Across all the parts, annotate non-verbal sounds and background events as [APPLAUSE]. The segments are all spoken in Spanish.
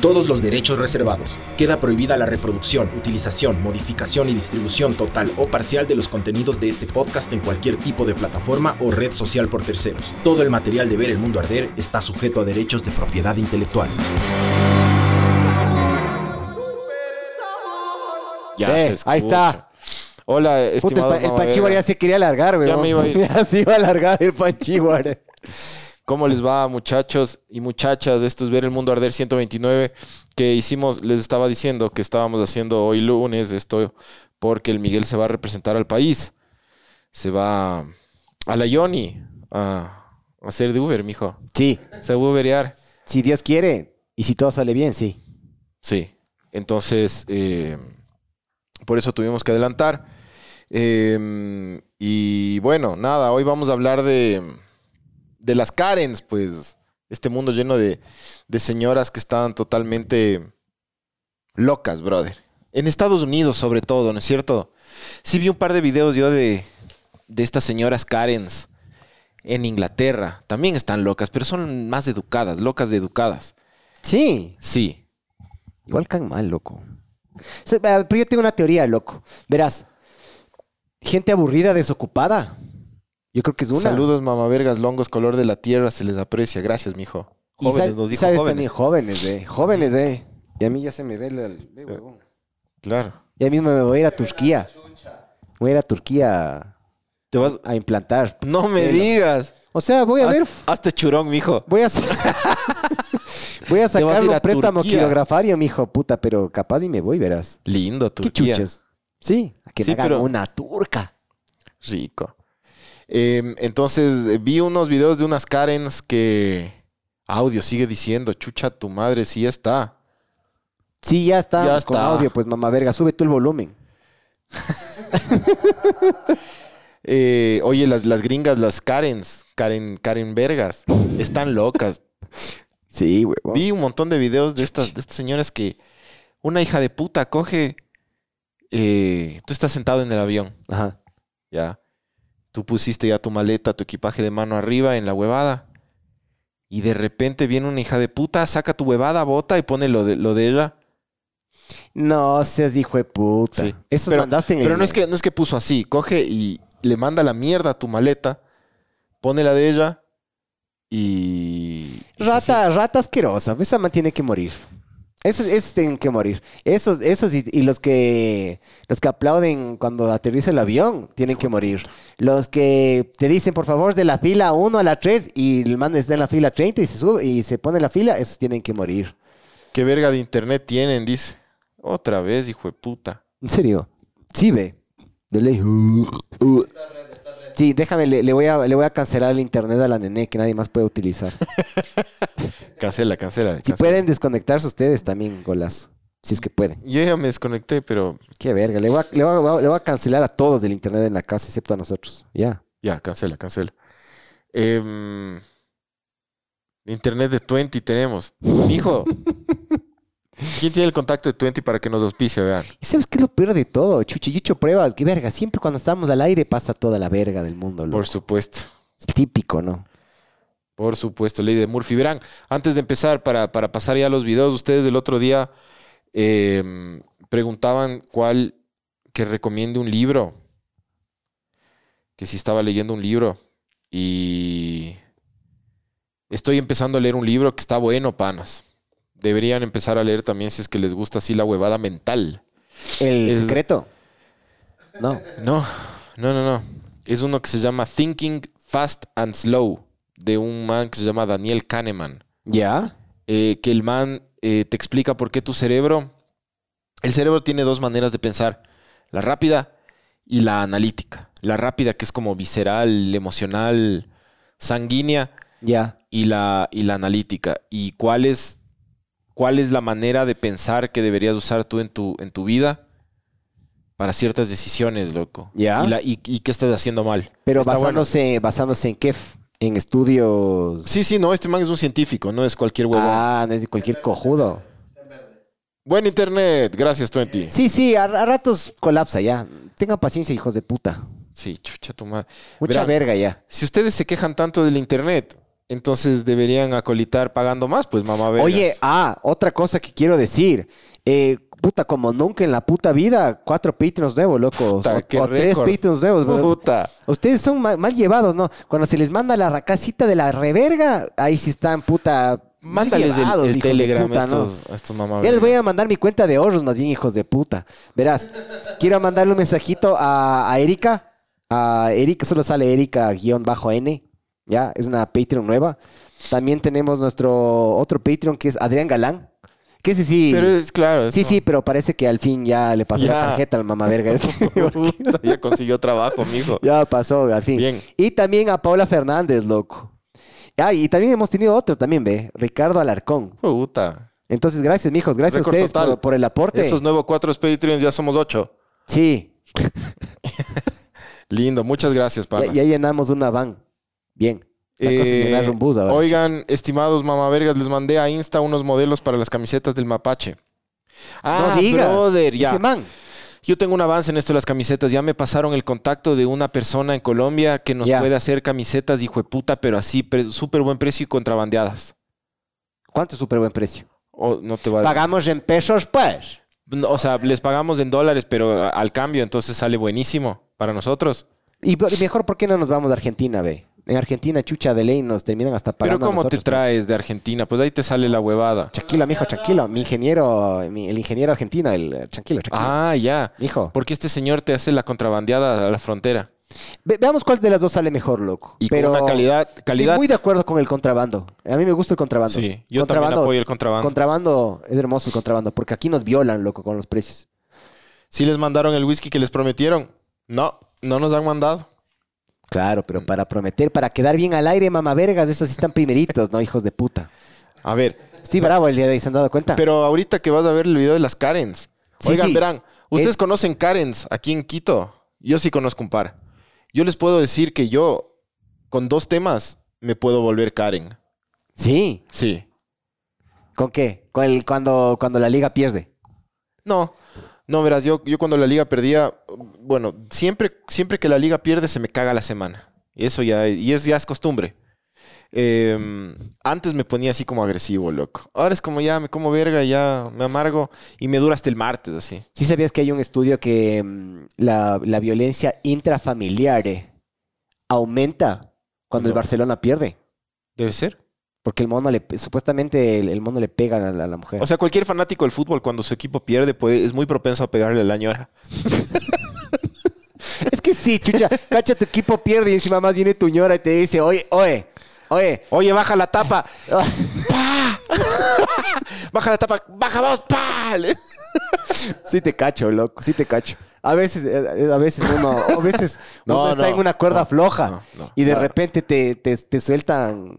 Todos los derechos reservados. Queda prohibida la reproducción, utilización, modificación y distribución total o parcial de los contenidos de este podcast en cualquier tipo de plataforma o red social por terceros. Todo el material de Ver el Mundo Arder está sujeto a derechos de propiedad intelectual. Ya Ve, se escucha. ahí está. Hola, Puta, el, pa- el. Panchihuar ya se quería alargar, güey. Ya me iba a ir. [LAUGHS] Ya se iba a alargar el Panchihuar. ¿Cómo les va, muchachos y muchachas? Esto es Ver el Mundo Arder 129 que hicimos, les estaba diciendo que estábamos haciendo hoy lunes esto porque el Miguel se va a representar al país. Se va a la Yoni a hacer de Uber, mijo. Sí, Se va a Uberear. si Dios quiere y si todo sale bien, sí. Sí. Entonces, eh, por eso tuvimos que adelantar. Eh, y bueno, nada, hoy vamos a hablar de, de las Karens, pues este mundo lleno de, de señoras que están totalmente locas, brother. En Estados Unidos, sobre todo, ¿no es cierto? Sí vi un par de videos yo de, de estas señoras Karens en Inglaterra. También están locas, pero son más educadas, locas de educadas. Sí, Sí. igual can mal, loco. Ah, Pero yo tengo una teoría, loco. Verás, gente aburrida, desocupada. Yo creo que es una. Saludos, mamavergas, longos, color de la tierra, se les aprecia. Gracias, mijo. Jóvenes, nos dijo sabes jóvenes. también jóvenes, ve. Jóvenes, ve. Y a mí ya se me ve el... ve, huevón. Claro. Ya mismo me voy a ir a Turquía. Voy a ir a Turquía Te vas... a implantar. No me pelo. digas. O sea, voy a ver... Haz- Hazte churón, mijo. Voy a, sa- [LAUGHS] voy a sacar ir un a préstamo Turquía. mijo, puta, pero capaz y me voy, verás. Lindo, ¿Qué Turquía. chuches? Sí, a que Sí, me hagan pero- una turca. Rico. Eh, entonces, eh, vi unos videos de unas Karens que... Audio sigue diciendo, chucha tu madre, sí ya está. Sí, ya está. Ya con está. audio, pues mamá verga, sube tú el volumen. [LAUGHS] Eh, oye, las, las gringas, las Karens, Karen, Karen Vergas, están locas. Sí, huevón. Vi un montón de videos de estas, de estas señoras que una hija de puta coge. eh, tú estás sentado en el avión, Ajá. ya. Tú pusiste ya tu maleta, tu equipaje de mano arriba en la huevada. Y de repente viene una hija de puta, saca tu huevada, bota y pone lo de, lo de ella. No seas hijo de puta. Sí. Eso Pero- mandaste en Pero el... no es, que, no es que puso así, coge y le manda la mierda a tu maleta, pone la de ella y. Rata, rata asquerosa. Esa man tiene que morir. Esos, esos tienen que morir. Esos, esos y, y los que los que aplauden cuando aterriza el avión tienen que morir. Los que te dicen, por favor, de la fila 1 a la 3 y el man está en la fila 30 y se sube y se pone en la fila, esos tienen que morir. ¿Qué verga de internet tienen? Dice. Otra vez, hijo de puta. ¿En serio? Sí, ve. De ley. Sí, déjame, le, le voy a, le voy a cancelar el internet a la nené que nadie más puede utilizar. [LAUGHS] Cancela, cancela. Si cancela. pueden desconectarse ustedes también, golazo. Si es que pueden. Yo ya me desconecté, pero Qué verga. Le voy, a, le, voy a- le voy a cancelar a todos del internet en la casa, excepto a nosotros. Ya. ya, cancela, cancela. Em, internet de 20 tenemos. Hijo. [LAUGHS] ¿Quién tiene el contacto de 20 para que nos auspicie? Vean. ¿Y sabes qué es lo peor de todo? Chuchi, yo he hecho pruebas. Qué verga. Siempre cuando estamos al aire pasa toda la verga del mundo. loco. Por supuesto. Es típico, ¿no? Por supuesto, ley de Murphy. Verán, antes de empezar, para, para pasar ya a los videos, ustedes del otro día em, preguntaban cuál que recomiende un libro. Que si estaba leyendo un libro. Y estoy empezando a leer un libro que está bueno, panas. Deberían empezar a leer también si es que les gusta así la huevada mental. El Es- secreto. No. No, no, no, no. Es uno que se llama Thinking Fast and Slow, de un man que se llama Daniel Kahneman. ¿Ya? eh, que el man eh, te explica por qué tu cerebro... El cerebro tiene dos maneras de pensar, la rápida y la analítica. La rápida que es como visceral, emocional, sanguínea, Ya. y la, y la analítica. ¿Y cuál es, cuál es la manera de pensar que deberías usar tú en tu, en tu vida para ciertas decisiones, loco? Ya. Y, la- y- y qué estás haciendo mal. Pero Está bueno. basándose, basándose en qué. En estudios. Sí, sí, no, este man es un científico, no es cualquier huevón. Ah, no es de cualquier cojudo. Buen internet, gracias, Twenty. Sí, sí, a, a ratos colapsa ya. Tengan paciencia, hijos de puta. Sí, chucha tu madre. Mucha Verán, verga ya. Si ustedes se quejan tanto del internet, entonces deberían acolitar pagando más, pues mamá vergas. Oye, ah, otra cosa que quiero decir. Eh, puta, como nunca en la puta vida, cuatro Patreons nuevos, loco. Puta, o qué o tres. Patreons nuevos. puta. Ustedes son mal, mal llevados, ¿no? Cuando se les manda la racacita de la reverga, ahí sí están, puta. mal Mándales llevados, el Telegram puta, a ¿no? estos, estos mamá Ya les voy a mandar mi cuenta de ahorros, más bien, hijos de puta. Verás, quiero mandarle un mensajito a, a Erika. A Erika, solo sale Erika-N. Ya, es una Patreon nueva. También tenemos nuestro otro Patreon que es Adrián Galán. Que ese sí. Pero es claro. sí, sí, pero parece que al fin ya le pasó Ya. la tarjeta al mamá verga. [LAUGHS] este. Ya consiguió trabajo, mijo. ya pasó, al fin. Bien. Y también a Paula Fernández, loco. Ah, y también hemos tenido otro también, ve. Ricardo Alarcón. Puta. Entonces, gracias, mijos. Gracias Récord a ustedes por, por el aporte. Esos nuevos cuatro Patreons ya somos ocho. Sí, [LAUGHS] Lindo, muchas gracias, ya, panas. ya llenamos una van. Bien. Es Eh, bus oigan, estimados mamavergas, les mandé a Insta unos modelos para las camisetas del mapache. Ah, no digas. brother, ya. Ese man. Yo tengo un avance en esto de las camisetas. Ya me pasaron el contacto de una persona en Colombia que nos puede hacer camisetas, hijo de puta, pero así, súper buen precio y contrabandeadas. ¿Cuánto es súper buen precio? O no te va a... Pagamos en pesos, pues. No, O sea, les pagamos en dólares, pero a- al cambio, entonces sale buenísimo para nosotros. Y mejor, ¿por qué no nos vamos de Argentina, ve? En Argentina, chucha de ley, nos terminan hasta Pero pagando a ¿cómo te nosotros, traes de Argentina? Pues ahí te sale la huevada. Tranquilo, mijo, tranquilo. Mi ingeniero, mi- el ingeniero argentino, el eh, tranquilo, tranquilo. Ah, ya. Mijo. Porque este señor te hace la contrabandeada a la frontera. Ve- veamos cuál de las dos sale mejor, loco. Y Pero con una calidad... calidad Estoy muy de acuerdo con el contrabando. A mí me gusta el contrabando. Sí, yo también contrabando, apoyo el contrabando. Contrabando, es hermoso el contrabando, porque aquí nos violan, loco, con los precios. ¿Sí les mandaron el whisky que les prometieron? No, no nos han mandado. Claro, pero para prometer, para quedar bien al aire, mamá vergas, esos sí están primeritos, ¿no? Hijos de puta. A ver, Estoy bravo el día de hoy, ¿se han dado cuenta? pero ahorita que vas a ver el video de las Karens. Sí, Oigan, sí. verán, ustedes Es- conocen Karens aquí en Quito. Yo sí conozco un par. Yo les puedo decir que yo, con dos temas, me puedo volver Karen. sí. Sí. ¿Con qué? Con el, cuando, cuando la liga pierde. No, no, verás, yo, yo cuando la liga perdía, bueno, siempre, siempre que la liga pierde se me caga la semana. Y eso ya, y es, ya es costumbre. Eh, antes me ponía así como agresivo, loco. Ahora es como ya me como verga, ya me amargo y me dura hasta el martes, así. ¿Sí sabías que hay un estudio que mm, la, la violencia intrafamiliar eh, aumenta cuando el. Barcelona pierde? Debe ser. Porque el mono le, supuestamente el, el mono le pega a la, a la mujer. O sea, cualquier fanático del fútbol cuando su equipo pierde puede, es muy propenso a pegarle a la ñora. es que sí, chucha, cacha, tu equipo pierde y encima más viene tu ñora y te dice, oye, oye, oye, Oye, baja la tapa. [LAUGHS] ¡Pa! baja la tapa. Baja, vamos. ¡Pa! sí te cacho, loco, sí te cacho. A veces, eh, a veces uno, a veces [LAUGHS] No, uno está no, en una cuerda no, floja y de repente te, te, te sueltan,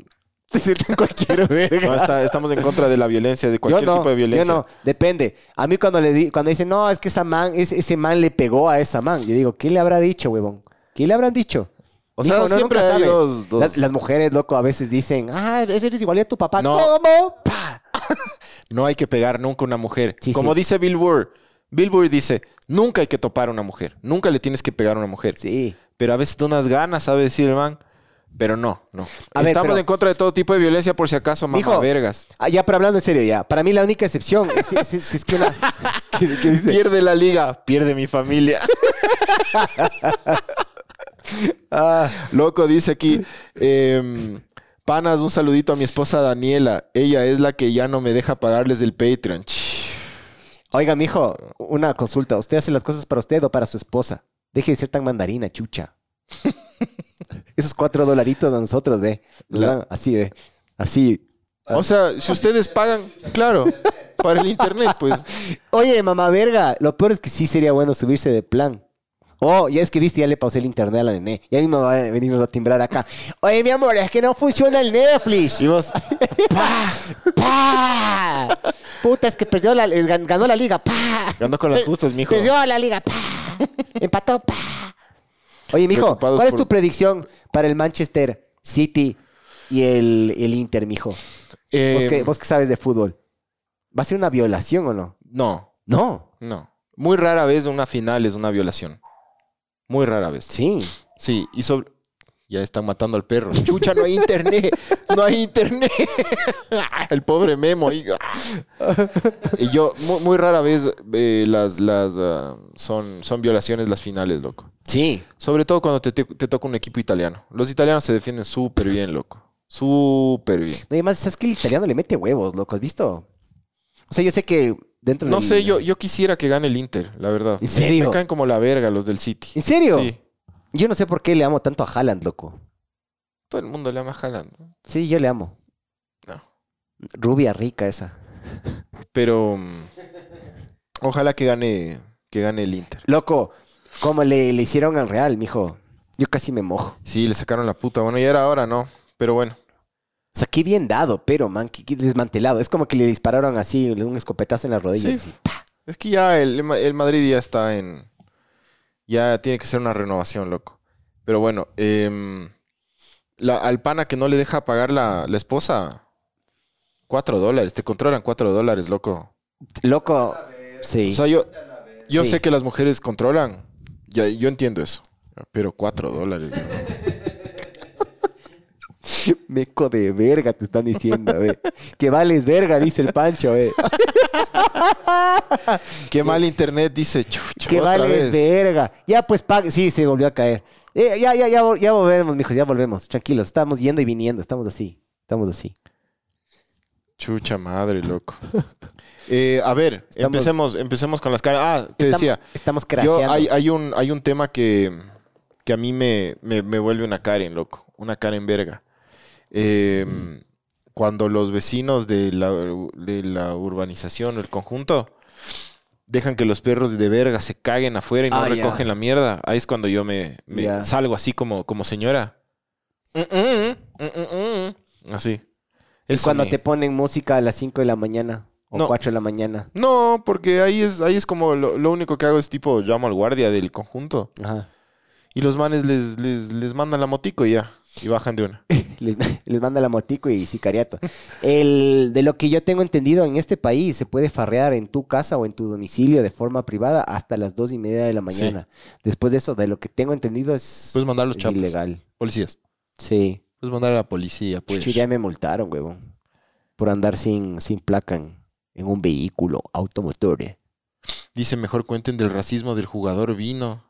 [LAUGHS] te sueltan cualquier verga. No, está- estamos en contra de la violencia, de cualquier yo no, tipo de violencia. Yo no, depende. A mí cuando le di, cuando dicen, no, es que esa man, ese, ese man le pegó a esa man. Yo digo, ¿qué le habrá dicho, huevón? ¿Qué le habrán dicho? O sea, siempre hay dos- dos- Las, las mujeres, loco, a veces dicen, ah, ese eres igual a tu papá. No. ¿Cómo? Pa. [LAUGHS] No hay que pegar nunca a una mujer. Sí, Como sí. dice Bill Burr. Bill Burr dice, nunca hay que topar a una mujer. Nunca le tienes que pegar a una mujer. Sí. Pero a veces de unas ganas, sabe decir el man. Pero no, no. A ver, Estamos pero- en contra de todo tipo de violencia por si acaso, Mijo. mamá vergas. Ah, ya, pero hablando en serio, ya. Para mí la única excepción es, es- es- es que una... [LAUGHS] ¿Qué, qué dice? Pierde la liga, pierde mi familia. [LAUGHS] Ah, Loco, dice aquí. em, panas, un saludito a mi esposa Daniela. Ella es la que ya no me deja pagarles del Patreon. Oiga, mijo, una consulta. ¿Usted hace las cosas para usted o para su esposa? Deje de ser tan mandarina, chucha. [LAUGHS] Esos cuatro dolaritos a nosotros, ve. La- Así, ve. Así. O sea, si ustedes pagan, claro, para el internet, pues. [LAUGHS] Oye, mamá verga, lo peor es que sí sería bueno subirse de plan. Oh, ya es que viste, ya le pausé el internet a la nene. Ya mismo va a venirnos a timbrar acá. Oye, mi amor, es que no funciona el Netflix. Y vos, [LAUGHS] ¡Pa! ¡Pa! Puta, es que perdió la, gan- ganó la liga. ¡Pa! Ando con las justas, mijo. Perdió la liga. ¡Pa! Empató. ¡Pa! Oye, mijo, ¿cuál es por- tu predicción para el Manchester City y el, el Inter, mijo. Eh, ¿Vos, que, vos que sabes de fútbol. ¿Va a ser una violación o no? No, No. no. Muy rara vez una final es una violación. Muy rara vez. Sí. Sí, y sobre... Ya están matando al perro. Chucha, no hay internet. No hay internet. [LAUGHS] el pobre Memo. y yo, muy, muy rara vez eh, las, las ah, son, son violaciones las finales, loco. Sí. Sobre todo cuando te, te- te toca un equipo italiano. Los italianos se defienden súper bien, loco. Súper bien. Además, ¿sabes que el italiano le mete huevos, loco? ¿Has visto? O sea, yo sé que dentro No del- sé, yo, yo quisiera que gane el Inter, la verdad. ¿En serio? Me caen como la verga los del City. ¿En serio? Sí. Yo no sé por qué le amo tanto a Haaland, loco. Todo el mundo le ama a Haaland. Sí, yo le amo. No. Rubia rica esa. Pero mm, ojalá que gane, que gane el Inter. Loco, como le, le hicieron al Real, mijo. Yo casi me mojo. Sí, le sacaron la puta. Bueno, ya era hora, ¿no? Pero bueno. O sea, qué bien dado, pero, man, qué, qué desmantelado. Es como que le dispararon así, un escopetazo en las rodillas. Sí. y- Es que ya el, el Madrid ya está en... Ya tiene que ser una renovación, loco. Pero bueno, em, la, al pana que no le deja pagar la, la esposa, cuatro dólares. Te controlan cuatro dólares, loco. Loco, sí. O sea, yo, yo Sí. sé que las mujeres controlan. Ya, yo entiendo eso. Pero cuatro dólares. ¿no? [LAUGHS] Meco de verga te están diciendo, ve. Que vales verga, dice el Pancho, ve. [LAUGHS] Qué mal internet, dice Chucho. Que otra vales vez. verga. Ya, pues, pague. Sí, se volvió a caer. Eh, ya, ya, ya, vol- ya volvemos, mijos, ya volvemos. Tranquilos, estamos yendo y viniendo, estamos así. Estamos así. Chucha madre, loco. [LAUGHS] Eh, a ver, Estamos- empecemos, empecemos con las caras. Ah, te Estam- decía. Estamos Yo, hay, un, hay un tema que, que a mí me, me, me vuelve una Karen, loco. Una Karen verga. Eh, cuando los vecinos de la, de la urbanización o el conjunto dejan que los perros de verga se caguen afuera y no Ah, recogen la mierda, ahí es cuando yo me, salgo así como, como señora. Mm, mm, mm, mm, mm. Así. Y Eso cuando me- te ponen música a las 5 de la mañana o No. 4 de la mañana. No, porque ahí es, ahí es como lo, lo único que hago es tipo llamo al guardia del conjunto Ajá. y los manes les, les, les mandan la motico y ya. Y bajan de una. [LAUGHS] Les, les manda la motico y sicariato. El, de lo que yo tengo entendido, en este país se puede farrear en tu casa o en tu domicilio de forma privada hasta las dos y media de la mañana. Después de eso, de lo que tengo entendido es, Puedes mandar a los es chapos. ilegal. Policías. Sí. Puedes mandar a la policía, pues. Ya me multaron, huevón. Por andar sin, sin placa en, en un vehículo automotor. eh. Dice, mejor cuenten del racismo del jugador Vino.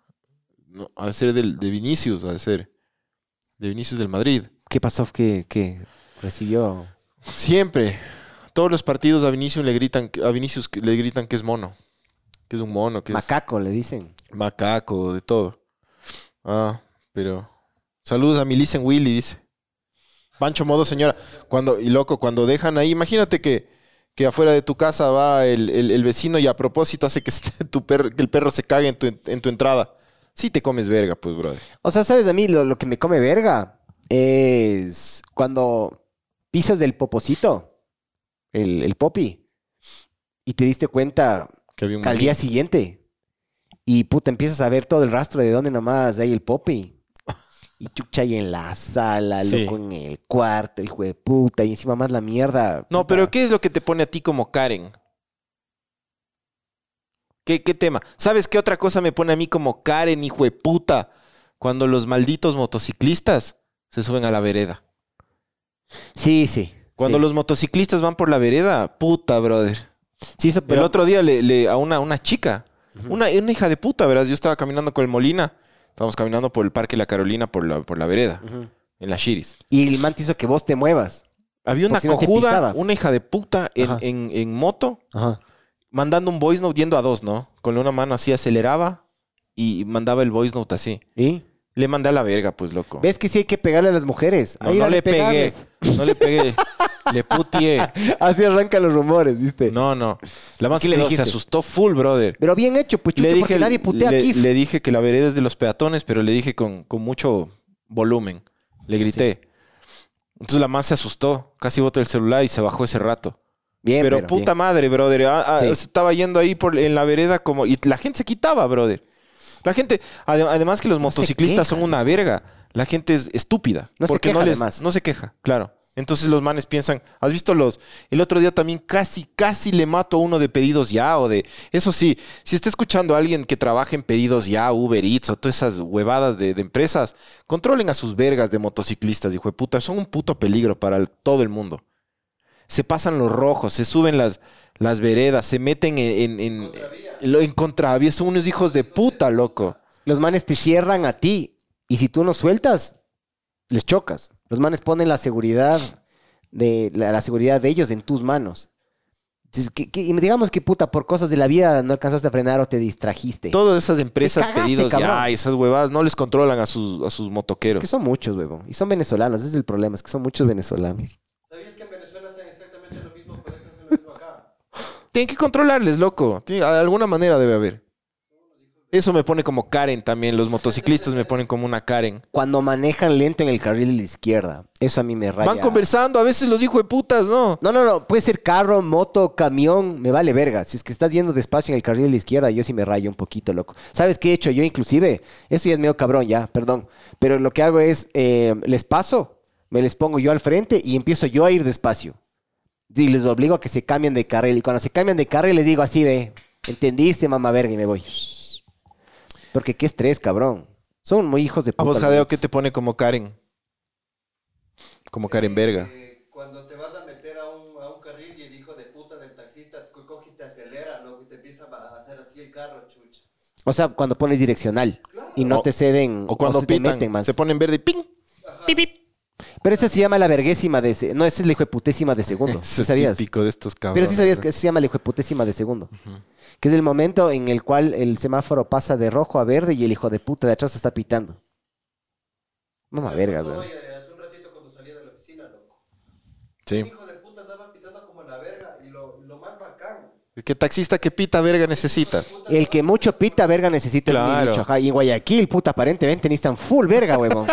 No, ha de ser del, de Vinicius, ha de ser. De Vinicius del Madrid. ¿Qué pasó? ¿Qué, qué recibió? Siempre. Todos los partidos a Vinicius le gritan, a Vinicius que- le gritan que es mono. Que es un mono, que es Macaco, le dicen. macaco, de todo. Ah, pero. Saludos a Milicen Willy, dice. Pancho modo señora. Cuando, y loco, cuando dejan ahí, imagínate que, que afuera de tu casa va el, el- el vecino y a propósito hace que, [LAUGHS] tu perro, que el perro se cague en tu, en tu entrada. Sí te comes verga, pues, brother. O sea, ¿sabes a mí lo, lo que me come verga? Es cuando pisas del poposito, el, el popi, y te diste cuenta Que había un al día siguiente. Y puta, empiezas a ver todo el rastro de dónde nomás hay el popi. Y chucha ahí en la sala, Sí. loco en el cuarto, hijo de puta, y encima más la mierda. No, puta. pero ¿qué es lo que te pone a ti como Karen? ¿Qué, qué tema? ¿Sabes qué otra cosa me pone a mí como Karen, hijo de puta? Cuando los malditos motociclistas se suben a la vereda. Sí, sí. Cuando sí. los motociclistas van por la vereda, puta, brother. Sí, eso, El pero... otro día le, le- a una, una chica, una, una hija de puta, verás, yo estaba caminando con el Molina, estábamos caminando por el Parque La Carolina, por la, por la vereda, en la Shiris. Y el man te hizo que vos te muevas. Había una no cojuda, una hija de puta en, en- en moto, Ajá. Mandando un voice note yendo a dos, ¿no? Con una mano así aceleraba y mandaba el voice note así. ¿Y? Le mandé a la verga, pues, loco. ¿Ves que sí hay que pegarle a las mujeres? No, no le pegarle. pegué, no le pegué, [LAUGHS] le putié. Así arrancan los rumores, ¿viste? No, no. La más ¿Qué le quedó- se asustó full, brother. Pero bien hecho, pues chucho, le dije, porque nadie putea le, aquí. le dije que la vereda es de los peatones, pero le dije con, con mucho volumen. Le grité. Entonces la man se asustó, casi botó el celular y se bajó ese rato. Bien, pero, pero puta bien. madre, brother. ah, ah, Sí. Estaba yendo ahí por, en la vereda como... Y la gente se quitaba, brother. La gente... ade- Además que los se motociclistas son una verga. la gente es estúpida. No se porque queja, no, les, además. no se queja, claro. Entonces los manes piensan, ¿has visto los? El otro día también casi, casi le mato a uno de pedidos ya o de... Eso sí, si está escuchando a alguien que trabaja en pedidos ya, Uber Eats o todas esas huevadas de, de empresas, controlen a sus vergas de motociclistas, hijo de puta. Son un puto peligro para el- todo el mundo. Se pasan los rojos, se suben las, las veredas, se meten en, en, en, en- en contravía. Son unos hijos de puta, loco. Los manes te cierran a ti. Y si tú no sueltas, les chocas. Los manes ponen la seguridad de la, la seguridad de ellos en tus manos. Que- que- y digamos que puta, por cosas de la vida no alcanzaste a frenar o te distrajiste. Todas esas empresas, cagaste, pedidos cabrón. ya, esas huevadas, no les controlan a sus, a sus Es motoqueros. que son muchos, huevón. Y son venezolanos. Ese es el problema. Es que son muchos venezolanos. Tienen que controlarles, loco. De alguna manera debe haber. Eso me pone como Karen también. Los motociclistas me ponen como una Karen. Cuando manejan lento en el carril de la izquierda. Eso a mí me raya. Van conversando, a veces los hijos de putas, ¿no? No, no, no. Puede ser carro, moto, camión. Me vale verga. Si es que estás yendo despacio en el carril de la izquierda, yo sí me rayo un poquito, loco. ¿Sabes qué he hecho yo inclusive? Eso ya es medio cabrón, ya, perdón. Pero lo que hago es, eh, les paso, me les pongo yo al frente y empiezo yo a ir despacio. Y les obligo a que se cambien de carril. Y cuando se cambian de carril les digo así, ve, ¿entendiste, mamá verga? Y me voy. Porque qué estrés, cabrón. Son muy hijos de A vos, puta, Jadeo, ¿qué te pone como Karen? Como Karen Verga. Eh, cuando te vas a meter a un, a un carril y el hijo de puta del taxista co- coge y te acelera, loco, y te empieza a hacer así el carro, chucha. O sea, cuando pones direccional y no O- te ceden O cuando se te pitan, meten más. se ponen verde y ¡ping! Pip, pip. Pero esa se llama la verguésima de... se- No, esa es la hijoputésima de segundo. [LAUGHS] Eso ¿Sí es sabías? típico de estos cabrones. Pero sí sabías que se llama la hijoputésima de segundo. Que es el momento en el cual el semáforo pasa de rojo a verde y el hijo de puta de atrás está pitando. Mamá verga, güey. hace un ratito cuando salía de la oficina, loco. Sí. Un hijo de puta andaba pitando como la verga y lo, lo más Es que taxista que pita verga necesita. El que mucho pita verga necesita el Claro. bicho. ajá. Y en Guayaquil, puta, aparentemente necesitan full verga, huevón.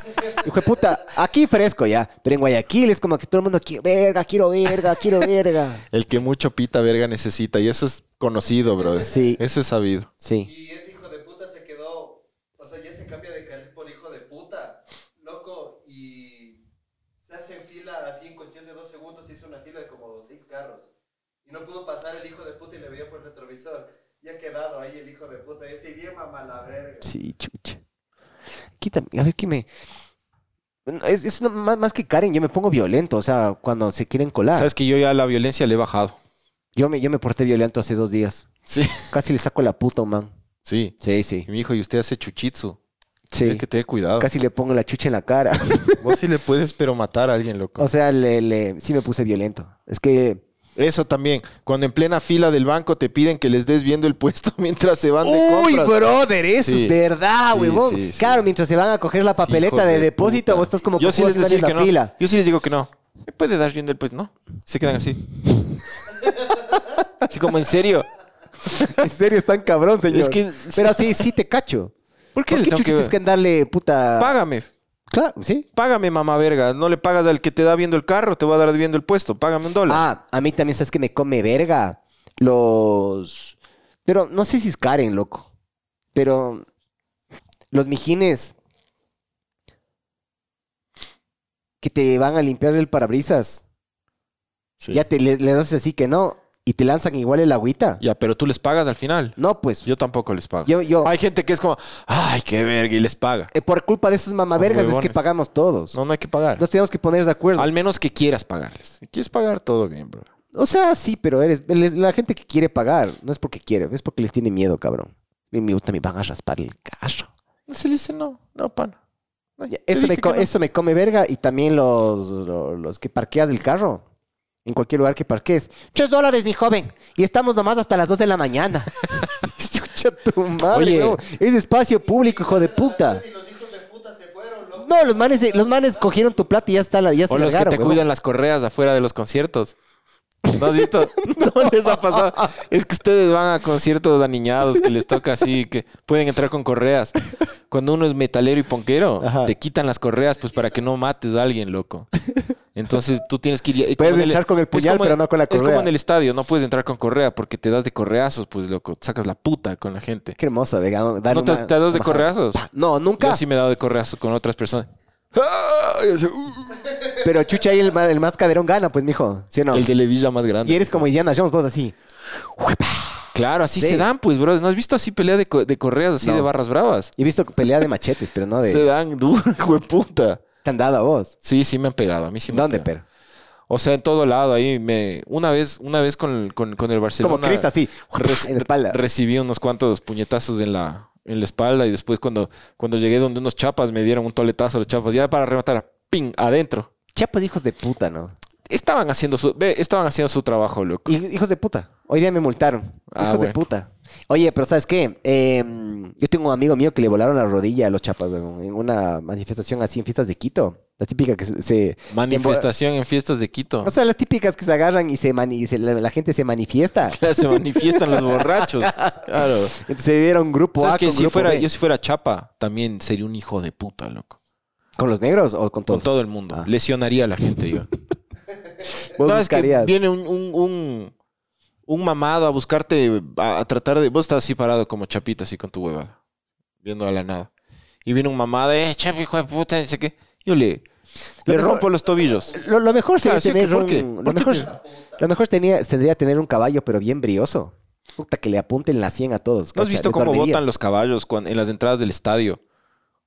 Hijo de puta, aquí fresco ya. Pero en Guayaquil es como que todo el mundo quiere verga, quiero verga, quiero verga. El que mucho pita verga necesita. Y eso es conocido, bro. Sí. Eso es sabido. Sí. Y ese hijo de puta se quedó, o sea, ya se cambia de carril por hijo de puta, loco, y se hace en fila así en cuestión de dos segundos, hizo una fila de como seis carros. Y no pudo pasar el hijo de puta y le veía por el retrovisor. Y ha quedado ahí el hijo de puta. Y ese bien mamá la verga. Sí, chucha. Quítame, a ver qué me. Es, es una- más, más que Karen, yo me pongo violento, o sea, cuando se quieren colar. Sabes que yo ya la violencia le he bajado. Yo me, yo me porté violento hace dos días. Sí. Casi le saco la puta a un man. Sí. Sí, sí. Y mi hijo, y usted hace chuchitsu. Sí. Tienes que tener cuidado. Casi le pongo la chucha en la cara. Vos sí le puedes, pero matar a alguien, loco. o sea, le, le- sí me puse violento. Es que. Eso también. Cuando en plena fila del banco te piden que les des viendo el puesto [LAUGHS] mientras se van de Uy, compras. brother, eso Sí. es verdad, Sí, huevón. sí, sí. Claro, mientras se van a coger la papeleta Hijos de, de depósito, puta. vos estás como Yo sí les están decir en la que no. fila. Yo sí les digo que no. ¿Me puede dar viendo el puesto? No. Se quedan así. [LAUGHS] Así como en serio. [LAUGHS] En serio, es tan cabrón, señor. Es que- Pero sí, sí te cacho. ¿Por qué ¿Por le qué tengo chuchas que tienes que andarle, puta? Págame. Claro, sí. Págame, mamá verga. No le pagas al que te da viendo el carro, te va a dar viendo el puesto. Págame un dólar. Ah, a mí también sabes que me come verga. Los. Pero no sé si es Karen, loco. Pero. Los mijines. Que te van a limpiar el parabrisas. Sí. Ya te le, le das así que no. Y te lanzan igual el agüita. Ya, pero tú les pagas al final. No, pues. Yo tampoco les pago. Yo, yo. Hay gente que es como, ay, qué verga, y les paga. eh, por culpa de esos mamavergas es que pagamos todos. No, no hay que pagar. Nos tenemos que poner de acuerdo. Al menos que quieras pagarles. Si quieres pagar, todo bien, bro. O sea, sí, pero eres les- la gente que quiere pagar, no es porque quiere, es porque les tiene miedo, cabrón. Y me gusta, me van a raspar el carro. Se le dice no, no, pana. No, Ya, te Eso me, dije co- que no. eso me come verga y también los, los, los que parqueas del carro. En cualquier lugar que parques. Tres dólares, mi joven. Y estamos nomás hasta las dos de la mañana. [LAUGHS] Chucha tu madre, Oye. no. Es espacio público, hijo de puta. Y los hijos de puta se fueron, loco. No, los manes, los manes cogieron tu plata y ya está la ya se O los que largaron, te huevón. cuidan las correas afuera de los conciertos. ¿No has visto? [LAUGHS] [LAUGHS] no les ha pasado. Es que ustedes van a conciertos aniñados que les toca así, que pueden entrar con correas. Cuando uno es metalero y ponquero, Ajá. te quitan las correas pues para que no mates a alguien, loco. Entonces tú tienes que ir... Puedes como en entrar con el puñal, pero no con la Es como correa. en el estadio, no puedes entrar con correa porque te das de correazos, pues, loco. Sacas la puta con la gente. Qué hermoso, vega. ¿No te has- te dado de correazos? No, nunca. Yo sí me he dado de correazos con otras personas. "Uh". Pero chucha ahí el, el más caderón gana, pues, mijo. ¿Sí o no? El de Levilla más grande. Y eres como Indiana Jones, vos así. Claro, así Sí. se dan, pues, bro. ¿No has visto así pelea de, co- de correas así No. de barras bravas? He visto pelea de machetes, pero no de... Se dan duro, [LAUGHS] hijo de puta. ¿Te han dado a vos? Sí, sí me han pegado. A mí sí me han ¿Dónde, pegado. pero? O sea, en todo lado. Ahí me... Una vez, una vez con, con, con el Barcelona... Como Cristo, así. En la espalda. Recibí unos cuantos puñetazos en la, en la espalda y después cuando, cuando llegué donde unos chapas me dieron un toletazo a los chapas. Ya para rematar, ¡ping! Adentro. Chapos hijos de puta, ¿no? Estaban haciendo su, estaban haciendo su trabajo, loco. Hij- Hijos de puta. Hoy día me multaron. Ah, Hijos de puta. Oye, pero ¿sabes qué? Eh, yo tengo un amigo mío que le volaron la rodilla a los chapas, weón, en una manifestación así en fiestas de Quito. La típica que se... se- Manifestación en fiestas de Quito. o sea, las típicas que se agarran y se, mani- y se- la, la gente se manifiesta. [LAUGHS] se manifiestan los borrachos. Claro. Entonces se dieron grupo ¿Sabes A que con si grupo fuera, B. yo si fuera chapa, también sería un hijo de puta, loco. ¿Con los negros o con todos? Con todo el mundo. Ah. Lesionaría a la gente yo. [LAUGHS] No, es que buscarías. viene un, un, un, un mamado a buscarte, a, a tratar de... Vos estás así parado como chapita, así con tu huevada. Viendo a la nada. Y viene un mamado, eh, chapa, hijo de puta, no sé qué. Yo le, Lo le mejor- rompo los tobillos. Lo, lo mejor sería Claro, sí, tener ¿por un... qué? Lo ¿Por qué mejor, te- lo mejor tenía, tendría tener un caballo, pero bien brioso. Puta, que le apunten la 100 a todos. ¿No has visto cómo dormirías. votan los caballos cuan- en las entradas del estadio?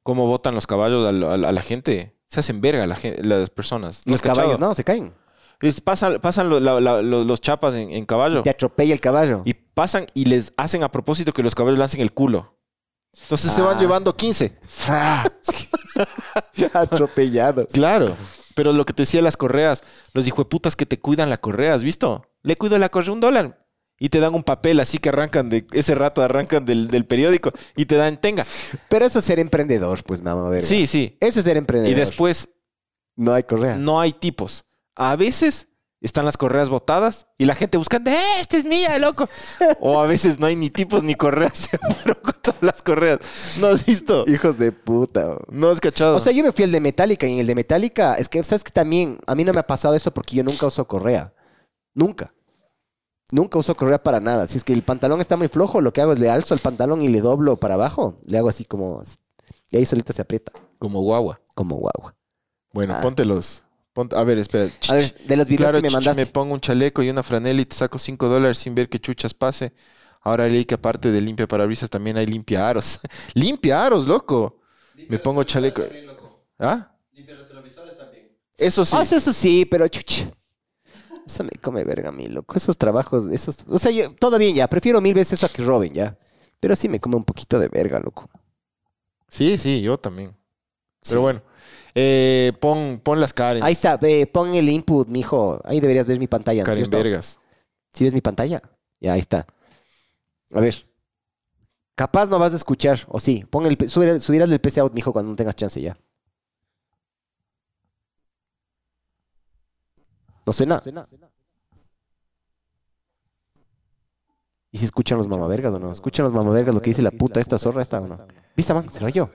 ¿Cómo votan los caballos a, la- a la- a la gente? Se hacen verga la las personas. ¿No Los cachado? caballos, no, se caen. Les pasan, pasan lo- la- la- lo- los chapas en, en caballo. Te atropella el caballo. Y pasan y les hacen a propósito que los caballos lancen el culo. Entonces se van Ah. llevando 15. ¡Fra! [LAUGHS] Atropellado. Claro. Pero lo que te decía las correas, los hijueputas que te cuidan la correa, ¿has visto? Le cuido la correa un dólar. Y te dan un papel así que arrancan de ese rato, arrancan del, del periódico y te dan, tenga. Pero eso es ser emprendedor, pues, mamá. verga. Sí, sí. Eso es ser emprendedor. Y después No hay correa. no hay tipos. A veces están las correas botadas y la gente buscando, ¡eh, esta es mía, loco! O a veces no hay ni tipos ni correas, [LAUGHS] se fueron con todas las correas. ¿No has visto? Hijos de puta. No has cachado. O sea, yo me fui al de Metallica y en el de Metallica, es que, ¿sabes que También, a mí no me ha pasado eso porque yo nunca uso correa. Nunca. Nunca uso correa para nada. Si es que el pantalón está muy flojo, lo que hago es le alzo el pantalón y le doblo para abajo. Le hago así como... Y ahí solito se aprieta. Como guagua. Como guagua. Bueno, Ah. póntelos. Ponte- a ver, espera. A ver, de los videos Claro, que me mandaste. me pongo un chaleco y una franela y te saco 5 dólares sin ver qué chuchas pase. Ahora leí que aparte de limpia parabrisas también hay limpia aros. [LAUGHS] limpia aros, loco. Me pongo chaleco. También, loco. ¿Ah? Limpia los televisores también. Eso sí. Ah, eso sí, pero chucha. Eso me come verga a mí, loco. Esos trabajos, esos... O sea, yo- todo bien ya. Prefiero mil veces eso a que roben, ya. Pero sí me come un poquito de verga, loco. Sí, sí, yo también. Pero bueno. Eh, pon, pon las Karen. Ahí está, ve, pon el input, mijo. Ahí deberías ver mi pantalla. ¿no Karen cierto? Vergas. ¿Sí ves mi pantalla? Ya, ahí está. A ver. Capaz no vas a escuchar, o sí. Pon el, subir, subirás el PC out, mijo, cuando no tengas chance ya. ¿No suena? ¿Y si escuchan los mamavergas o no? ¿Escuchan los mamavergas lo que dice la puta esta zorra esta o no? ¿Viste, man? Se rayó.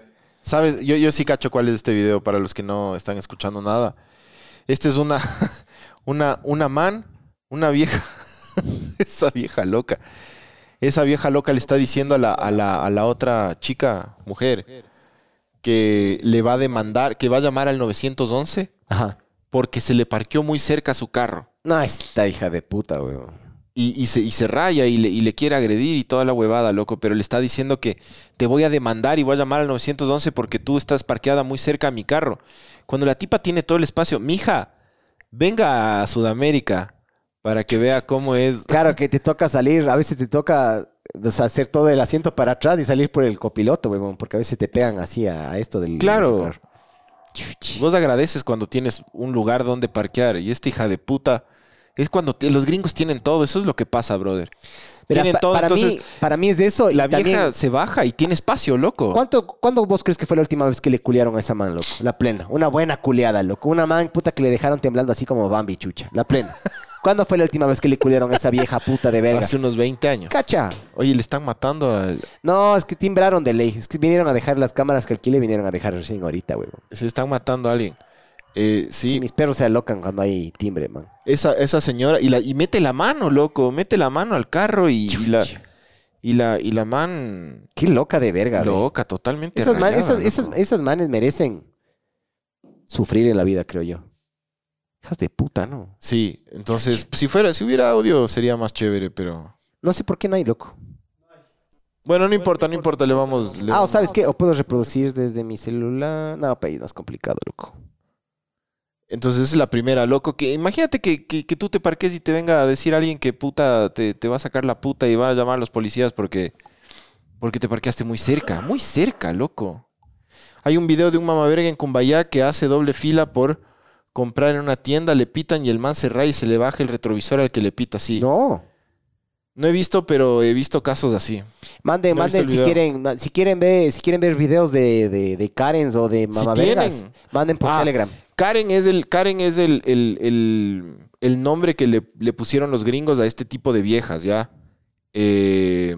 ¿Sabes? Yo, yo sí cacho cuál es este video para los que no están escuchando nada. Este es una, [LAUGHS] una, una man, una vieja, [LAUGHS] esa vieja loca. Esa vieja loca le está diciendo a la, a la, a la otra chica, mujer, que le va a demandar, que va a llamar al 911 Ajá. porque se le parqueó muy cerca su carro. No, esta hija de puta, weón. Y, y se, y se raya y le, y le quiere agredir y toda la huevada, loco. Pero le está diciendo que te voy a demandar y voy a llamar al 911 porque tú estás parqueada muy cerca a mi carro. Cuando la tipa tiene todo el espacio, mija, venga a Sudamérica para que vea cómo es. [LAUGHS] Claro que te toca salir, a veces te toca o sea, hacer todo el asiento para atrás y salir por el copiloto, weón, porque a veces te pegan así a, a esto del... Claro. del. Vos agradeces cuando tienes un lugar donde parquear. Y esta hija de puta es cuando los gringos tienen todo. Eso es lo que pasa, brother. Tienen pa- todo, para, entonces mí, para mí es de eso. y la también- vieja se baja y tiene espacio, loco. ¿Cuánto, ¿Cuándo vos crees que fue la última vez que le culiaron a esa man, loco? La plena. Una buena culiada, loco. Una man puta que le dejaron temblando así como Bambi, chucha. La plena. [LAUGHS] ¿Cuándo fue la última vez que le culiaron a esa vieja puta de verga? Hace unos 20 años. ¡Cacha! Oye, le están matando al... No, es que timbraron de ley. Es que vinieron a dejar las cámaras que alquile, vinieron a dejar recién ahorita, weón. Se están matando a alguien. Eh, sí, Sí, mis perros se alocan cuando hay timbre, man. esa, esa señora... Y, la, y mete la mano, loco. Mete la mano al carro y, y la... Y la, y la man... Qué loca de verga. Loca, totalmente Esas, man- esas, esas, manes merecen. sufrir en la vida, creo yo. Hijas de puta, ¿no? Sí, entonces, si fuera, si hubiera audio sería más chévere, pero... No sé por qué no hay, loco. Bueno, no importa, no importa, le vamos... le Ah, vamos- ¿sabes qué? O puedo reproducir desde mi celular. No, país más complicado, loco. Entonces esa es la primera, loco. Que imagínate que, que- que tú te parques y te venga a decir alguien que puta te, te va a sacar la puta y va a llamar a los policías porque, porque te parqueaste muy cerca, muy cerca, loco. Hay un video de un mamaverga en Cumbayá que hace doble fila por comprar en una tienda, le pitan y el man se raya y se le baja el retrovisor al que le pita así. No, No. he visto, pero he visto casos así. Manden, No manden si quieren, si quieren ver, si quieren ver videos de, de, de Karens o de mamavergas, tienen. manden por Ah, Telegram. Karen es el, Karen es el, el- el- el nombre que le, le pusieron los gringos a este tipo de viejas, ¿ya? Eh,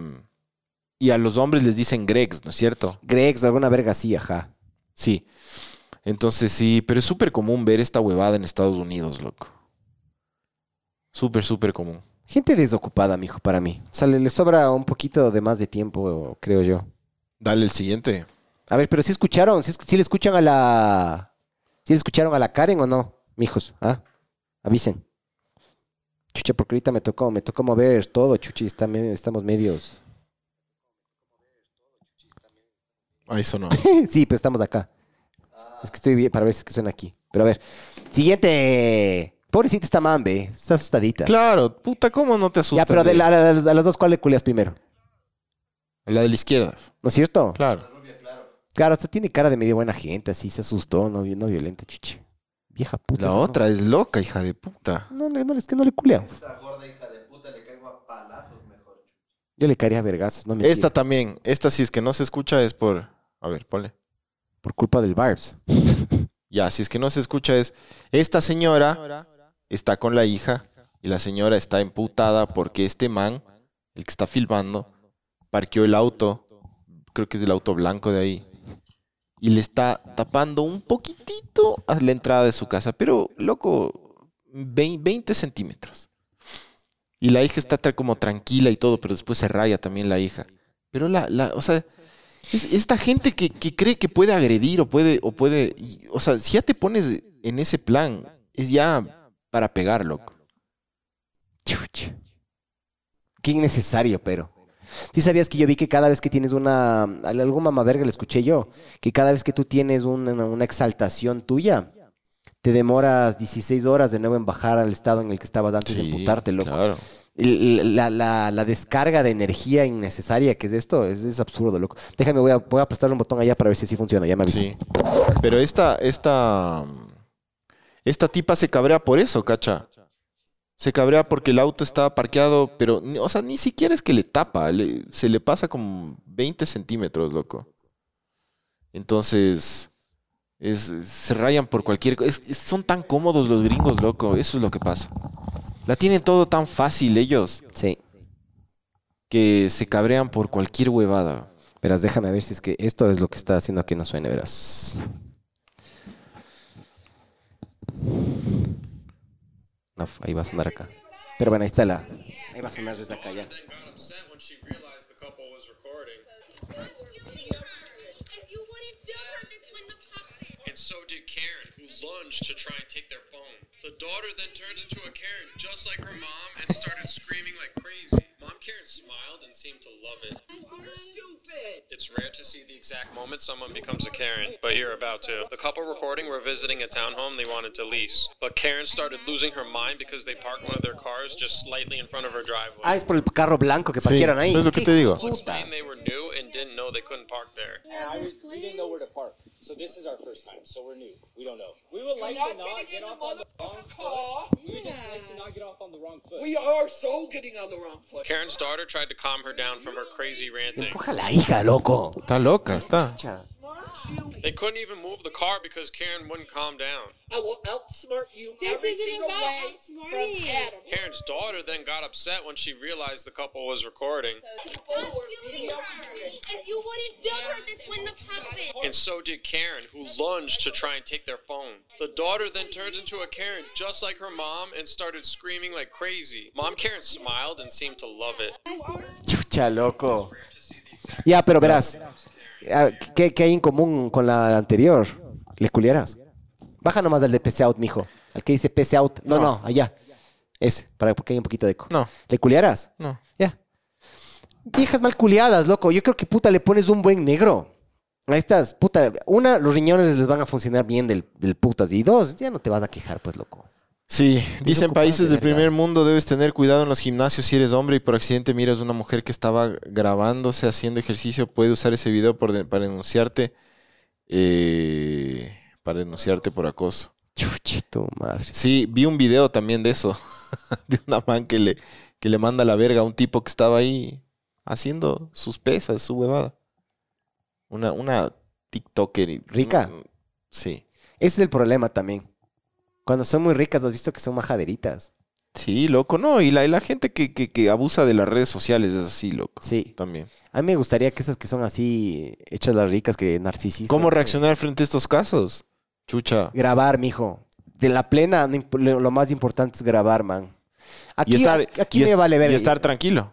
y a los hombres les dicen Gregs, ¿no es cierto? Gregs o alguna verga así, ajá. Sí. Entonces sí, pero es súper común ver esta huevada en Estados Unidos, loco. Súper, súper común. Gente desocupada, mijo, para mí. O sea, le, le sobra un poquito de más de tiempo, creo yo. Dale el siguiente. A ver, pero si escucharon, si, le escuchan a la. Le escucharon a la Karen o no, mijos, ¿ah? Avisen. Chucha, porque ahorita me tocó, me tocó mover todo, chuchi, está estamos medios. Ah, eso no. [LAUGHS] sí, pero estamos acá. Es que estoy bien para ver si es que suena aquí. Pero a ver. Siguiente. Pobrecita esta mambe, está asustadita. claro, puta, ¿cómo no te asustas? ya, pero de de- la- a, las- a las dos, ¿cuál le culias primero? La de la izquierda. ¿No es cierto? Claro. Claro, hasta tiene cara de medio buena gente, así se asustó, no, no violenta, chuchi. Vieja puta. La esa, ¿no? otra es loca, hija de puta. No, le- no, es que no le culea. Esa gorda hija de puta le caigo a palazos mejor. Yo le caería a vergazos, no me Esta también, esta si es que no se escucha es por... A ver, ponle. Por culpa del Barbs. [LAUGHS] Ya, si es que no se escucha es... Esta señora está con la hija y la señora está emputada porque este man, el que está filmando, parqueó el auto, creo que es el auto blanco de ahí, y le está tapando un poquitito a la entrada de su casa, pero loco, vein- 20 centímetros. Y la hija está como tranquila y todo, pero después se raya también la hija. Pero la, la o sea, es esta gente que, que cree que puede agredir o puede, o puede, o sea, si ya te pones en ese plan, es ya para pegar, loco. Qué innecesario, pero. ¿Sí sabías que yo vi que cada vez que tienes una. Algún mamaverga le escuché yo. Que cada vez que tú tienes una, una exaltación tuya, te demoras 16 horas de nuevo en bajar al estado en el que estabas antes de emputarte, loco. Claro. La, la- la descarga de energía innecesaria que es esto es, es absurdo, loco. Déjame, voy a, voy a prestarle un botón allá para ver si así funciona. Ya me avisas. Sí. Pero esta, esta, esta tipa se cabrea por eso, cacha. Se cabrea porque el auto estaba parqueado, pero, o sea, ni siquiera es que le tapa, le- se le pasa como 20 centímetros, loco. Entonces, es, se rayan por cualquier cosa. son tan cómodos los gringos, loco, eso es lo que pasa. La tienen todo tan fácil ellos Sí. que se cabrean por cualquier huevada. Verás, déjame ver si es que esto es lo que está haciendo que no suene, verás. No, ahí va a sonar acá. Pero bueno, ahí está la. Ahí va a sonar desde acá ya. And so did Karen, who lunged to try and take their phone. The daughter then turned into a Karen, just like her mom, and started screaming like crazy. Mom Karen smiled and seemed to love it. You're stupid. It's rare to see the exact moment someone becomes a Karen, but you're about to. The couple recording were visiting a townhome they wanted to lease. But Karen started losing her mind because they parked one of their cars just slightly in front of her driveway. Ah, es por el carro blanco que parquearon ahí. es lo que ¿Qué te digo. puta? explained they were new and didn't know they couldn't park there. And I was, we didn't know where to park. So this is our first time. So we're new. We don't know. We would like You're to not not get off on the wrong motherfucking foot. car. We would just like to not get off on the wrong foot. We are so getting on the wrong foot. Karen's daughter tried to calm her down from her crazy ranting. Empuja a la hija, loco. Está loca, está. Smart you. They couldn't even move the car because Karen wouldn't calm down. I will outsmart you This every single way from Adam. Karen's daughter then got upset when she realized the couple was recording. Stop filming her. If you wouldn't film her, this wouldn't have happened. And so did Karen, who lunged to try and take their phone. The daughter then turns into a Karen just like her mom and started screaming like crazy. Mom Karen smiled and seemed to love it. Chucha, loco. Ya, pero verás. ¿Qué, qué hay en común con la anterior? ¿Le culieras? Baja nomás al de PC Out, mijo. Al que dice PC Out. No, no, No. allá. Ese, para porque hay un poquito de eco. No, ¿Le culiarás? no. Ya. Viejas mal culiadas, loco. Yo creo que puta le pones un buen negro. A estas, puta, una, los riñones les van a funcionar bien del, del putas. Y dos, ya no te vas a quejar, pues, loco. Sí, dicen países de del primer mundo debes tener cuidado en los gimnasios si eres hombre y por accidente miras una mujer que estaba grabándose haciendo ejercicio, puede usar ese video por de- para denunciarte eh, para denunciarte por acoso. Chuchito, madre. Sí, vi un video también de eso, [LAUGHS] de una man que le, que le manda la verga a un tipo que estaba ahí haciendo sus pesas, su huevada. Una, una TikToker. ¿Rica? Sí. Ese es el problema también. Cuando son muy ricas, has visto que son majaderitas. Sí, loco, no. Y la, y la gente que, que, que abusa de las redes sociales es así, loco. Sí. También. A mí me gustaría que esas que son así, hechas las ricas, que narcisistas. ¿Cómo sí. reaccionar frente a estos casos? Chucha. Grabar, mijo. De la plena, lo más importante es grabar, man. Aquí, y estar, aquí y me es- vale ver. y estar tranquilo.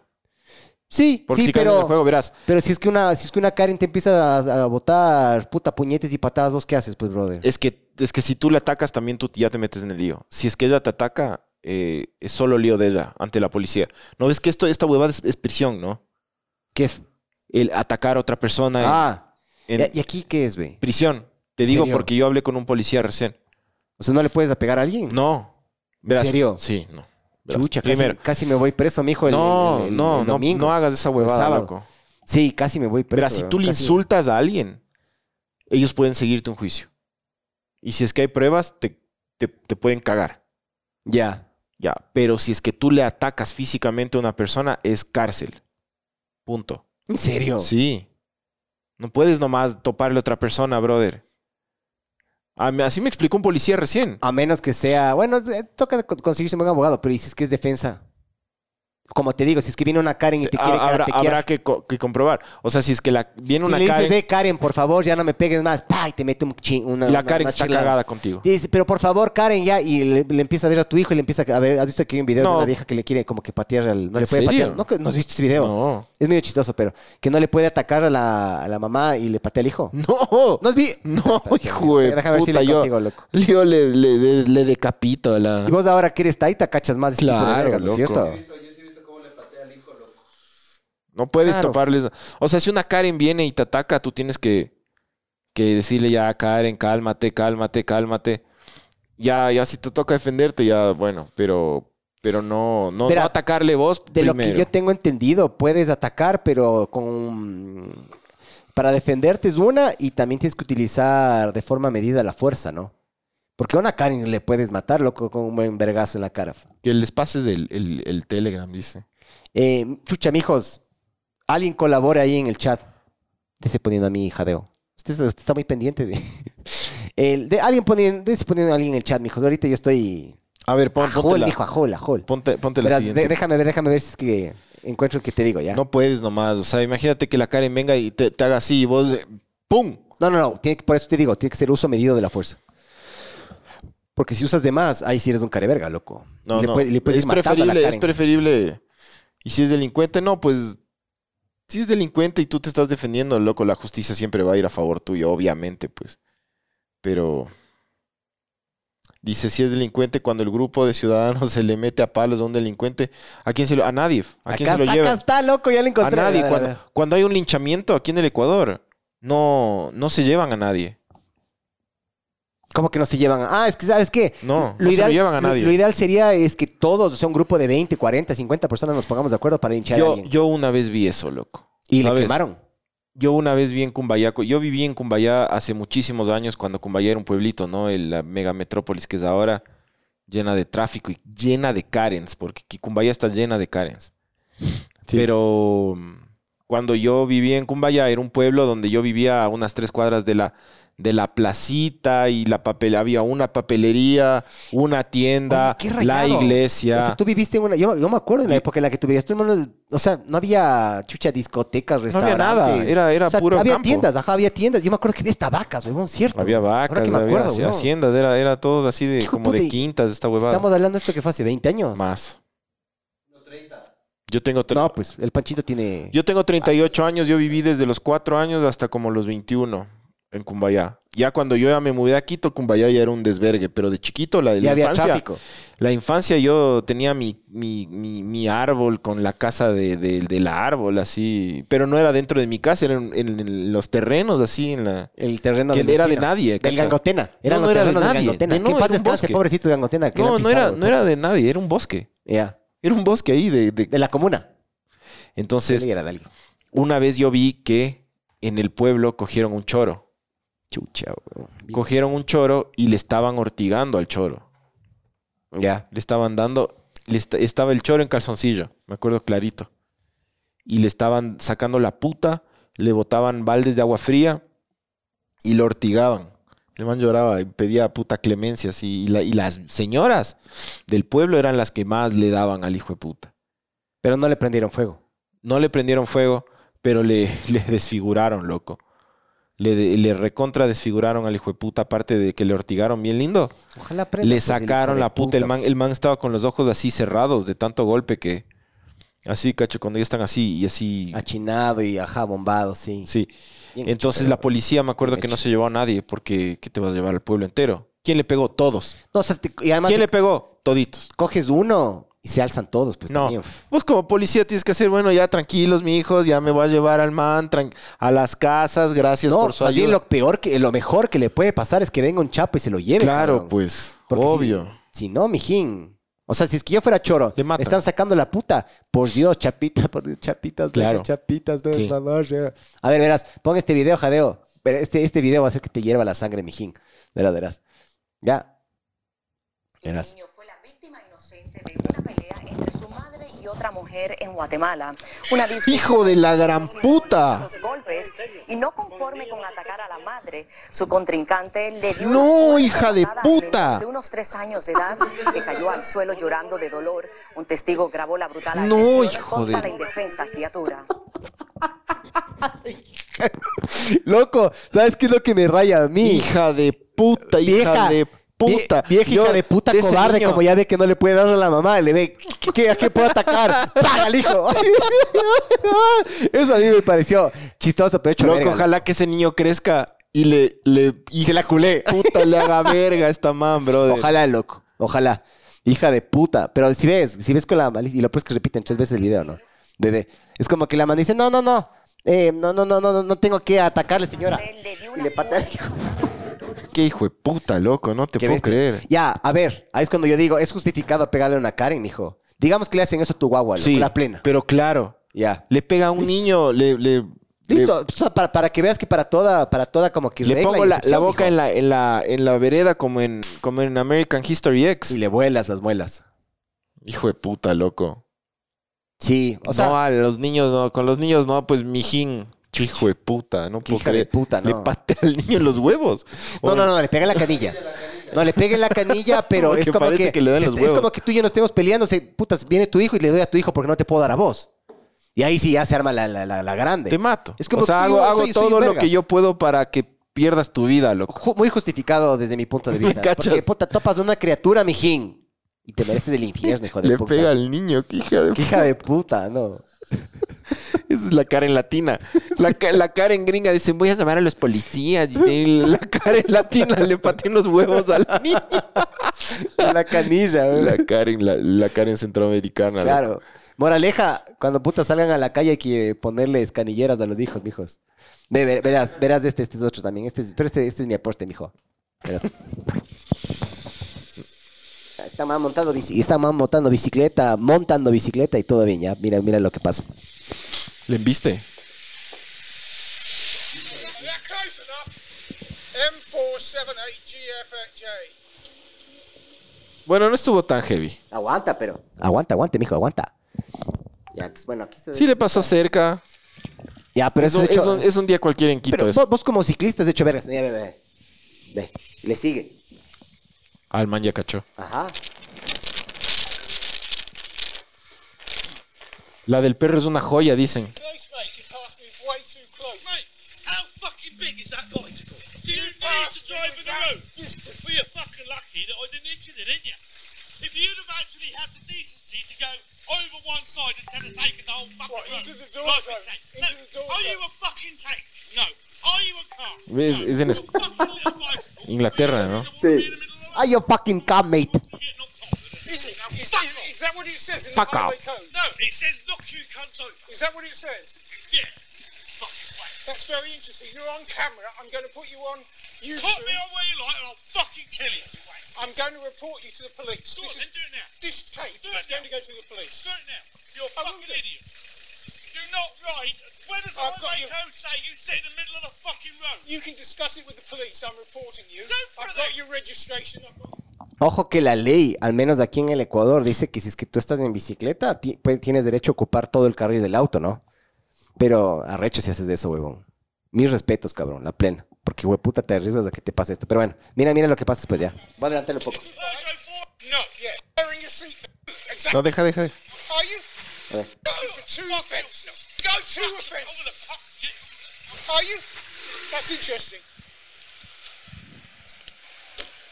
Sí, Porque sí, si pero, el juego, verás. pero si es que una, si es que una Karen te empieza a, a botar puta puñetes y patadas, ¿vos qué haces, pues, brother? Es que, es que si tú le atacas, también tú ya te metes en el lío. Si es que ella te ataca, eh, es solo lío de ella ante la policía. ¿No ves que esto, esta huevada es, es prisión, no? ¿Qué es? El atacar a otra persona en, Ah, en ¿y y aquí qué es, ve? prisión. Te ¿En digo serio? porque yo hablé con un policía recién. O sea, ¿no le puedes pegar a alguien? No. Verás, serio? Sí, no. Verás, Chucha, casi, primero. casi me voy preso, mijo, el, no, el- el- no, el no, domingo. no hagas esa huevada, loco. Sí, casi me voy preso. Verás, si tú le casi. insultas a alguien, ellos pueden seguirte un juicio. Y si es que hay pruebas, te, te, te pueden cagar. Ya. Ya, pero si es que tú le atacas físicamente a una persona, es cárcel. Punto. ¿En serio? Sí. No puedes nomás toparle a otra persona, brother. A mí- Así me explicó un policía recién. A menos que sea, bueno, toca co- conseguirse un buen abogado, pero dices que es defensa. Como te digo, si es que viene una Karen y te quiere Ha- habrá, habrá que, co- que comprobar. O sea, si es que la, viene si una le dices, Karen, ve Karen, por favor, ya no me pegues más, pa, y te mete un ching, una, la una- Karen una está chilada. cagada contigo. Dice, pero por favor, Karen, ya, y le, le empieza a ver a tu hijo y le empieza a ver, ¿has visto que hay un video de una vieja que le quiere como que patear al, no ¿En le puede serio? patear, no, que- no has visto ese video, No. es medio chistoso, pero que no le puede atacar a la, a la mamá y le patea al hijo. No. ¿No has visto? No, [LAUGHS] hijo Déjame ver si le yo, consigo, loco. yo le, le, decapito a la... Y vos ahora que eres taita, cachas más de ese tipo de Claro, verga, ¿no es cierto? Yo he visto, yo sí he visto cómo le patea al hijo, loco. No puedes Claro. toparles. O sea, si una Karen viene y te ataca, tú tienes que, que decirle ya, Karen, cálmate, cálmate, cálmate. Ya, ya si te toca defenderte, ya, bueno, pero, pero no, no, no atacarle vos De lo que yo tengo entendido, puedes atacar, pero con... Para defenderte es una y también tienes que utilizar de forma medida la fuerza, ¿no? Porque a una Karen le puedes matar, loco, con un buen vergazo en la cara. Que les pases el, el, el Telegram, dice. Eh, chucha, mijos, alguien colabore ahí en el chat. Esté poniendo a mi jadeo. Usted, usted está muy pendiente de... [LAUGHS] El, de alguien poniendo, dése poniendo a alguien en el chat, mijos. Ahorita yo estoy... A ver, pon, ponte, la, mijo, ajol, ajol. ponte, ponte la Verás, siguiente. de- déjame ver, déjame ver si es que encuentro el que te digo, ¿ya? No puedes nomás. O sea, imagínate que la Karen venga y te, te haga así y vos, ¡pum! No, no, no. Tiene por eso te digo, tiene que ser uso medido de la fuerza. Porque si usas de más, ahí sí eres un careverga, loco. No, le no. puede- le puedes es a preferible, es preferible. Y si es delincuente, no, pues. Si es delincuente y tú te estás defendiendo, loco, la justicia siempre va a ir a favor tuyo, obviamente, pues. Pero. Dice, si es delincuente, cuando el grupo de ciudadanos [LAUGHS] se le mete a palos a un delincuente, ¿a quién se lo.? A nadie. ¿A quién Acá se lo lleva? Acá está, loco, ya lo A encontré. nadie. A ver, a Cuando, cuando hay un linchamiento aquí en el Ecuador, no, no se llevan a nadie. ¿Cómo que no se llevan? a- Ah, es que, ¿sabes qué? No, no se lo llevan a lo- nadie. Lo, ideal sería es que todos, o sea, un grupo de 20, 40, 50 personas nos pongamos de acuerdo para hinchar a Yo, alguien. yo una vez vi eso, loco. y le ¿sabes? quemaron. Yo una vez vi en Cumbayá, yo viví en Cumbayá hace muchísimos años, cuando Cumbayá era un pueblito, ¿no? El- la mega metrópolis que es ahora, llena de tráfico y llena de Karens, porque Cumbayá está llena de Karens. Pero mm, cuando yo vivía en Cumbayá, era un pueblo donde yo vivía a unas tres cuadras de la, de la placita y la papel, había una papelería, una tienda, Oye, la iglesia. O sea, tú viviste en una. Yo, yo me acuerdo en la época en la que tú vivías. tú, hermano, o sea, no había chucha discotecas, había restaurantes. nada, era- era O sea, puro Había campo. tiendas, ajá, había tiendas. Yo me acuerdo que había hasta vacas, huevón, cierto. Había Ahora vacas, que me había acuerdo, haciendas, era, era todo así de como de quintas esta huevada. Estamos hablando de esto que fue hace 20 años. Más. Unos 30. Yo tengo, No, pues el Panchito tiene. yo tengo 38 años, yo viví desde los 4 años hasta como los 21. En Cumbayá. Ya cuando yo ya me mudé a Quito, Cumbayá ya era un desvergue, pero de chiquito la, infancia, tráfico. la infancia yo tenía mi, mi, mi, mi árbol con la casa de, de- del árbol, así, pero no era dentro de mi casa, era en, en- en los terrenos, así, en la... El terreno Que del era de nadie, Del ¿cacha? Gangotena. Eran No, era de del nadie. De- no, ¿Qué era pasa descanse, pobrecito Gangotena? que No, no era, no era de nadie, era un bosque. Ya. Era un bosque ahí de... de- De la comuna. Entonces, Sí, era de alguien. una vez yo vi que en el pueblo cogieron un choro. Chucha, weón. Cogieron un choro y le estaban ortigando al choro. Ya. Le estaban dando, le est- estaba el choro en calzoncillo, me acuerdo clarito. Y le estaban sacando la puta, le botaban baldes de agua fría y lo ortigaban. El man lloraba y pedía puta clemencia así. Y, la- y las señoras del pueblo eran las que más le daban al hijo de puta. Pero no le prendieron fuego. No le prendieron fuego, pero le, [LAUGHS] le desfiguraron, loco. Le, recontra desfiguraron al hijo de puta, aparte de que le ortigaron bien lindo. Ojalá. Le pues, sacaron la puta. El man, el man estaba con los ojos así cerrados de tanto golpe que. Así, cacho, cuando ya están así y así. Achinado y ajá, bombado, sí. Sí. Bien Entonces hecho, la policía me acuerdo que no se llevó a nadie porque ¿qué te vas a llevar al pueblo entero? ¿Quién le pegó? Todos. No, o sea, te- y además ¿Quién le pegó? Toditos. coges uno y se alzan todos, pues No. también. Pues como policía tienes que hacer, bueno, ya tranquilos, mi hijos, ya me voy a llevar al man a las casas, gracias No, por su ayuda. lo peor que, lo mejor que le puede pasar es que venga un chapo y se lo lleve. Claro, cabrón. pues, Porque obvio. Si, si no, mijín. O sea, si es que yo fuera choro, Le me están sacando la puta. Por Dios, chapitas, por Dios, chapitas, Claro. chapitas, ven, Sí. ya. A ver, verás, pon este video, jadeo. Este, este video va a hacer que te hierva la sangre, mijín. Verás, verás. Ya. Verás. El niño fue la víctima inocente de una pelea entre su madre y otra mujer en Guatemala. Una ¡Hijo de la gran puta! Los golpes y no conforme con atacar a la madre, su contrincante le dio ¡No, hija de puta! De unos tres años de edad que cayó al suelo llorando de dolor. Un testigo grabó la brutal No, hijo contra de- la indefensa criatura. [LAUGHS] Loco, ¿sabes qué es lo que me raya a mí? Hija de puta, hija de puta. Vie- Vieja hija Yo, de puta ese cobarde, niño- como ya ve que no le puede dar a la mamá, le ve, ¿qué, a qué puedo atacar? ¡Paga al hijo! [LAUGHS] Eso a mí me pareció chistoso, pero hecho Loco, verga. ojalá que ese niño crezca y le, le y Se la culé. puta le haga verga a esta man, brother. Ojalá, loco. Ojalá. Hija de puta. Pero si ves, si ves con la malicia, y lo puedes que repiten tres veces el video, ¿no? Bebé. Es como que la man dice, no, no, no. Eh, no, no, no, no, no, no tengo que atacarle, señora. Le dio Y le patea al hijo. Qué hijo de puta, loco, no te puedo bestia. creer. Ya, a ver, ahí es cuando yo digo, es justificado pegarle a una Karen, hijo. Digamos que le hacen eso a tu guagua, loco, Sí, la plena. pero claro, Ya. le pega a un niño, le, le, Listo, o sea, para, para que veas que para toda, para toda como que le, regla pongo y la, excepción, boca en la, en la, en la vereda como en, como en American History X. Y le vuelas las muelas. Hijo de puta, loco. Sí, o sea, no, a los niños no, con los niños no, pues mijín. Hijo de puta, no puedo hija de creer. puta, Le no. patea al niño en los huevos. No, O- no, no, le pega en la canilla. No, le pega en la canilla, [LAUGHS] pero es como que, le es, como que tú y yo no estemos peleando, se, putas, viene tu hijo y le doy a tu hijo porque no te puedo dar a vos. Y ahí sí ya se arma la, la, la, la grande. Te mato. Es como o sea, que hago, yo hago soy- soy todo lo que yo puedo para que pierdas tu vida, loco. Ju- Muy justificado desde mi punto de [LAUGHS] vista. cachas? Porque, puta, topas una criatura, mijín. Y te mereces el infierno, hijo de [LAUGHS] Le puta. pega al niño, hija de Qué hija de puta, no. Esa es la Karen latina. La, la Karen gringa dice, voy a llamar a los policías. Y la Karen latina le patea unos huevos al [LAUGHS] niño. La canilla, güey. La Karen, la, la Karen centroamericana. loco. Claro. Moraleja, cuando putas salgan a la calle hay que ponerles canilleras a los hijos, mijos. Ve, ve- verás, verás este, este es otro también. Este es, pero este, este es mi aporte, mijo. Verás. Está más montando está más montando bicicleta, montando bicicleta y todo bien, ya. Mira, mira lo que pasa. ¿Le enviste? Yeah, close enough. M478GFJ. Bueno, no estuvo tan heavy. Aguanta, pero. Aguanta, aguante, mijo, aguanta. Ya, entonces, bueno, aquí se Sí le pasó cerca. Ya, pero Es eso un, es hecho. es un- es un día cualquiera en Quito. pero eso. vos, vos como ciclista has hecho vergas. Mira, ve, ve. Ve, le sigue. Al man ya cachó. Ajá. La del perro es una joya, dicen. Close, mate. You passed me way too close. Mate, how fucking big is that bicycle? Do you need to drive in the road? Well, you're fucking lucky that I didn't hit you, didn't you? If you'd have actually had the decency to go over one side instead of taking the whole fucking What, road. into the door like zone? a tank. Into No, the door Are you zone? a fucking tank? No. Are you a car? Es, es en Inglaterra, ¿no? Sí. Are you fucking car, mate? That what it says in Fuck the off. code? No, it says knock you cunts over. Is that what it says? Yeah. Fucking wait. That's very interesting. You're on camera. I'm going to put you on Put me on where you like and I'll fucking kill you. I'm going to report you to the police. Go on, This, then do it now. this tape Do is going now. to go to the police. Do it now. You're a I will fucking do. idiot. You're not right. Where does I've highway you. code say you sit in the middle of the fucking road? You can discuss it with the police. I'm reporting you. Go for I've got your registration. Ojo que la ley, al menos aquí en el Ecuador, dice que si es que tú estás en bicicleta, ti- pues, tienes derecho a ocupar todo el carril del auto, ¿no? Pero arrecho si haces de eso, huevón. Mis respetos, cabrón, la plena. Porque, hueputa, te arriesgas a que te pase esto. Pero bueno, mira, mira lo que pasa después ya. Voy a adelantarle un poco. Peugeot 4. No, yeah. Wearing your seatbelt. Exactly. No, deja, deja. deja. Are you? A ver. Go for two. Go Two. Are you? That's interesting.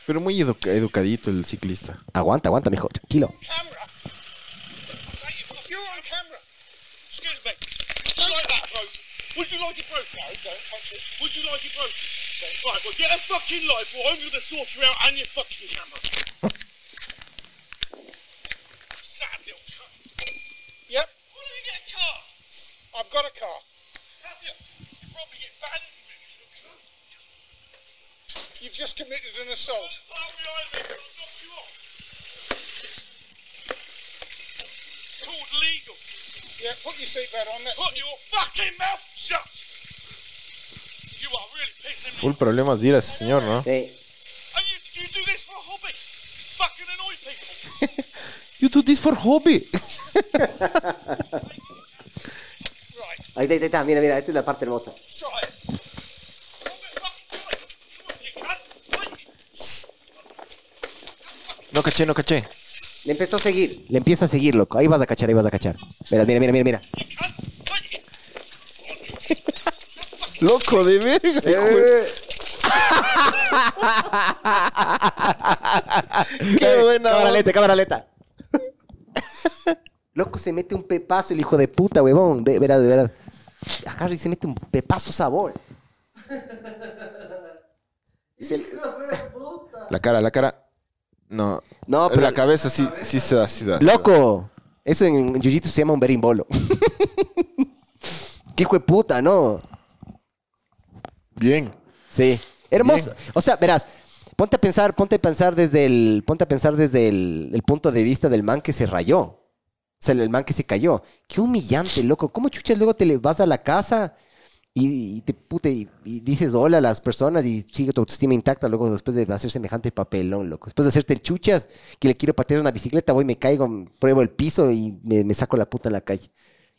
Pero muy educa- educadito el ciclista. Aguanta, aguanta, mijo, tranquilo. Camera. You're on camera. Excuse me. Would you like that broken? Would you like it broken? No, don't touch it. Would you like it broken? Right, well, get a fucking life or I'm gonna sort you out and your fucking camera. Sad little cunt. Yep. Why don't you get a car? I've got a car. Have you? You probably get banned from it. you little cunt. You've just committed an assault. Called legal. Yeah, put your seatbelt on. That's Put your fucking mouth shut. You are really pissing me Full problemas de ir a ese señor, ¿no? Sí. And you, you do this for a hobby? Fucking annoy people. [LAUGHS] You do this for hobby. [LAUGHS] right. Ahí, ahí, ahí está, mira, mira, esta es la parte hermosa. Try it. I'm gonna fucking try it. Come on, you cunt. Wait. No caché, no caché. Le empezó a seguir. Le empieza a seguir, loco. Ahí vas a cachar, ahí vas a cachar. Mira, mira, mira, mira, mira. Loco de verga. de- Qué buena. Cámara lenta, cámara lenta. Loco, se mete un pepazo el hijo de puta, huevón. Ve, verás, verás. Agarra y se mete un pepazo sabor. Y se- La cara, la cara. No. No, pero... La cabeza sí, sí se da, sí da. Loco, eso en Jiu-Jitsu se llama un berimbolo. [LAUGHS] Qué hijo de puta, ¿no? Bien. Sí. Hermoso. Bien. O sea, verás, ponte a pensar, ponte a pensar desde el, ponte a pensar desde el, el punto de vista del man que se rayó. O sea, el man que se cayó. Qué humillante, loco. ¿Cómo chuchas luego te le vas a la casa y, y te puta, y, y dices hola a las personas y sigue tu autoestima intacta luego después de hacer semejante papelón, loco? Después de hacerte el chuchas que le quiero patear una bicicleta, voy, me caigo, pruebo el piso y me, me saco la puta en la calle.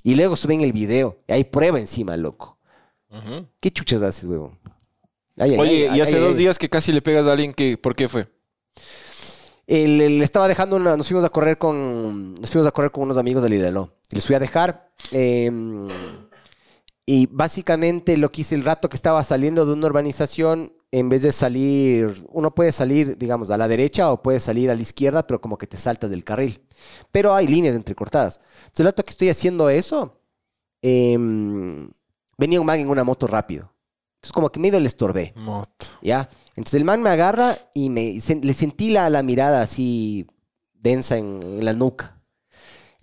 Y luego suben el video y hay prueba encima, loco. ¿Qué chuchas haces, huevón? Ay, Oye, ay, y hace ay, dos días que casi le pegas a alguien que. ¿Por qué fue? Le estaba dejando una, nos fuimos a correr con nos fuimos a correr con unos amigos del Ireló. Les fui a dejar eh, y básicamente lo que hice el rato que estaba saliendo de una urbanización, en vez de salir, uno puede salir, digamos, a la derecha o puede salir a la izquierda, pero como que te saltas del carril. Pero hay líneas entrecortadas. Entonces el rato que estoy haciendo eso, em, venía un man en una moto rápido. Entonces como que medio le estorbé. Moto. ¿Ya? Entonces el man me agarra y me, se- le sentí la, la mirada así densa en, en la nuca.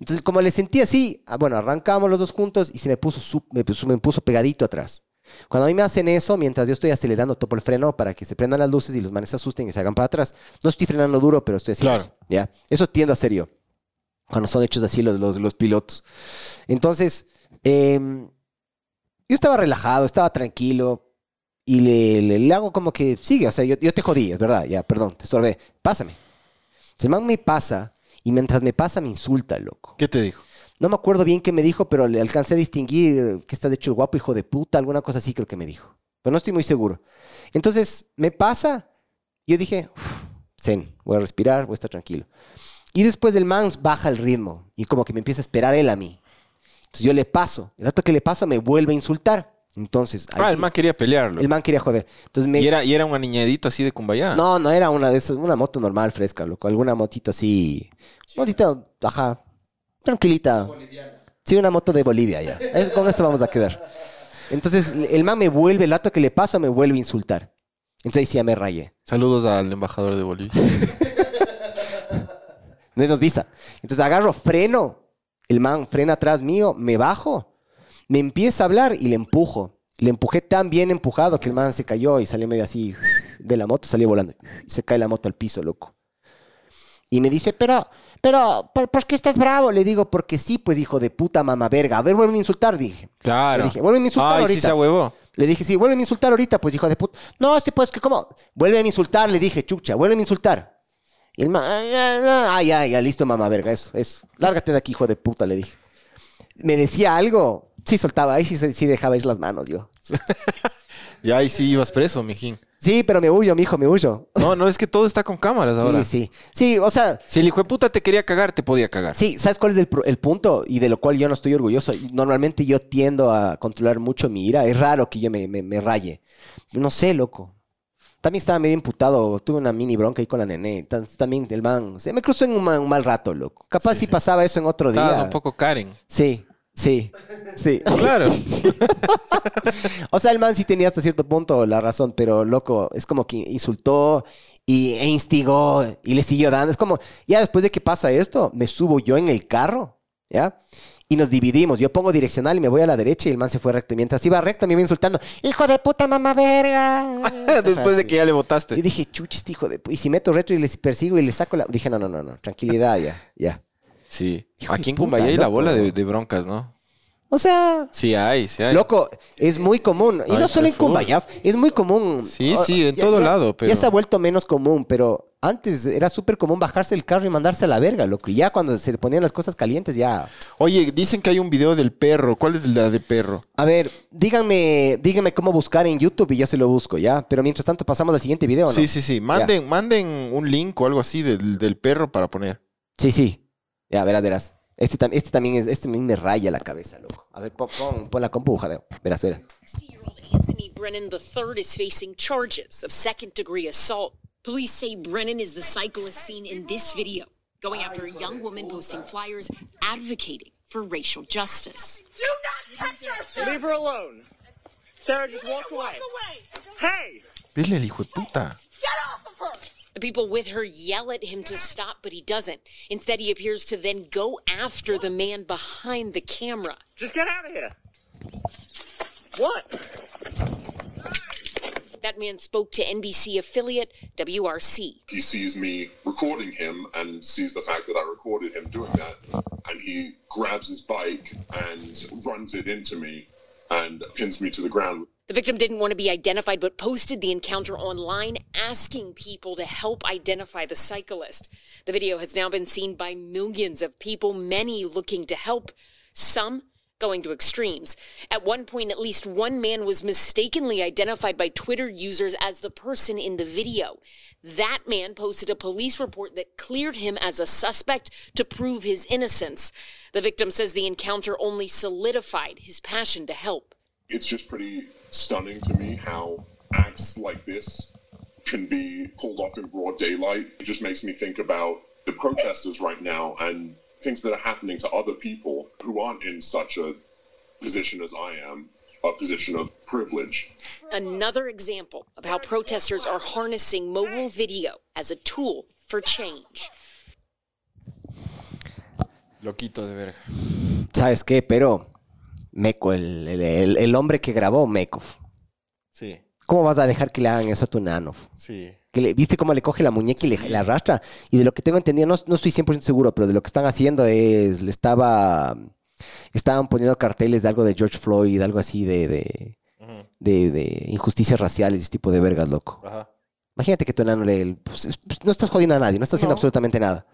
Entonces como le sentí así, ah, bueno, arrancamos los dos juntos y se me puso, me puso, me puso pegadito atrás. Cuando a mí me hacen eso, mientras yo estoy acelerando, topo el freno para que se prendan las luces y los manes se asusten y se hagan para atrás. No estoy frenando duro, pero estoy haciendo Claro. eso, ¿ya? Eso tiendo a yo. Cuando son hechos así los, los, los pilotos. Entonces, em, yo estaba relajado, estaba tranquilo y le, le- le hago como que sigue, o sea, yo, yo te jodí, es verdad, ya, perdón, te estorbé, pásame. Entonces, el man me pasa y mientras me pasa me insulta, loco. ¿Qué te dijo? No me acuerdo bien qué me dijo, pero le alcancé a distinguir eh, que estás hecho el guapo, hijo de puta, alguna cosa así creo que me dijo. Pero no estoy muy seguro. Entonces, me pasa, y yo dije, "Uf, zen, voy a respirar, voy a estar tranquilo. Y después el man baja el ritmo y como que me empieza a esperar él a mí. Entonces yo le paso. El rato que le paso me vuelve a insultar. Entonces, ahí Ah, el man quería pelearlo. el man quería joder. Entonces me, Y era, y era un aniñadito así de Cumbayá. no, no era una de esas, una moto normal, fresca, loco. Alguna motito así. Motita, ajá. Tranquilita. Sí, una moto de Bolivia ya. Es- con eso vamos a quedar. Entonces el man me vuelve, el rato que le paso me vuelve a insultar. Entonces sí, ya me rayé. Saludos al embajador de Bolivia. [LAUGHS] No nos visa. Entonces agarro, freno. El man frena atrás mío, me bajo. Me empieza a hablar y le empujo. Le empujé tan bien empujado que el man se cayó y salió medio así de la moto, salió volando. Y se cae la moto al piso, loco. Y me dice, pero, pero, ¿por, por qué estás bravo? Le digo, porque sí, pues hijo de puta mamá verga. A ver, vuelve a insultar, dije. Claro. Le dije, vuelve a insultar Ay, ahorita. sí se huevo. Le dije, sí, vuelve a insultar ahorita, pues hijo de puta. No, este pues que cómo. Vuelve a insultar, le dije, chucha, vuelve a insultar. Y el man, "Ay, ay, ay". listo, mamá verga, eso, eso. Lárgate de aquí, hijo de puta, le dije. Me decía algo, sí soltaba, ahí sí, sí dejaba ir las manos yo. [LAUGHS] Ya ahí sí ibas preso, mijín. Sí, pero me huyo, mijo, me huyo. No, no, es que todo está con cámaras ahora. Sí, sí. Sí, o sea, Si el hijo de puta te quería cagar, te podía cagar. Sí, ¿sabes cuál es el, el punto? Y de lo cual yo no estoy orgulloso. Normalmente yo tiendo a controlar mucho mi ira. Es raro que yo me, me, me raye. No sé, loco. También estaba medio imputado. Tuve una mini bronca ahí con la nene. Tan- También el man. Se me cruzó en un, ma- un mal rato, loco. Capaz si pasaba eso en otro Estabas día. un poco Karen. Sí, sí, sí. [LAUGHS] Claro. [LAUGHS] O sea, el man sí tenía hasta cierto punto la razón, pero loco, es como que insultó y, e instigó y le siguió dando. Es como, ya después de que pasa esto, me subo yo en el carro, ¿ya? Y nos dividimos. Yo pongo direccional y me voy a la derecha y el man se fue recto. Y mientras iba recto me iba insultando, hijo de puta mamá verga. [LAUGHS] Después de que ya le Y votaste. dije, chuch, este hijo de pu-". Y si meto retro y les persigo y les saco la... Dije, no, no, no, no, tranquilidad, ya, ya. Sí. Hijo Aquí en puta, Cumbaya hay la loco. bola de, de broncas, ¿no? O sea, Sí hay, sí hay. Loco, es muy común. Y Ay, no solo en. Cumbayaf, es muy común. Sí, sí, en ya- todo ya- lado, pero- Ya se ha vuelto menos común, pero antes era súper común bajarse el carro y mandarse a la verga, loco. Y ya cuando se le ponían las cosas calientes, ya. Oye, dicen que hay un video del perro. ¿Cuál es el de la de perro? A ver, díganme, díganme cómo buscar en YouTube y yo se lo busco, ¿ya? Pero mientras tanto pasamos al siguiente video, ¿no? Sí, sí, sí. Manden, manden un link o algo así del, del perro para poner. Sí, sí. Ya, verás, verás. Este, tam- este también es, este también me raya la cabeza, loco. A ver, pon, pon, pon la compu, jadeo. Verás, verás. 60-year-old Anthony Brennan III is facing charges of second-degree assault. Police say Brennan is the cyclist seen in this video, going after a young woman posting flyers advocating for racial justice. Do not touch her, sir. Leave her alone. Sarah, just walk away. Hey! Vele el hijo de puta. Get off of her. The people with her yell at him to stop, but he doesn't. Instead, he appears to then go after the man behind the camera. Just get out of here. What? That man spoke to NBC affiliate WRC. he sees me recording him and sees the fact that I recorded him doing that, and he grabs his bike and runs it into me and pins me to the ground. The victim didn't want to be identified, but posted the encounter online, asking people to help identify the cyclist. The video has now been seen by millions of people, many looking to help, some going to extremes. At one point, at least one man was mistakenly identified by Twitter users as the person in the video. That man posted a police report that cleared him as a suspect to prove his innocence. The victim says the encounter only solidified his passion to help. It's just pretty stunning to me how acts like this can be pulled off in broad daylight. It just makes me think about the protesters right now and things that are happening to other people who aren't in such a position as I am, a position of privilege. Another example of how protesters are harnessing mobile video as a tool for change. Loquito de verga. ¿Sabes qué? Pero, Meco, el, el- el- hombre que grabó Meco. Sí, ¿Cómo vas a dejar que le hagan eso a tu nano? sí. Que le, ¿Viste cómo le coge la muñeca y le, le arrastra? Y de lo que tengo entendido, no, no estoy 100% seguro, pero de lo que están haciendo es, le estaba, estaban poniendo carteles de algo de George Floyd, algo así de, de, de- de injusticias raciales, ese tipo de vergas, loco. Ajá. Imagínate que tu enano le, pues, es- pues, no estás jodiendo a nadie, no estás haciendo No. absolutamente nada.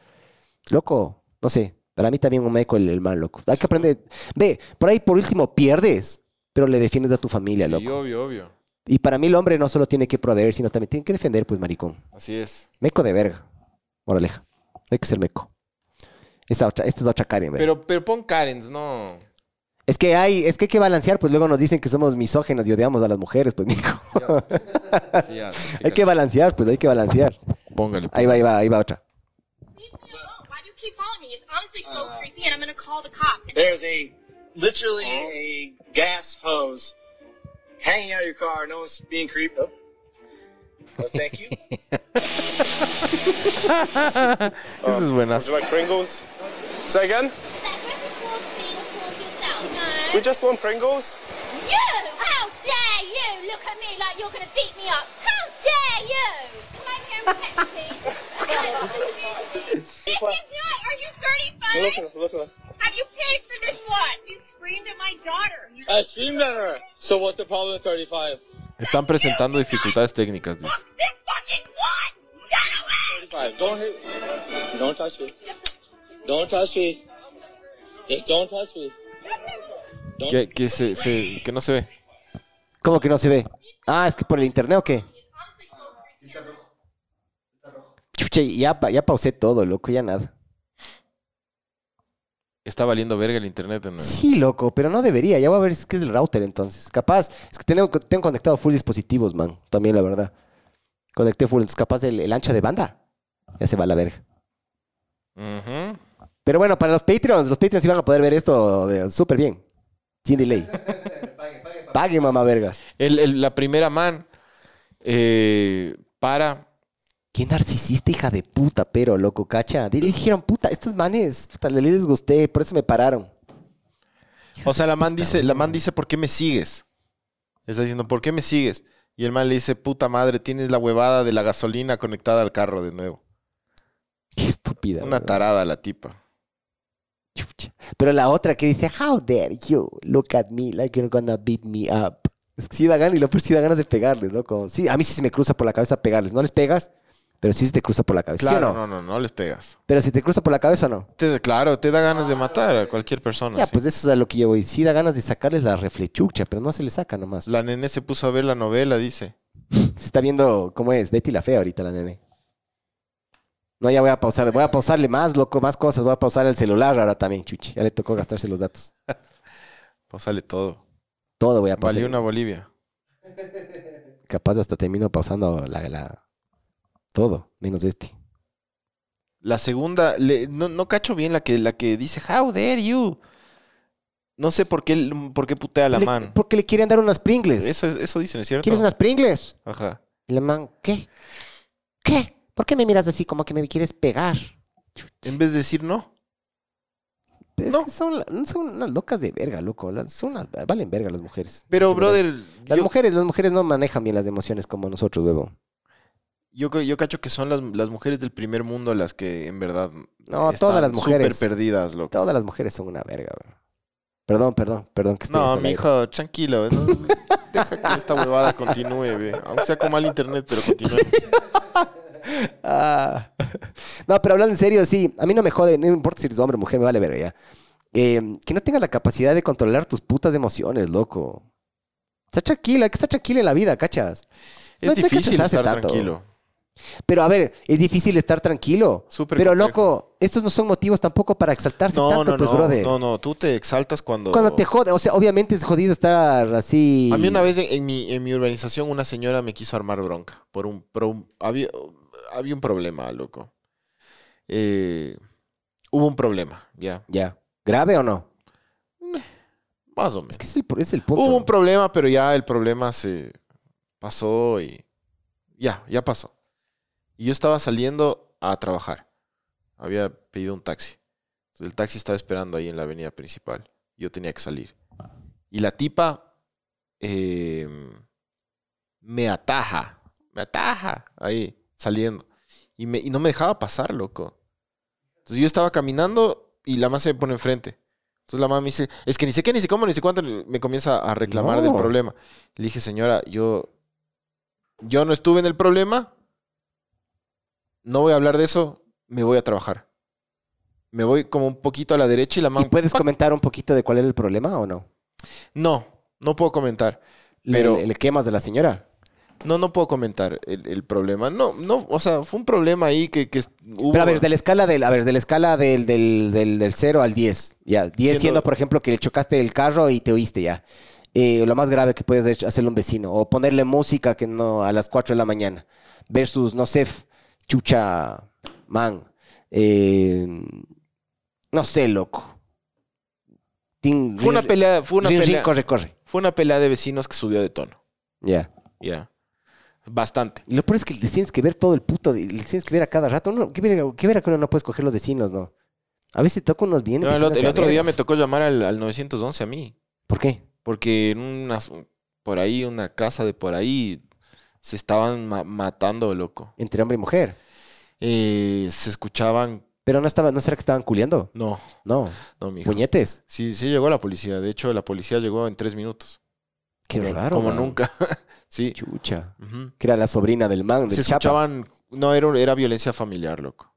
Loco, no sé, para mí también un meco el, el mal, loco. Hay que aprender. Ve, por ahí por último pierdes, pero le defiendes a tu familia, Sí, loco. obvio, obvio. Y para mí el hombre no solo tiene que proveer, sino también tiene que defender, pues, maricón. Así es. Meco de verga. Moraleja. Hay que ser meco. Esta, otra, esta es otra Karen, ve. Pero, pero pon Karens, no. Es que hay, es que hay que balancear, pues luego nos dicen que somos misógenos y odiamos a las mujeres, pues, mijo. [LAUGHS] Sí, ya, hay que balancear, pues, hay que balancear. Póngale. Ahí va, ahí va, ahí va otra. Why do following me? It's honestly so uh. creepy, and I'm gonna call the cops. There's a literally a gas hose hanging out of your car. No one's being creeped. Oh. Well, thank you. Ese es buenazo. Would you like Pringles? Say again? We just want Pringles. You! How dare you look at me like you're going to beat me up? How dare you! Are you 35? Look at her, look at her. Have you paid for this lot? You screamed at my daughter. I screamed at her. So what's the problem with 35? Están presentando dificultades técnicas, dice. This fucking what? 35. Don't hit. Don't touch me. Don't touch me. Just don't touch me. Don't. Que, que, se, se- que no se ve. ¿Cómo que no se ve? Ah, es que por el internet o qué? Ya, pa- ya pausé todo, loco, ya nada. Está valiendo verga el internet. nuevo. Sí, loco, pero no debería. Ya voy a ver es que es el router entonces. Capaz, es que tengo, tengo conectado full dispositivos, man. También, la verdad. Conecté full, entonces capaz el, el ancho de banda. Ya se va a la verga. Ujú. Pero bueno, para los Patreons, los Patreons sí van a poder ver esto de- súper bien. Sin delay. [LAUGHS] Pague, mamá vergas. El- el- la primera man eh, para. Qué narcisista, hija de puta, pero loco, cacha. Dijeron, puta, estos manes, puta, les gusté, por eso me pararon. O sea, la man dice, la man dice, ¿por qué me sigues? Está diciendo, ¿por qué me sigues? Y el man le dice, puta madre, tienes la huevada de la gasolina conectada al carro de nuevo. Qué estúpida. Una ¿verdad? tarada la tipa. Pero la otra que dice, how dare you look at me like you're gonna beat me up. Es que sí da ganas y lo peor sí da ganas de pegarles, loco. Sí, a mí sí se me cruza por la cabeza pegarles. No les pegas, pero sí se te cruza por la cabeza. ¿Sí o Claro, no? no, no, no les pegas. Pero si te cruza por la cabeza o no. Te- claro, te da ganas de matar a cualquier persona. Ya, sí. pues eso es a lo que yo voy. Sí da ganas de sacarles la reflechucha, pero no se le saca nomás. La nene se puso a ver la novela, dice. [LAUGHS] Se está viendo cómo es Betty la fea ahorita la nene. No, ya voy a pausar. Voy a pausarle más, loco, más cosas. Voy a pausar el celular ahora también, chuchi. Ya le tocó gastarse los datos. [LAUGHS] Sale todo. Todo voy a pausar. Valió una Bolivia. Capaz hasta termino pausando la, la... todo, menos este. La segunda, le- no, no cacho bien la que, la que dice, how dare you. No sé por qué, por qué putea a la Le- man. Porque le quieren dar unas Pringles. Eso, eso dicen, ¿es cierto? ¿Quieres unas Pringles? Ajá. Y la man, ¿qué? ¿Qué? ¿Por qué me miras así como que me quieres pegar? En vez de decir no. Es que son, son unas locas de verga, loco. Son unas, valen verga las mujeres. Pero, brother. Las yo- mujeres, las mujeres no manejan bien las emociones como nosotros, huevo. Yo, creo- yo cacho que son las, las mujeres del primer mundo las que en verdad. No, están todas las mujeres. Súper perdidas, loco. Todas las mujeres son una verga, weón. Perdón, perdón, perdón que No, mi hijo, tranquilo. no- deja que esta huevada continúe, ve. Aunque sea con mal internet, pero continúe. [LAUGHS] Ah. No, pero hablando en serio, sí, a mí no me jode, no importa si eres hombre o mujer, me vale verga ya. Eh, que no tengas la capacidad de controlar tus putas emociones, loco. Está tranquila, hay que estar tranquila en la vida, ¿cachas? Es No difícil estresarse estar tanto. tranquilo. Pero a ver, es difícil estar tranquilo. Súper pero complejo. loco, estos no son motivos tampoco para exaltarse No, tanto, no, pues, no, brother. no, no. Tú te exaltas cuando. Cuando te jode, o sea, obviamente es jodido estar así. A mí una vez en, en mi, en mi urbanización una señora me quiso armar bronca. Por un, por un- había, había un problema, loco. Eh, hubo un problema, ya. Ya. ¿Grave o no? Más o menos. Es que es el, es el punto. Hubo un problema, pero ya el problema se pasó y ya, ya pasó. Y yo estaba saliendo a trabajar. Había pedido un taxi. Entonces, el taxi estaba esperando ahí en la avenida principal. Yo tenía que salir. Y la tipa eh, me ataja, me ataja ahí, saliendo. Y, me, y no me dejaba pasar, loco. Entonces yo estaba caminando y la mamá se me pone enfrente. Entonces la mamá me dice, es que ni sé qué, ni sé cómo, ni sé cuánto, me comienza a reclamar del No. problema. Le dije, señora, yo, yo no estuve en el problema, no voy a hablar de eso, me voy a trabajar. Me voy como un poquito a la derecha y la ¿Y mamá... puedes comentar un poquito de cuál era el problema o no? No, no puedo comentar. ¿Le, Pero le- le quemas de la señora? no, no puedo comentar el, el problema. No, no, o sea, fue un problema ahí que, que hubo. Pero a ver, de la escala del, a ver, de la escala del, del, del, del 0 al 10. Ya, 10 siendo... Siendo- por ejemplo, que le chocaste el carro y te oíste ya. Eh, lo más grave que puedes hacer- hacerle a un vecino. O ponerle música que no a las 4 de la mañana. Versus, no sé, chucha, man. Eh, no sé, loco. Fue una rin- pelea, fue una rin- rin, pelea. corre, corre. Fue una pelea de vecinos que subió de tono. Ya. Ya. Bastante. Y lo peor es que les tienes que ver todo el puto, les tienes que ver a cada rato. No, ¿Qué verga, que uno no puedes coger los vecinos, no? A veces toca unos bien. No, el, ot- el otro día me tocó llamar al, al 911 a mí. ¿Por qué? Porque en una, por ahí, una casa de por ahí, se estaban ma- matando, loco. Entre hombre y mujer. Eh, se escuchaban... Pero no estaba, no será que estaban culiando. No, No. no, mijo. Puñetes. Sí, sí llegó la policía. De hecho, la policía llegó en tres minutos. Qué Como- raro. Como man. nunca. [LAUGHS] sí. Chucha. Que era la sobrina del man, del Se Chapa. escuchaban... No, era, era violencia familiar, loco.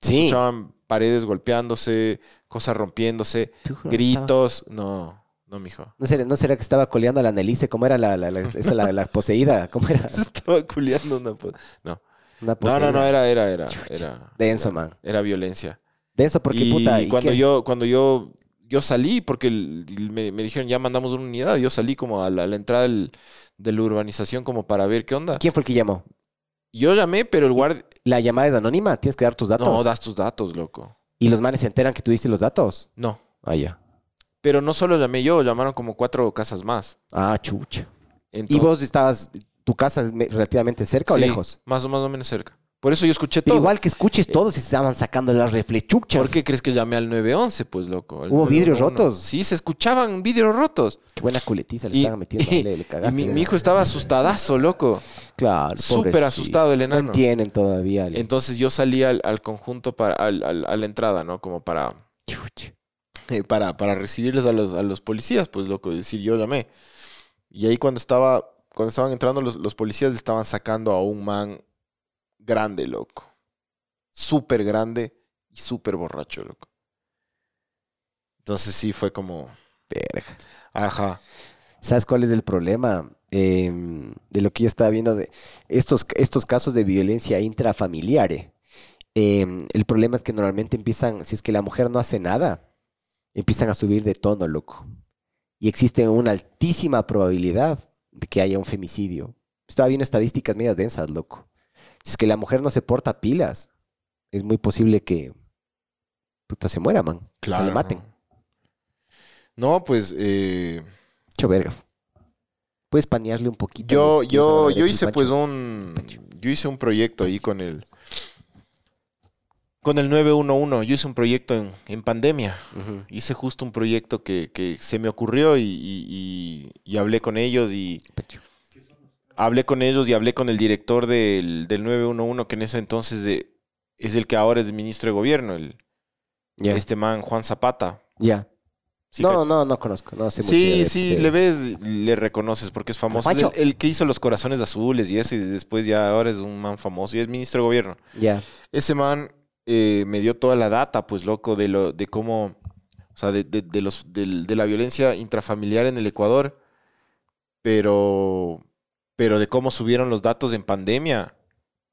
Sí. escuchaban paredes golpeándose, cosas rompiéndose, gritos. No, no, mijo. ¿No será, ¿No será que estaba coleando a la Annelise? ¿Cómo era la, la, la, [LAUGHS] esa, la, poseída? ¿Cómo era? Se [LAUGHS] estaba culiando una... No. Una No, poseída. no, no, era, era, era, era, Denso, man. era violencia. Denso porque, y puta... ¿y cuando qué? yo, cuando yo, yo salí, porque me, me dijeron ya mandamos una unidad, yo salí como a la, a la entrada del- de la urbanización como para ver qué onda. ¿Quién fue el que llamó? Yo llamé, pero el guardia... La llamada es anónima, tienes que dar tus datos. No, das tus datos, loco. ¿Y los manes se enteran que tú diste los datos? No. Ah, ya. Pero no solo llamé yo, llamaron como cuatro casas más. Ah, chucha. ¿Y vos estabas, tu casa es me- relativamente cerca o lejos? Más o más o menos cerca. Por eso yo escuché Pero todo. igual que escuches todos y se estaban sacando las reflechuchas. ¿Por qué crees que llamé al 911, pues, loco? ¿Hubo vidrios 911. rotos? Sí, se escuchaban vidrios rotos. Qué buena culetiza le Y- estaban metiendo. [LAUGHS] le, le Y cagaste. mi, ¿no? mi hijo estaba asustadazo, loco. Claro, Súper asustado el No enano. entienden todavía. Entonces yo salí al, al conjunto, para, al- al- a la entrada, ¿no? Como para, Chucha. Eh, para, para recibirles a los, a los policías, pues, loco. Es decir, yo llamé. Y ahí cuando estaba, cuando estaban entrando los, los policías, estaban sacando a un man grande, loco. Súper grande y súper borracho, loco. Entonces sí fue como, Verga. ajá. ¿Sabes cuál es el problema? Eh, de lo que yo estaba viendo de estos, estos casos de violencia intrafamiliar. eh. Eh, el problema es que normalmente empiezan, si es que la mujer no hace nada, empiezan a subir de tono, loco. Y existe una altísima probabilidad de que haya un femicidio. Estaba viendo estadísticas medias densas, loco. Si es que la mujer no se porta pilas, es muy posible que puta se muera, man. Claro. Se le maten. No, pues eh, Hecho verga. Puedes panearle un poquito. yo, yo, yo hice Pancho? pues un, yo hice un proyecto ahí con el, con el 911. Yo hice un proyecto en, en pandemia. Hice justo un proyecto que, que se me ocurrió y, y- y- y hablé con ellos y hablé con ellos y hablé con el director del, del 911 que en ese entonces de- es el que ahora es ministro de gobierno, el, este man Juan Zapata. Ya. Sí, no, no, no conozco. No sé mucho Sí, de- sí, de- le ves, le reconoces porque es famoso. Es el, que hizo los corazones azules y eso, y después ya ahora es un man famoso y es ministro de gobierno. Ya. Ese man eh, me dio toda la data, pues loco, de lo, de cómo, o sea, de, de- de los, del- de la violencia intrafamiliar en el Ecuador, pero, pero de cómo subieron los datos en pandemia.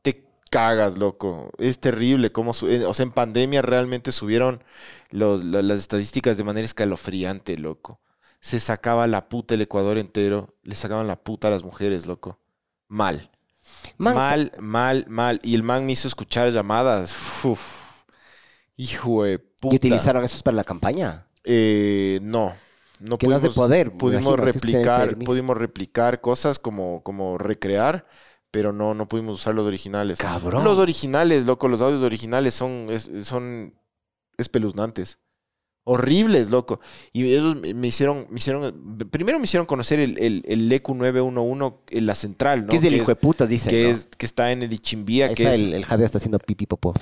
Te cagas, loco. Es terrible cómo, eh, o sea, en pandemia realmente subieron los- la- las estadísticas de manera escalofriante, loco. Se sacaba la puta el Ecuador entero, le sacaban la puta a las mujeres, loco. Mal. Man, Mal, mal, mal. Y el man me hizo escuchar llamadas. Uf. Hijo de puta. ¿Y utilizaron esos para la campaña? Eh, no. No es de poder, Pudimos replicar, pudimos replicar cosas como, como recrear, pero no, no pudimos usar los originales. Cabrón. Los originales, loco, los audios originales son, es- son espeluznantes. Horribles, loco. Y ellos me hicieron, me hicieron, primero me hicieron conocer el, el, el EQ 911 en la central, ¿no? Que es del hijo de putas, dicen. que, ¿no? es, que está en el Ichimbía, Ahí que está es, el, el Jade está haciendo pipi popó.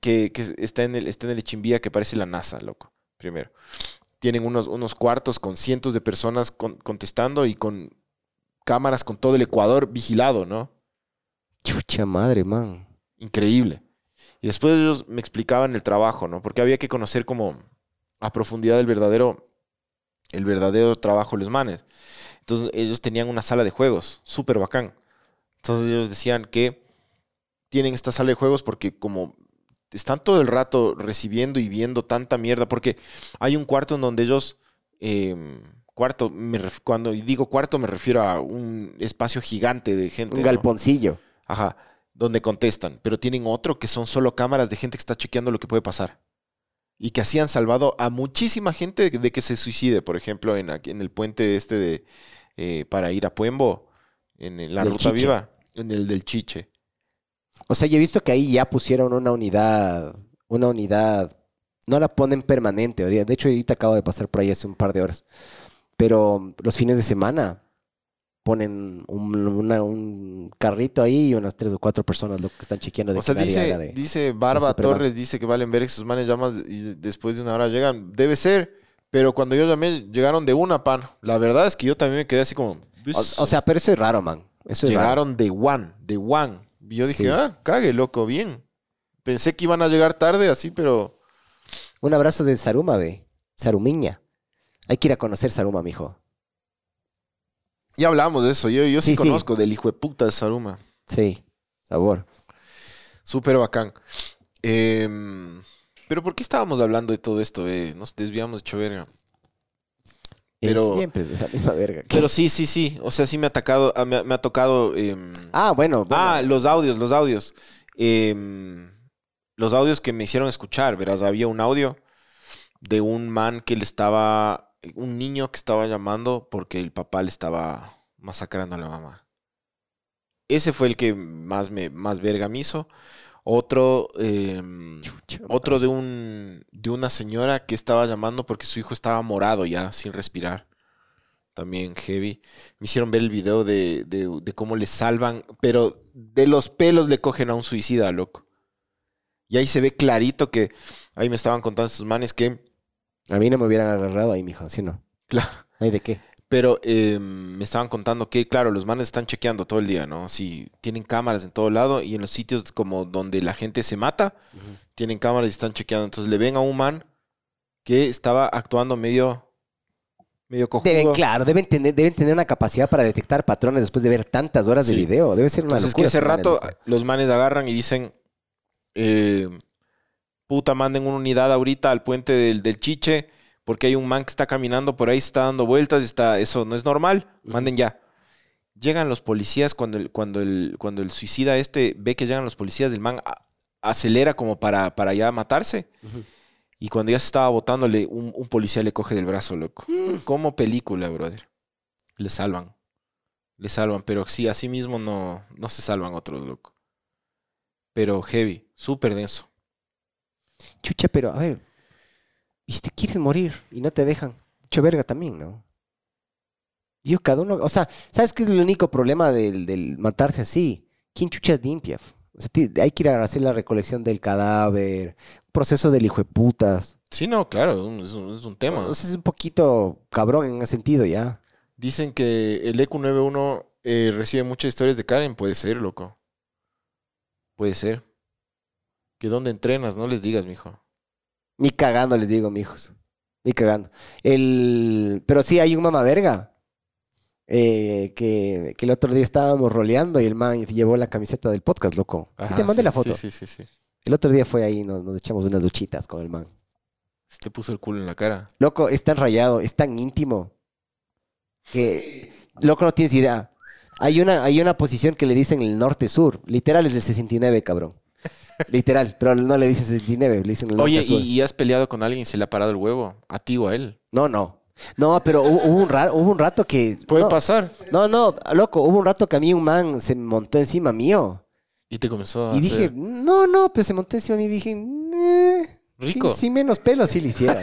que, que está en el está en el Ichimbía que parece la NASA, loco. Primero. Tienen unos, unos cuartos con cientos de personas con- contestando y con cámaras con todo el Ecuador vigilado, ¿no? Chucha madre, man. Increíble. Y después ellos me explicaban el trabajo, ¿no? Porque había que conocer como a profundidad el verdadero, el verdadero trabajo de los manes. Entonces ellos tenían una sala de juegos, súper bacán. Entonces ellos decían que tienen esta sala de juegos porque como están todo el rato recibiendo y viendo tanta mierda, porque hay un cuarto en donde ellos, eh, cuarto, me ref- cuando digo cuarto me refiero a un espacio gigante de gente. Un ¿no? galponcillo. Ajá, donde contestan, pero tienen otro que son solo cámaras de gente que está chequeando lo que puede pasar. Y que así han salvado a muchísima gente de, que se suicide. Por ejemplo, en, aquí- en el puente este de eh, para ir a Puembo, en, la Del ruta Chiche. viva, en el del Chiche. O sea, yo he visto que ahí ya pusieron una unidad, una unidad, no la ponen permanente. De hecho, ahorita acabo de pasar por ahí hace un par de horas. Pero los fines de semana ponen un, una- un carrito ahí y unas tres o cuatro personas lo que están chequeando de O sea, que dice, haga de- dice Barba. Torres, dice que valen ver sus manes llamas y después de una hora llegan. Debe ser, pero cuando yo llamé, llegaron de una, pan. La verdad es que yo también me quedé así como... O, o sea, pero eso es raro, man. Eso es raro. llegaron de one, de one. Y yo dije, Sí. ah, cague, loco, bien. Pensé que iban a llegar tarde así, pero... Un abrazo de Saruma, ve. Sarumiña. Hay que ir a conocer Saruma, mijo. Ya hablamos de eso. Yo, yo sí, Sí, sí. conozco del hijo de puta de Saruma. Sí, sabor. Súper bacán. Em, pero ¿por qué estábamos hablando de todo esto? eh? Nos desviamos de hecho verga. Pero- Siempre es esa misma verga. Pero sí, sí, sí. O sea, sí me ha atacado, ah, me, ha- me ha tocado. em, Ah, bueno, bueno. Ah, los audios, los audios. Em, los audios que me hicieron escuchar, verás, había un audio de un man que le estaba, un niño que estaba llamando porque el papá le estaba masacrando a la mamá. Ese fue el que más me, más verga me hizo. Otro, em, otro de un, de una señora que estaba llamando porque su hijo estaba morado ya, sin respirar. También heavy. Me hicieron ver el video de, de, de cómo le salvan, pero de los pelos le cogen a un suicida, loco. Y ahí se ve clarito que, ahí me estaban contando estos manes que, A mí no me hubieran agarrado ahí, mijo. ¿Sí no? claro, ¿Ay de qué? pero eh, me estaban contando que, claro, los manes están chequeando todo el día, ¿no? Si tienen cámaras en todo lado y en los sitios como donde la gente se mata, tienen cámaras y están chequeando. Entonces le ven a un man que estaba actuando medio, medio cojudo. Deben, claro, deben tener, deben tener una capacidad para detectar patrones después de ver tantas horas de video. Debe ser una Entonces locura. que ese manes, rato los manes agarran y dicen, eh, puta, manden una unidad ahorita al puente del, del Chiche, porque hay un man que está caminando por ahí, está dando vueltas, está, eso no es normal, manden ya. Llegan los policías cuando el, cuando el, cuando el suicida este ve que llegan los policías, el man a- acelera como para, para ya matarse. Y cuando ya se estaba botándole, un, un policía le coge del brazo, loco. Como película, brother. Le salvan. Le salvan, pero sí, así mismo no, no se salvan otros, loco. Pero heavy, súper denso. Chucha, pero a ver. ¿Y si te quieres morir y no te dejan? Hecho verga también, ¿no? Yo, cada uno. O sea, ¿sabes qué es el único problema del, del matarse así? ¿Quién chuchas limpia? O sea, hay que ir a hacer la recolección del cadáver, proceso del hijo de putas. Sí, no, claro, es un, es un tema. O sea, es un poquito cabrón en ese sentido ya. Dicen que el E EQ91 eh, recibe muchas historias de Karen. Puede ser, loco. Puede ser. Que dónde entrenas, no les digas, mijo. Ni cagando les digo, mijos. Ni cagando. El... Pero sí, hay un mamá verga. eh, que, que el otro día estábamos roleando y el man llevó la camiseta del podcast, loco. Sí Ajá, te mandé sí, la foto. Sí, sí, sí, sí. El otro día fue ahí, nos, nos echamos unas luchitas con el man. Se te puso el culo en la cara. Loco, es tan rayado, es tan íntimo. Que, loco, no tienes idea. Hay una, hay una posición que le dicen el norte-sur. Literal es del 69, cabrón. Literal, pero no le dicen 69, le dicen el Oye. ¿y, y has peleado con alguien y se le ha parado el huevo? ¿A ti o a él? No, no. No, pero hubo, hubo un, ra- hubo un rato que... Puede no, pasar. No, no, loco, hubo un rato que a mí un man se montó encima mío. Y te comenzó a Y dije, no, no, pero se montó encima de mí y dije, "Eh, Rico. Sin, sin menos pelo sí le hiciera.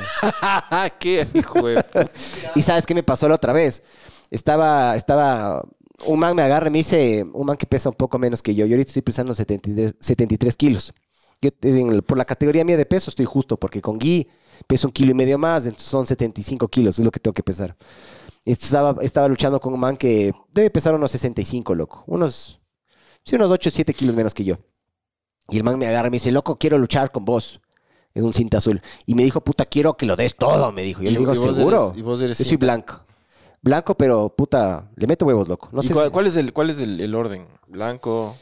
[LAUGHS] ¿Qué hijo de [LAUGHS] y sabes qué me pasó la otra vez. Estaba, estaba, un man me agarra y me dice, un man que pesa un poco menos que yo. Yo ahorita estoy pesando 73, 73 kilos. Yo, en por la categoría mía de peso estoy justo, porque con Gui peso un kilo y medio más, entonces son 75 kilos, es lo que tengo que pesar. Estaba, estaba luchando con un man que debe pesar unos 65, loco. Unos, sí, unos 8 o 7 kilos menos que yo. Y el man me agarra y me dice, loco, quiero luchar con vos. En un cinta azul. Y me dijo, puta, quiero que lo des todo, me dijo. Yo le digo, ¿seguro? eres- y vos eres Yo soy blanco. Blanco, pero puta, le meto huevos, loco. No ¿Y sé cuál, si- cuál es, el, cuál es el, el orden? Blanco.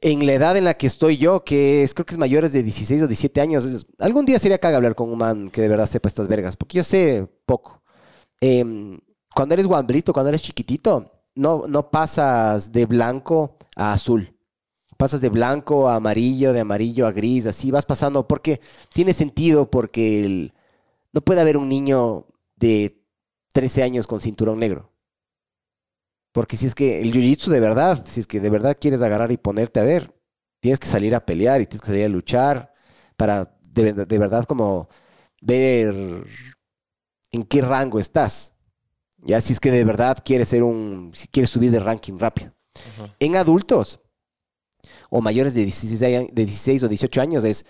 en la edad en la que estoy yo, que es, creo que es mayores de 16 o 17 años, es- algún día sería caga hablar con un man que de verdad sepa estas vergas, porque yo sé poco. Em, cuando eres guambrito, cuando eres chiquitito, no, no pasas de blanco a azul. Pasas de blanco a amarillo, de amarillo a gris, así vas pasando, porque tiene sentido, porque el- no puede haber un niño de 13 años con cinturón negro. Porque si es que el jiu-jitsu de verdad, si es que de verdad quieres agarrar y ponerte a ver, tienes que salir a pelear y tienes que salir a luchar para de, verdad- de verdad como ver en qué rango estás. Ya si es que de verdad quieres ser un, si quieres subir de ranking rápido. En adultos o mayores de 16, años- de 16 o 18 años es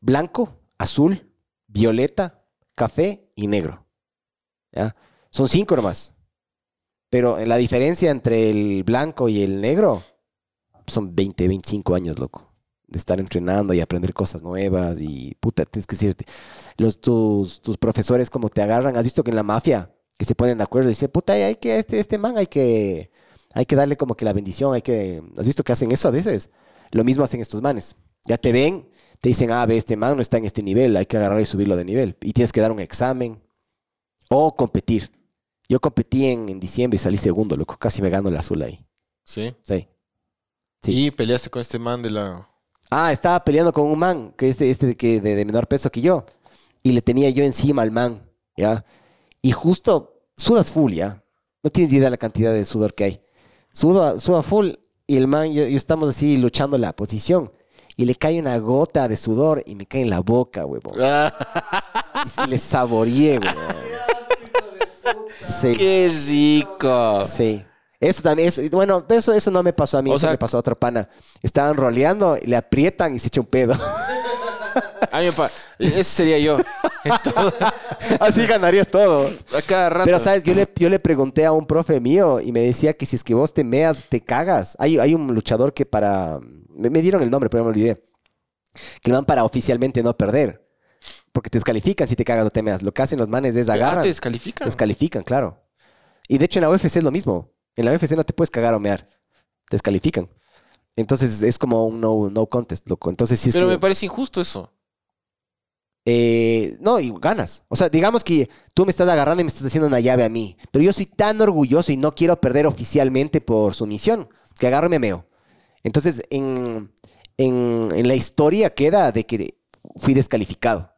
blanco, azul, violeta, café y negro. ¿Ya? Son cinco nomás. Pero la diferencia entre el blanco y el negro son 20, 25 años, loco. De estar entrenando y aprender cosas nuevas y puta, tienes que decirte. Los, tus, tus profesores como te agarran, has visto que en la mafia que se ponen de acuerdo y dicen, puta, hay que, este, este man hay que, hay que darle como que la bendición, hay que, ¿has visto que hacen eso a veces? Lo mismo hacen estos manes. Ya te ven, te dicen, ah, ve, este man no está en este nivel, hay que agarrar y subirlo de nivel. Y tienes que dar un examen o competir. Yo competí en, en diciembre y salí segundo, loco. Casi me gano el azul ahí. Sí. Sí. Y peleaste con este man de la. Ah, estaba peleando con un man, que este, este de, que, de, de menor peso que yo. Y le tenía yo encima al man, ¿ya? Y justo sudas full, ¿ya? No tienes idea de la cantidad de sudor que hay. Suda, suda full y el man, yo, yo estamos así luchando la posición. Y le cae una gota de sudor y me cae en la boca, huevón. y sí le saboreé, huevón. [LAUGHS] Sí. ¡Qué rico! Sí. Eso también, es, bueno, eso, eso no me pasó a mí, O eso sea- le pasó a otro pana. Estaban roleando, le aprietan y se echa un pedo. [LAUGHS] A mí me pa- Ese sería yo. [LAUGHS] Así ganarías todo. A cada rato. Pero, ¿sabes? Yo le, yo le pregunté a un profe mío y me decía que si es que vos te meas, te cagas. Hay, hay un luchador que para... Me, me dieron el nombre, pero me olvidé. Que van para oficialmente no perder. Porque te descalifican si te cagas o te meas. Lo que hacen los manes es Ah, agarrar. te descalifican. Descalifican, claro. Y de hecho en la UFC es lo mismo. En la UFC no te puedes cagar o mear. Te descalifican. Entonces es como un no, no contest, loco. Entonces si es Pero que- me parece injusto eso. eh, no, y ganas. O sea, digamos que tú me estás agarrando y me estás haciendo una llave a mí. Pero yo soy tan orgulloso y no quiero perder oficialmente por sumisión que agarro y me meo. Entonces, en, en, en la historia queda de que fui descalificado.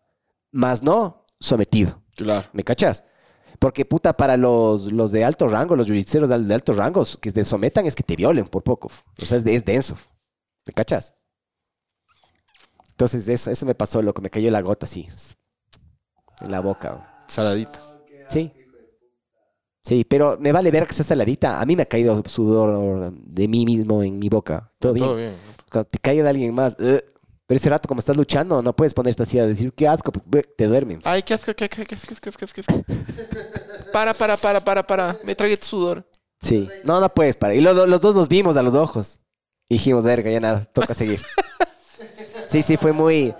Más no sometido. Claro. ¿Me cachas? Porque, puta, para los, los de alto rango, los jiu-jitseros de, alto rango, que te sometan es que te violen por poco. O sea, es, es denso. ¿Me cachas? Entonces, eso, eso me pasó, loco. Me cayó la gota así. En la boca. Saladita. Sí. Sí, pero me vale ver que sea saladita. A mí me ha caído sudor de mí mismo en mi boca. Todo bien. Todo bien. Cuando te caiga de alguien más. Pero ese rato, como estás luchando, no puedes ponerte así a decir qué asco, pues te duermen. Ay, qué asco, qué asco, qué asco, qué asco, qué asco, qué asco. Para, para, para, para, para. Me tragué tu sudor. Sí. No, no puedes parar. Y los, los dos nos vimos a los ojos. Y dijimos, verga, ya nada, toca seguir. [LAUGHS] sí, sí, fue muy.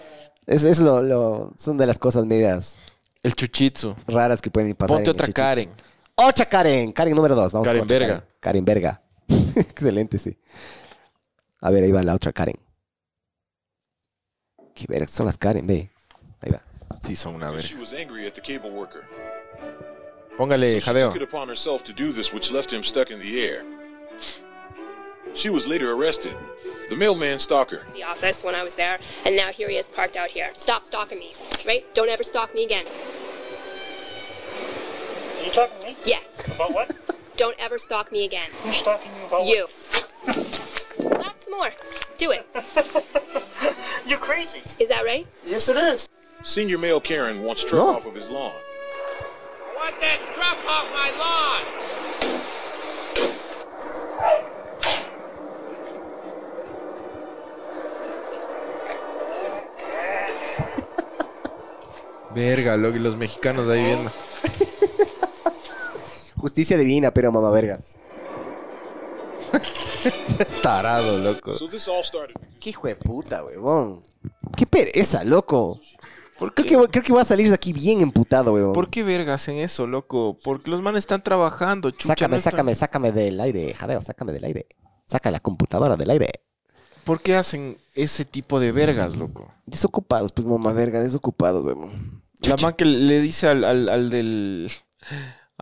Es, es lo, lo- Son de las cosas medias El chuchitsu. raras que pueden pasar. Ponte en otra. Karen. Otra Karen. Karen número dos. Vamos Karen otra Verga. Karen. Karen Verga. [LAUGHS] Excelente, sí. A ver, ahí va la otra Karen. Qué verga, son las Karen, ve. Ahí va. Sí, son una verga. She was angry at the cable worker. Póngale she jadeo. took it upon herself to do this, which left him stuck in the air. She was later arrested. The mailman stalker. the office when I was there, and now here he is parked out here. Stop stalking me, right? Don't ever stalk me again. Are you talking to me? Yeah. About what? [LAUGHS] Don't ever stalk me again. Who's stalking you about You. Laugh some more. Do it. [LAUGHS] You're crazy. Is that right? Yes, it is. Senior male Karen wants truck No. off of his lawn. Want that truck off my lawn? [LAUGHS] Verga, loco, y los mexicanos ahí viendo. [LAUGHS] Justicia divina, pero mamá verga. [LAUGHS] Tarado, loco. Qué hijo de puta, huevón. Qué pereza, loco. Creo que, creo que voy a salir de aquí bien emputado, huevón. ¿Por qué verga hacen eso, loco? Porque los manes están trabajando, chucha. Sácame, no están- sácame, sácame del aire, jadeo, sácame del aire. Saca la computadora del aire. ¿Por qué hacen ese tipo de vergas, loco? Desocupados, pues mamá verga, desocupados, huevón. La man que le dice al, al, al del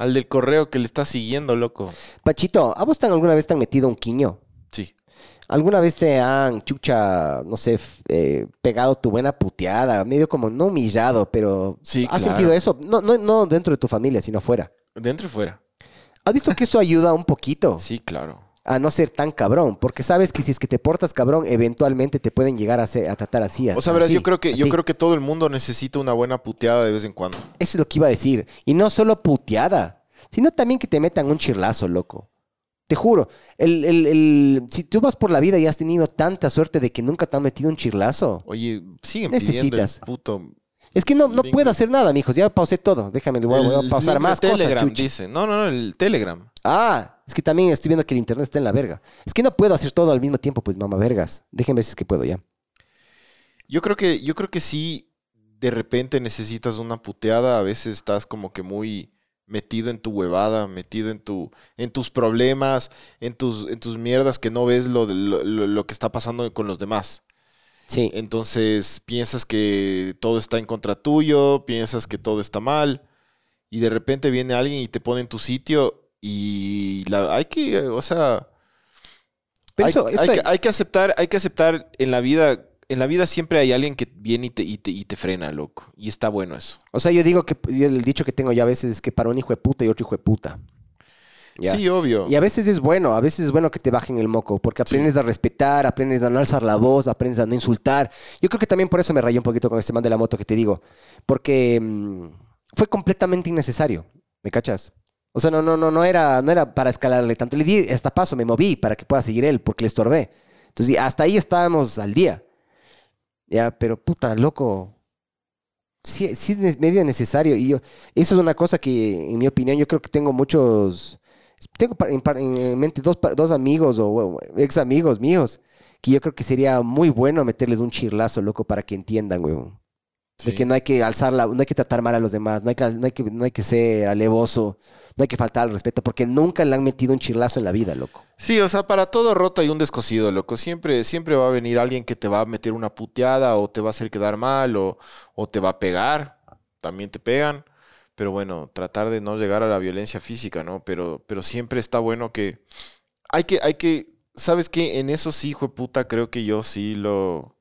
al del correo que le está siguiendo, loco. Pachito, ¿a vos tan alguna vez te han metido un quiño? Sí. ¿Alguna vez te han, chucha, no sé, eh, pegado tu buena puteada? Medio como, no humillado, pero... Sí, ¿Has claro. sentido eso? No, no, no dentro de tu familia, sino fuera. Dentro y fuera. ¿Has visto que eso ayuda un poquito? Sí, claro. A no ser tan cabrón, porque sabes que si es que te portas cabrón, eventualmente te pueden llegar a, hacer- a tratar así. O sea, verás, así, yo creo que yo ti. creo que todo el mundo necesita una buena puteada de vez en cuando. Eso es lo que iba a decir. Y no solo puteada, sino también que te metan un chirlazo, loco. Te juro, el, el- el- si tú vas por la vida y has tenido tanta suerte de que nunca te han metido un chirlazo, Oye, siguen pidiendo necesitas. el puto Es que no, no puedo hacer nada, mijos. Ya pausé todo. Déjame, le voy a, voy a pausar más cosas, Telegram, chuchi. dice. No, no, no, el Telegram. Ah, es que también estoy viendo que el internet está en la verga. Es que no puedo hacer todo al mismo tiempo, pues mamá vergas. Déjenme ver si es que puedo ya. Yo creo que, yo creo que sí, de repente necesitas una puteada, a veces estás como que muy metido en tu huevada, metido en tu, en tus problemas, en tus, en tus mierdas que no ves lo, de- lo, lo- lo que está pasando con los demás. Sí. Entonces piensas que todo está en contra tuyo, piensas que todo está mal, y de repente viene alguien y te pone en tu sitio y la, hay que, o sea, Pero hay, eso- eso hay hay- que, hay que aceptar, hay que aceptar en la vida, en la vida siempre hay alguien que viene y te, y te, y te frena, loco. Y está bueno eso. O sea, yo digo que yo el dicho que tengo yo a veces es que para un hijo de puta y otro hijo de puta. Ya. Sí, obvio. Y a veces es bueno, a veces es bueno que te bajen el moco, porque aprendes a respetar, aprendes a no alzar la voz, aprendes a no insultar. Yo creo que también por eso me rayé un poquito con este man de la moto que te digo, porque mm, fue completamente innecesario, ¿me cachas? O sea, no, no, no, no era, no era para escalarle tanto. Le di hasta paso, me moví para que pueda seguir él, porque le estorbé. Entonces, hasta ahí estábamos al día. Ya, pero puta, loco. Sí, sí es medio necesario. Y yo, eso es una cosa que, en mi opinión, yo creo que tengo muchos. Tengo en, mente dos, dos amigos o ex amigos míos que yo creo que sería muy bueno meterles un chirlazo, loco, para que entiendan, weón. De que no hay que alzar la, no hay que tratar mal a los demás, no hay que, no hay que, no hay que ser alevoso, no hay que faltar al respeto, porque nunca le han metido un chirlazo en la vida, loco. Sí, o sea, para todo roto hay un descosido, loco. Siempre, siempre va a venir alguien que te va a meter una puteada o te va a hacer quedar mal o, o te va a pegar. También te pegan. Pero bueno, tratar de no llegar a la violencia física, ¿no? Pero, pero siempre está bueno que... Hay que, hay que... ¿Sabes qué? En eso sí, hijo de puta, creo que yo sí lo...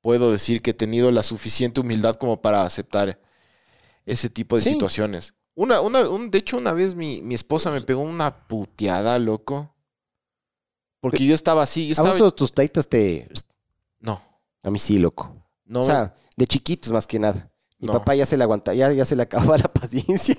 Puedo decir que he tenido la suficiente humildad como para aceptar ese tipo de Sí. situaciones. Una, una, un- de hecho, una vez mi, mi esposa me pegó una puteada, loco. Porque yo estaba así, yo ¿A vos tus taitas te...? No. A mí sí, loco. No, o sea, de chiquitos más que nada. Mi No. papá ya se le aguanta, ya, ya se le acababa la [LAUGHS] paciencia.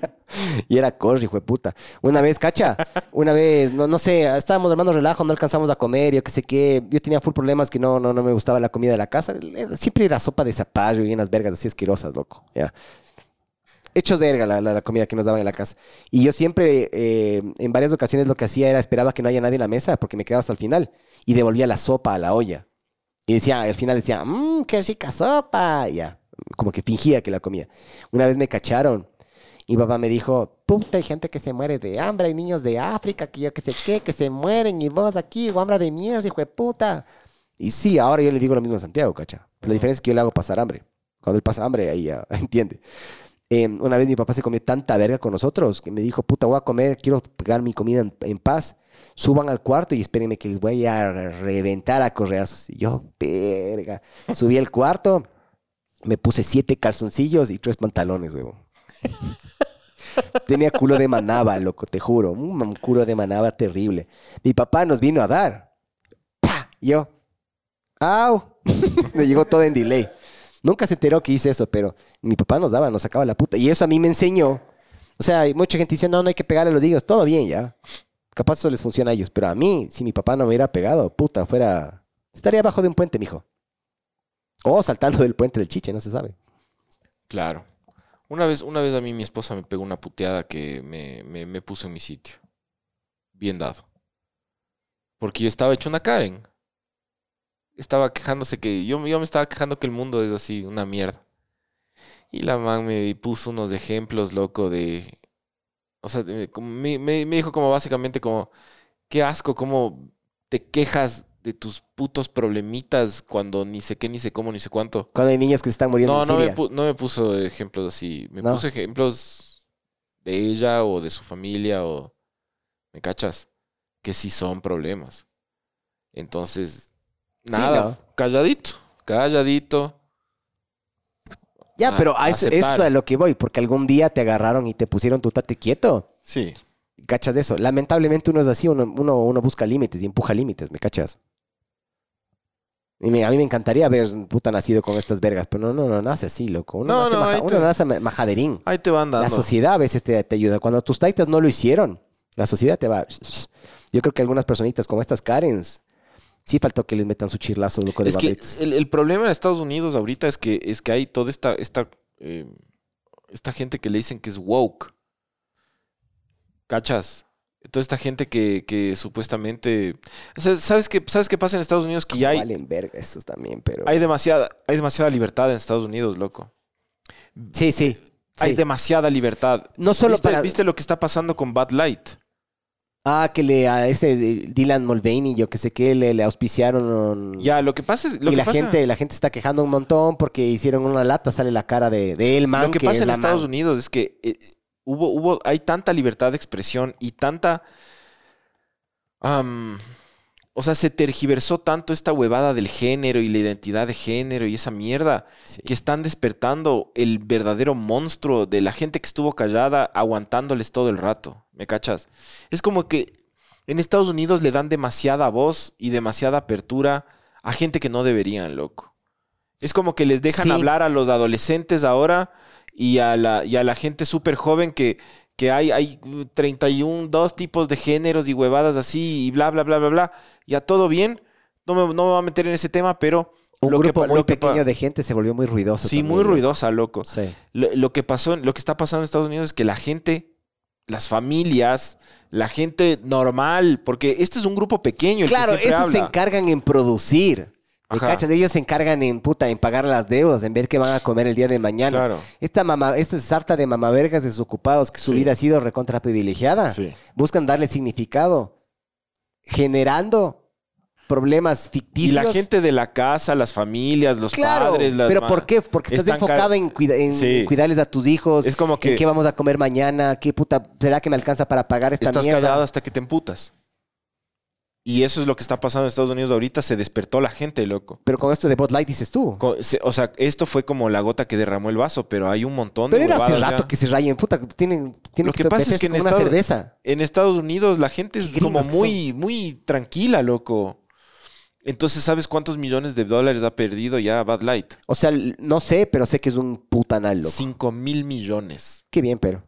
Y era corre, hijo de puta. Una vez, cacha, una vez, no, no sé, estábamos armando relajo, no alcanzamos a comer, yo qué sé qué. Yo tenía full problemas que no, no, no me gustaba la comida de la casa. Era- Siempre era sopa de zapallo y unas vergas así asquerosas, loco. Ya. Hechos verga la, la- la comida que nos daban en la casa. Y yo siempre, eh, en varias ocasiones, lo que hacía era esperaba que no haya nadie en la mesa porque me quedaba hasta el final. Y devolvía la sopa a la olla. Y decía, al final decía, mmm, qué rica sopa. Ya, como que fingía que la comía. Una vez me cacharon y papá me dijo, puta, hay gente que se muere de hambre, hay niños de África, que yo que sé qué, que se mueren y vos aquí, hambre de mierda, hijo de puta. Y sí, ahora yo le digo lo mismo a Santiago, cacha. Pero la diferencia es que yo le hago pasar hambre. Cuando él pasa hambre, ahí ya [LAUGHS] entiende. Eh, una vez mi papá se comió tanta verga con nosotros que me dijo, puta, voy a comer, quiero pegar mi comida en, en paz. Suban al cuarto y espérenme que les voy a reventar a correazos. Y yo, verga. Subí al cuarto, me puse siete calzoncillos y tres pantalones, huevón. [LAUGHS] Tenía culo de manaba, loco, te juro. Un, culo de manaba terrible. Mi papá nos vino a dar. ¡Pah! Yo, ¡au! [LAUGHS] me llegó todo en delay. Nunca se enteró que hice eso, pero mi papá nos daba, nos sacaba la puta. Y eso a mí me enseñó. O sea, mucha gente dice, no, no hay que pegarle a los niños. Todo bien, ya. Capaz eso les funciona a ellos. Pero a mí, si mi papá no me hubiera pegado, puta, fuera... Estaría abajo de un puente, mijo. O saltando del puente del chiche, no se sabe. Claro. Una vez, una vez a mí mi esposa me pegó una puteada que me, me, puso en mi sitio. Bien dado. Porque yo estaba hecho una Karen. Estaba quejándose que. Yo, yo me estaba quejando que el mundo es así, una mierda. Y la man me puso unos ejemplos, loco, de. O sea, me, me- me dijo como básicamente como. Qué asco, cómo te quejas de tus putos problemitas cuando ni sé qué, ni sé cómo, ni sé cuánto. Cuando hay niñas que se están muriendo No, en no me, pu- no me puso ejemplos así. Me No. puso ejemplos de ella o de su familia o... ¿Me cachas? Que sí son problemas. Entonces, Nada. ¿no? Calladito. Calladito. Ya, A- pero a eso, es a lo que voy, porque algún día te agarraron y te pusieron tu tate quieto. Sí. ¿Cachas de eso? Lamentablemente uno es así, uno, uno, uno busca límites y empuja límites, ¿me cachas? Y me- a mí me encantaría haber puta nacido con estas vergas, pero no, no, no nace así, loco. Uno No, nace, no, maja- uno te- nace ma- majaderín. Ahí te van dando. La sociedad a veces te, te ayuda. Cuando tus taitas no lo hicieron, la sociedad te va... Yo creo que algunas personitas como estas Karens, sí faltó que les metan su chirlazo, loco, de Es que el, el problema en Estados Unidos ahorita es que, es que hay toda esta, esta, eh, esta gente que le dicen que es woke. ¿Cachas? Toda esta gente que, que supuestamente... o sea, ¿sabes, qué, ¿Sabes qué pasa en Estados Unidos? Que ya hay, Valen verga esos también, pero... hay, demasiada, hay demasiada libertad en Estados Unidos, loco. Sí, sí. Hay sí. demasiada libertad. No solo ¿Viste, para- ¿Viste lo que está pasando con Bud Light? Ah, que le a ese Dylan Mulvaney, yo que sé qué, le, le auspiciaron. Ya, lo que pasa es... Lo y que la pasa- gente, la gente está quejando un montón porque hicieron una lata, sale la cara de, de el man. Lo que pasa en la Estados man. Unidos es que eh, hubo, hubo, hay tanta libertad de expresión y tanta. o sea, se tergiversó tanto esta huevada del género y la identidad de género y esa mierda que están despertando el verdadero monstruo de la gente que estuvo callada aguantándoles todo el rato. ¿Me cachas? Es como que en Estados Unidos le dan demasiada voz y demasiada apertura a gente que no deberían, loco. Es como que les dejan Sí. hablar a los adolescentes ahora y a la, y a la gente súper joven que, que hay, hay 31, dos tipos de géneros y huevadas así y bla, bla, bla, bla, bla. Ya todo bien. No me, no me voy a meter en ese tema, pero... Un lo grupo muy lo que pa- pequeño de gente se volvió muy ruidoso. Sí, también, muy ruidosa, loco. Sí. Lo, lo que pasó, lo que está pasando en Estados Unidos es que la gente, las familias, la gente normal, porque este es un grupo pequeño el Claro, que esos se encargan en producir. ¿Me Ajá. cachas? Ellos se encargan en puta, en pagar las deudas, en ver qué van a comer el día de mañana. Claro. Esta mamá, esta sarta de mamavergas desocupados que su Sí. vida ha sido recontra privilegiada. Sí. Buscan darle significado, generando problemas Y ficticios. la gente de la casa, las familias, los Claro, padres, las pero ¿por qué? Porque estás enfocado en, cuida- en Sí. cuidarles a tus hijos. Es como que- qué vamos a comer mañana, qué puta, ¿será que me alcanza para pagar esta Estás mierda? callado hasta que te emputas. Y eso es lo que está pasando en Estados Unidos ahorita. Se despertó la gente, loco. Pero con esto de Bud Light dices tú. Se- O sea, esto fue como la gota que derramó el vaso, pero hay un montón de Pero era hace rato ya. que se rayen, puta, tienen, tienen Lo que pasa es que en una Estados, cerveza. en Estados Unidos la gente es como muy, muy tranquila, loco. Entonces, ¿sabes cuántos millones de dólares ha perdido ya Bud Light? O sea, no sé, pero sé que es un putanal, loco. 5 mil millones. Qué bien, pero.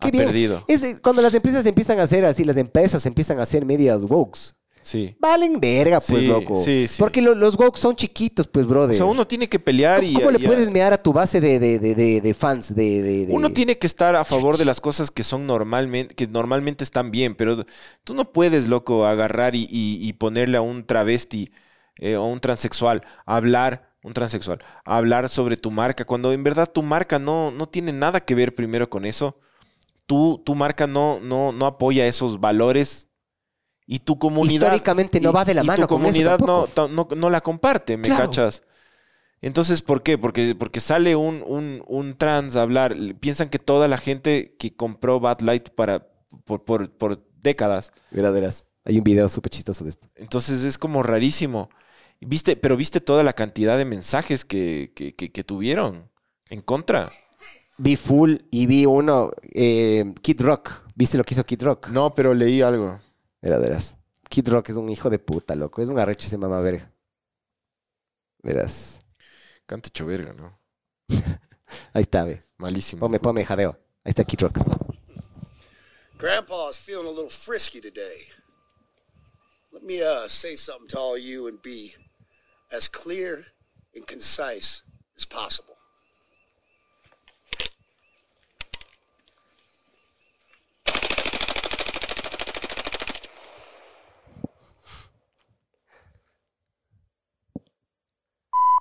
Qué Ha bien. perdido. Es de- cuando las empresas empiezan a hacer así, las empresas empiezan a hacer medias wokes. Sí. Valen verga, pues, Sí, loco. sí, sí. Porque lo- los wokes son chiquitos, pues, brother. O sea, uno tiene que pelear y... ¿Cómo le y- puedes mear a tu base de, de, de, de- de fans? De, de- de- Uno tiene que estar a favor de las cosas que son normalmente, que normalmente están bien, pero tú no puedes, loco, agarrar y, y- y ponerle a un travesti eh, o un transexual a hablar, un transexual, a hablar sobre tu marca, cuando en verdad tu marca no, no tiene nada que ver primero con eso. Tu, tu marca no, no, no apoya esos valores y tu comunidad. Históricamente no y- va de la y mano Tu con eso comunidad no, tampoco. ta- no, no la comparte, ¿me Claro. cachas? Entonces, ¿por qué? Porque, porque sale un, un, un trans a hablar. Piensan que toda la gente que compró Bad Light para, por, por, por décadas. Verás, verás. Hay un video súper chistoso de esto. Entonces es como rarísimo. ¿Viste? Pero viste toda la cantidad de mensajes que, que, que- que tuvieron en contra. Vi Full y vi uno, eh, Kid Rock. ¿Viste lo que hizo Kid Rock? No, pero leí algo. Verás, verás. Kid Rock es un hijo de puta, loco. Es un arrecho ese mamá verga. Verás. Canta hecho verga, ¿no? [LAUGHS] Ahí está, ve. Malísimo. Ponme, ponme jadeo. Ahí está Kid Rock. Grandpa's feeling a little frisky today. Let me uh, say something to all you and be as clear and concise as possible.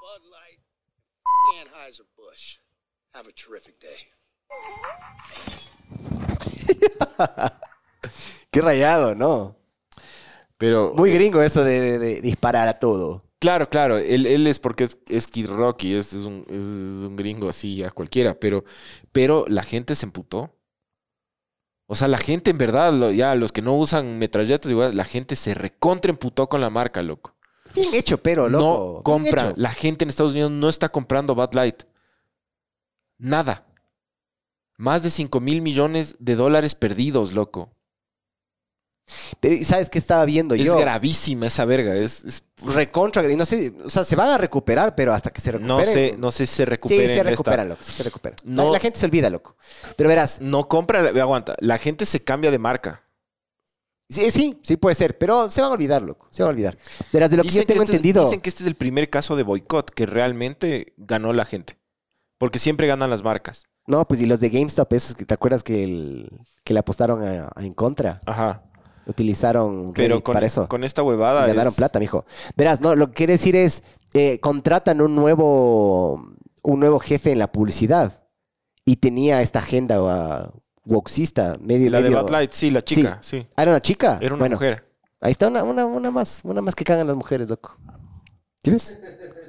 Bud Light, Anheuser-Busch. Have a terrific day. [LAUGHS] Qué rayado, ¿no? Pero. Muy gringo eso de, de- de disparar a todo. Claro, claro. Él, él es porque es, es Kid Rock y es, es un, es un gringo así a cualquiera. Pero, pero la gente se emputó. O sea, la gente en verdad, lo- ya los que no usan metralletas, igual, la gente se recontra emputó con la marca, loco. Bien hecho, pero, loco. no hecho. La gente en Estados Unidos no está comprando Bud Light. Nada. Más de 5 mil millones de dólares perdidos, loco. Pero, ¿y ¿sabes qué estaba viendo Es yo? gravísima esa verga. Es, es- Recontra, y no sé, o sea, se van a recuperar, pero hasta que se recuperen. no sé, no sé si se recupera. Sí, se recupera, loco, se recupera. La- No. La, gente se olvida, loco. Pero verás, No compra, aguanta. La gente se cambia de marca. Sí, sí, sí puede ser, pero se van a olvidar, loco, se van a olvidar. Verás, de lo que yo tengo este, entendido, dicen que este es el primer caso de boicot que realmente ganó la gente. Porque siempre ganan las marcas. no, pues y los de GameStop, esos que te acuerdas que, el, que le apostaron a- a en contra, Ajá. utilizaron Pero con, para eso. con esta huevada. Y ganaron es- plata, mijo. Verás, no, lo que quiere decir es, eh, contratan un nuevo, un nuevo jefe en la publicidad y tenía esta agenda uh, woxista, medio, La de medio- Bud Light, sí, la chica, sí. Ah, ¿Era una chica? Era una Bueno, mujer. Ahí está una, una, una más, una más que cagan las mujeres, loco. ¿Sí ves?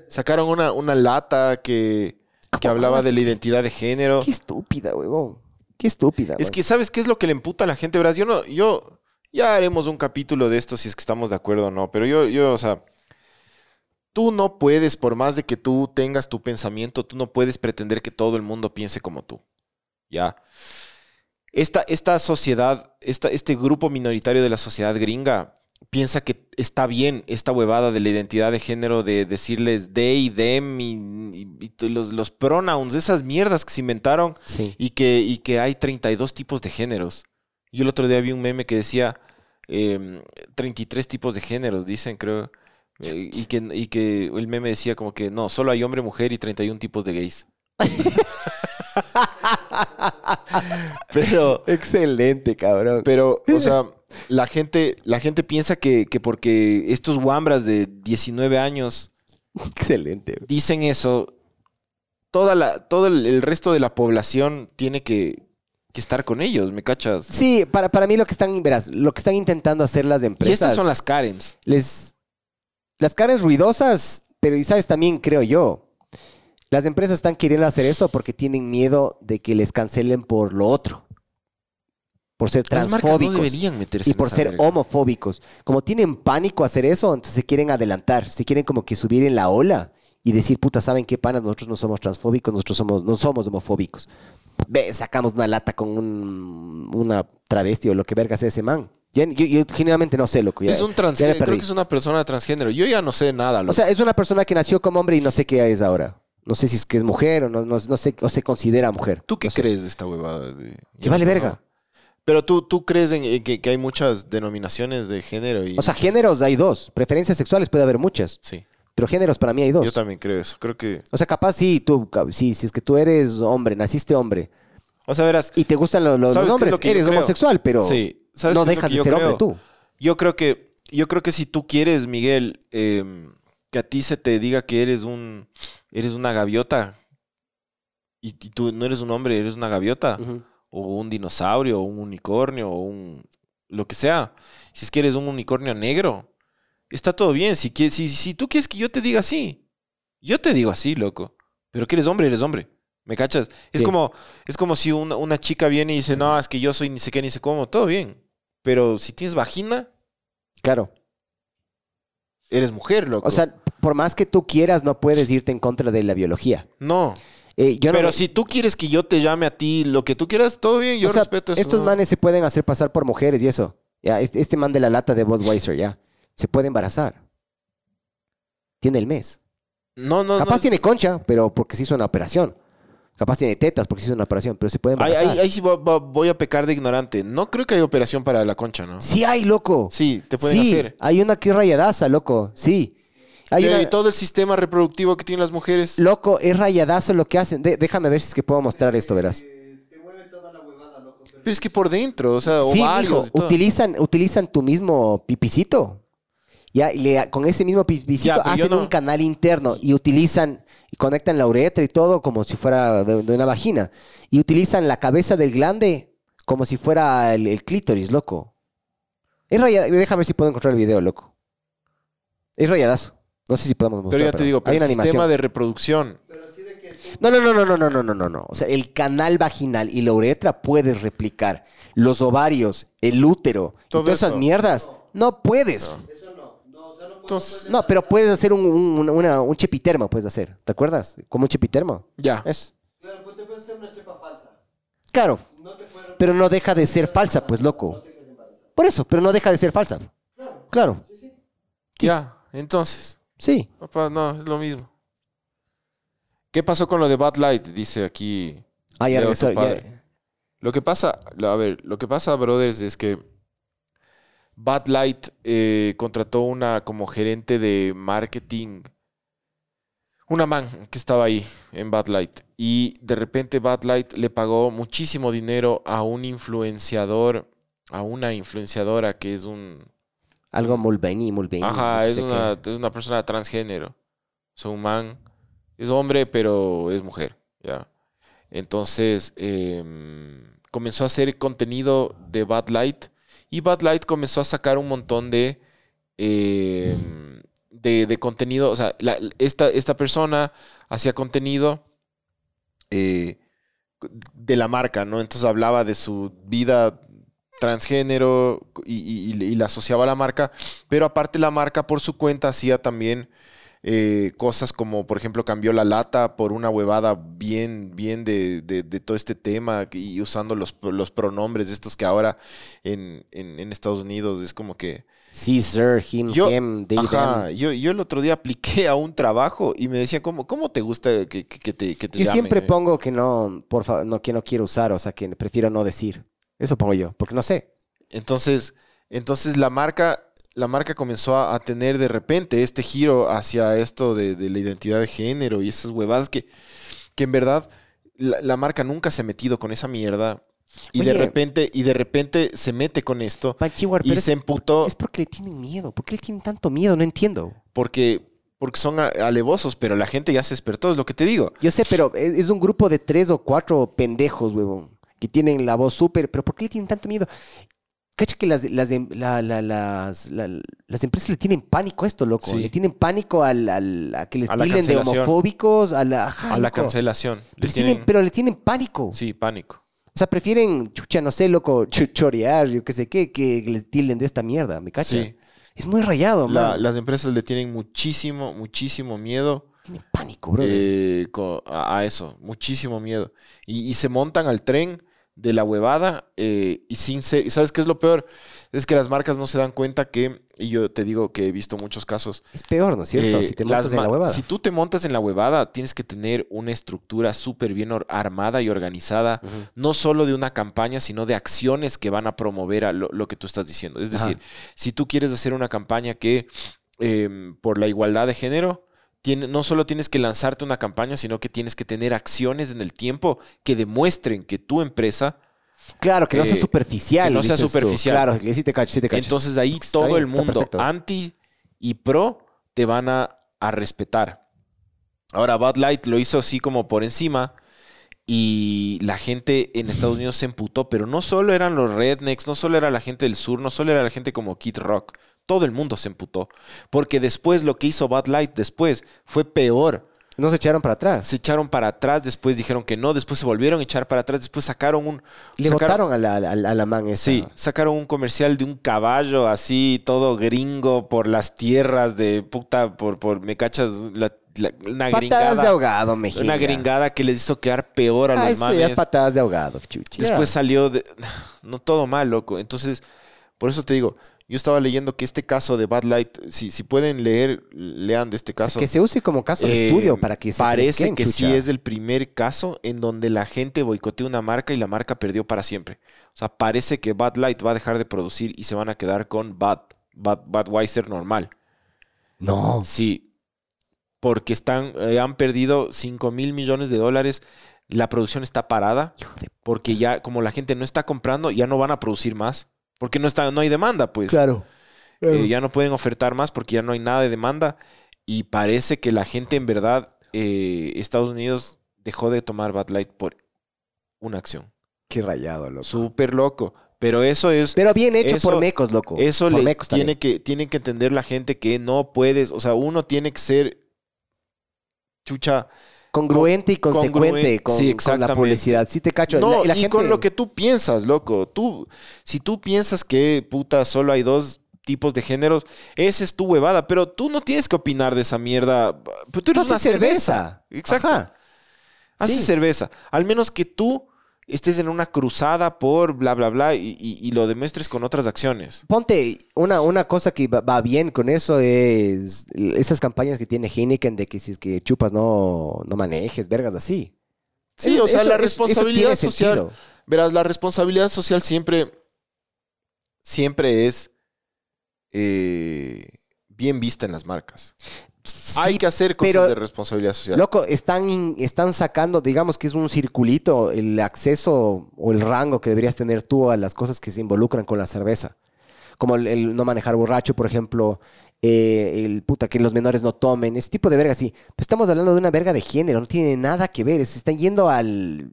Sacaron una, una lata que, que hablaba de la identidad de género. Qué estúpida, huevón. Qué estúpida. Es man. que, ¿sabes qué es lo que le emputa a la gente? Verás, yo no, yo, ya haremos un capítulo de esto si es que estamos de acuerdo o no, pero yo, yo, o sea, tú no puedes, por más de que tú tengas tu pensamiento, tú no puedes pretender que todo el mundo piense como tú. ¿Ya? Esta, esta sociedad, esta, este grupo minoritario de la sociedad gringa piensa que está bien esta huevada de la identidad de género, de decirles they, them y, y- y los, los pronouns, esas mierdas que se inventaron Sí. y que, y que hay 32 tipos de géneros. Yo el otro día vi un meme que decía em, 33 tipos de géneros, dicen, creo. eh, y, que, y que el meme decía como que no, solo hay hombre, mujer y 31 tipos de gays. [LAUGHS] [LAUGHS] Pero, Excelente, cabrón. pero, o sea, la gente, la gente piensa que, que porque estos guambras de 19 años Excelente. dicen eso, toda la, todo el, el resto de la población tiene que, que estar con ellos, ¿me cachas? Sí, para, para mí lo que están, verás, lo que están intentando hacer las Y empresas. estas son las Karens. les las caras ruidosas, pero y sabes también creo yo. Las empresas están queriendo hacer eso porque tienen miedo de que les cancelen por lo otro. Por ser marcas no transfóbicos. deberían meterse y por ser verga. homofóbicos. Como tienen pánico a hacer eso, entonces se quieren adelantar. Se quieren como que subir en la ola y decir, puta, ¿saben qué, panas? Nosotros no somos transfóbicos, nosotros somos, no somos homofóbicos. Ve, sacamos una lata con un- una travesti o lo que verga sea ese man. Yo, yo genuinamente no sé, loco. ya- Es un transgénero, creo que es una persona transgénero. Yo ya no sé nada. O sea, es una persona que nació como hombre y no sé qué es ahora. No sé si es que es mujer o no, no, no sé, o se considera mujer. ¿Tú qué No sé. crees de esta huevada? De... Que vale verga. Pero tú, tú crees en, en que, que hay muchas denominaciones de género y... O sea, géneros hay dos. Preferencias sexuales puede haber muchas. sí, Pero géneros para mí hay dos. yo también creo eso. Creo que... O sea, capaz sí, tú, sí, si es que tú eres hombre, naciste hombre O sea, verás... y te gustan lo- lo- ¿Sabes qué los es hombres, lo eres homosexual, pero Sí. ¿Sabes no dejas de ser creo? hombre tú. Yo creo que, yo creo que si tú quieres, Miguel, eh, que a ti se te diga que eres un, eres una gaviota y, y tú no eres un hombre, eres una gaviota o un dinosaurio o un unicornio o un lo que sea. Si es que eres un unicornio negro, está todo bien. Si, quieres, si, si tú quieres que yo te diga así, yo te digo así, loco. Pero que eres hombre, eres hombre. ¿Me cachas? Es Sí. como es como si una, una chica viene y dice, no, es que yo soy ni sé qué ni sé cómo. Todo bien. Pero si tienes vagina, Claro. Eres mujer, loco. O sea, por más que tú quieras, no puedes irte en contra de la biología. no. Eh, yo Pero si tú quieres que yo te llame a ti, lo que tú quieras, todo bien, yo o sea, respeto eso. Estos ¿no? manes se pueden hacer pasar por mujeres y eso. Ya, este, este man de la lata de Budweiser, ya. Se puede embarazar. Tiene el mes. No, no, Capaz no. tiene concha, pero porque se hizo una operación. Capaz tiene tetas porque se hizo una operación, pero se puede Ahí, embarazar. ahí- ahí sí voy a pecar de ignorante. No creo que haya operación para la concha, ¿no? Sí hay, loco. Sí, te pueden sí, hacer. hay una que es rayadaza, loco. Sí. Hay Pero una- y todo el sistema reproductivo que tienen las mujeres. Loco, es rayadazo lo que hacen. De- déjame ver si es que puedo mostrar esto, verás. Pero es que por dentro, o sea, Sí, ovarios mijo, y todo. utilizan, utilizan tu mismo pipicito. Ya, y le- con ese mismo Ya, yo hacen no- un canal interno y utilizan y conectan la uretra y todo como si fuera de, de una vagina. Y utilizan la cabeza del glande como si fuera el, el clítoris, loco. Es rayada- Déjame ver si puedo encontrar el video, loco. Es rayadazo. No sé si podemos mostrar. Pero ya te digo, hay pero una el sistema animación. de reproducción. No, no, no, no, no, no, no, no, no, no. O sea, el canal vaginal y la uretra puedes replicar. Los ovarios, el útero, y todas esas mierdas. No puedes. No, pero puedes hacer un, un, una- un chepitermo, puedes hacer. ¿Te acuerdas? Como un chepitermo. Ya. Es. Claro, pues te puedes hacer una chepa falsa. Claro. Pero no deja de ser falsa, pues, loco. Por eso, pero no deja de ser falsa. Claro. Ya, entonces. Sí. Papá, no, es lo mismo. ¿Qué pasó con lo de Bad Light? Dice aquí. Ah, ya regresó. Lo que pasa, a ver, lo que pasa, brothers, es que Bad Light eh, contrató una como gerente de marketing, una man que estaba ahí en Bad Light. Y de repente Bad Light le pagó muchísimo dinero a un influenciador, a una influenciadora que es un, Algo Mulvaney, Mulvaney. Ajá, es una, es una persona transgénero. O sea, un man es hombre, pero es mujer, ¿ya? Entonces, em, comenzó a hacer contenido de Bad Light y Bad Light comenzó a sacar un montón de, em, de, contenido. O sea, esta, esta persona hacía contenido eh, de la marca, ¿no? Entonces hablaba de su vida transgénero y la asociaba a la marca, pero aparte la marca por su cuenta hacía también eh, cosas como, por ejemplo, cambió la lata por una huevada bien, bien de, de- de todo este tema y usando los, los pronombres de estos que ahora en, en- en Estados Unidos es como que... Sí, sir, him, Yo, him, they, ajá, them. yo, yo el otro día apliqué a un trabajo y me decía, ¿cómo, cómo te gusta que, que- que te, que te Yo llamen, siempre eh?" pongo que no, por favor, no, que no quiero usar, o sea, que prefiero no decir. Eso pongo yo, porque no sé. Entonces, entonces la marca, la marca comenzó a, a tener de repente este giro hacia esto de, de la identidad de género y esas huevadas que, que en verdad la, la marca nunca se ha metido con esa mierda. Y de repente, y de repente se mete con esto Panchiwar, y se emputó es porque le tienen miedo. ¿Por qué le tienen tanto miedo? No entiendo. porque, porque son alevosos, pero la gente ya se despertó, es lo que te digo. Yo sé, pero es, es un grupo de tres o cuatro pendejos, huevón, que tienen la voz súper. ¿Pero por qué le tienen tanto miedo? Cacha que las, las, em- la- la- las, la- las empresas le tienen pánico a esto, loco. Sí. Le tienen pánico al, al- a que les A tilden de homofóbicos, a la, ajá, A la cancelación. Le Les tienen- tienen- pero le tienen pánico. Sí, pánico. O sea, prefieren, chucha, no sé, loco, chorear, yo qué sé qué, que les tilden de esta mierda, ¿me cachas? Sí. Es muy rayado, La- man. las empresas le tienen muchísimo, muchísimo miedo. Tienen pánico, brother. eh, a, a eso, muchísimo miedo. Y, y se montan al tren de la huevada eh, y sin ser, ¿y ¿sabes qué es lo peor? Es que las marcas no se dan cuenta que, y yo te digo que he visto muchos casos. es peor, ¿no es cierto? eh, si te montas en la huevada. Si tú te montas en la huevada, tienes que tener una estructura súper bien armada y organizada, no solo de una campaña, sino de acciones que van a promover a lo, lo que tú estás diciendo. Es Ajá. decir, si tú quieres hacer una campaña que em, por la igualdad de género, tiene, no solo tienes que lanzarte una campaña, sino que tienes que tener acciones en el tiempo que demuestren que tu empresa Claro, que no sea eh, superficial. que no sea dices tú. superficial. Claro, que sí te cacho, sí te cacho. entonces ahí Está todo bien, el mundo anti y pro te van a, a respetar. Ahora, Bud Light lo hizo así como por encima y la gente en Estados Unidos se emputó, pero no solo eran los rednecks, no solo era la gente del sur, no solo era la gente como Kid Rock, todo el mundo se emputó. Porque después lo que hizo Bud Light después fue peor. No se echaron para atrás. Se echaron para atrás, después dijeron que no, después se volvieron a echar para atrás, después sacaron un... Le sacaron- votaron a la, a la- a la man esa. Sí, sacaron un comercial de un caballo así, todo gringo por las tierras de puta, por, por me cachas, la, la- una Patadas gringada. de ahogado, Mejía. Una gringada que les hizo quedar peor a Ah, los es manes. patadas de ahogado, chuchi. Después salió de... [SIGHS] No todo mal, loco. Entonces, por eso te digo, yo estaba leyendo que este caso de Bad Light, si, si pueden leer, lean de este caso. que se use como caso de Eh, estudio para que se Parece que sí es el primer caso en donde la gente boicoteó una marca y la marca perdió para siempre. O sea, parece que Bud Light va a dejar de producir y se van a quedar con Bud, Bud, Budweiser normal. No. Sí, porque están, eh, han perdido 5 mil millones de dólares. La producción está parada porque ya, como la gente no está comprando, ya no van a producir más. Porque no, está, no hay demanda, pues. Claro. Eh, ya no pueden ofertar más porque ya no hay nada de demanda. Y parece que la gente, en verdad, eh, Estados Unidos dejó de tomar Bud Light por una acción. Qué rayado, loco. Súper loco. Pero eso es. Pero bien hecho eso- por mecos, loco. Eso Por le mecos tiene que, tiene que entender la gente que no puedes. O sea, uno tiene que ser. Chucha. Congruente y consecuente congruente, con, sí, con la publicidad. Sí te cacho. No, La- y la y gente- con lo que tú piensas, loco. Tú, si tú piensas que, puta, solo hay dos tipos de géneros, esa es tu huevada, pero tú no tienes que opinar de esa mierda. Pero tú eres una cerveza. cerveza. Exacto. Ajá. Haces Sí. cerveza. Al menos que tú estés en una cruzada por bla, bla, bla y, y- y lo demuestres con otras acciones. Ponte, una, una cosa que va, va bien con eso es esas campañas que tiene Heineken de que si es que chupas no, no manejes, vergas así. Sí, Eso- o sea, eso- la eso- eso responsabilidad social. sentido. Verás, la responsabilidad social siempre, siempre es eh, bien vista en las marcas. Hay que hacer cosas pero- de responsabilidad social. Loco, están, están sacando, digamos que es un circulito, el acceso o el rango que deberías tener tú a las cosas que se involucran con la cerveza. Como el, el no manejar borracho, por ejemplo, eh, el puta que los menores no tomen, ese tipo de verga, sí. Pero estamos hablando de una verga de género, no tiene nada que ver, se están yendo al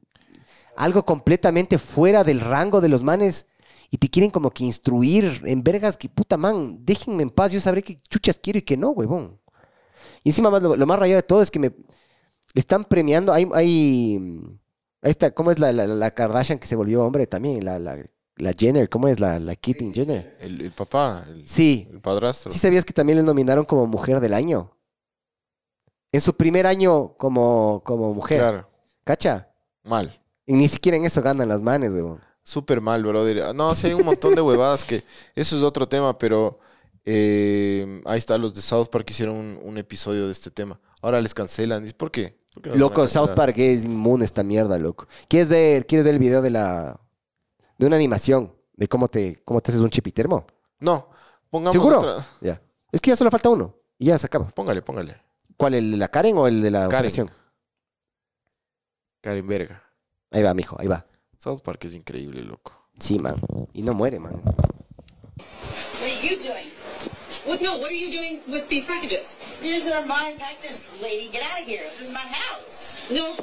algo completamente fuera del rango de los manes y te quieren como que instruir en vergas que puta man, déjenme en paz, yo sabré qué chuchas quiero y qué no, huevón. Y encima más, lo, lo más rayado de todo es que me están premiando. Hay, hay está, ¿cómo es la, la, la Kardashian que se volvió hombre también? La, la, la Jenner, ¿cómo es la, la Caitlyn Jenner? El, el papá, el, Sí. el padrastro. ¿Sí sabías que también le nominaron como mujer del año? En su primer año como, como mujer. Claro. ¿Cacha? Mal. Y ni siquiera en eso ganan las manes, huevón. Súper mal, brother. No, sí hay un montón de huevadas que... Eso es otro tema, pero... eh, ahí está, los de South Park hicieron un, un episodio de este tema. Ahora les cancelan. ¿Y ¿Por qué? ¿Por qué nos van a Loco, South? Park es inmune esta mierda, loco. ¿Quieres ver, ¿Quieres ver el video de la de una animación de cómo te, cómo te haces un chipitermo? No, pongamos ¿Seguro? otra. Ya. Es que ya solo falta uno. Y ya se acaba. Póngale, póngale. ¿Cuál? ¿El de la Karen o el de la Karen. operación? Karen Verga. Ahí va, mijo, ahí va. South Park es increíble, loco. Sí, man. Y no muere, man. What are you doing? What? No. What are you doing with these packages? These are my packages, lady. Get out of here. This is my house. No.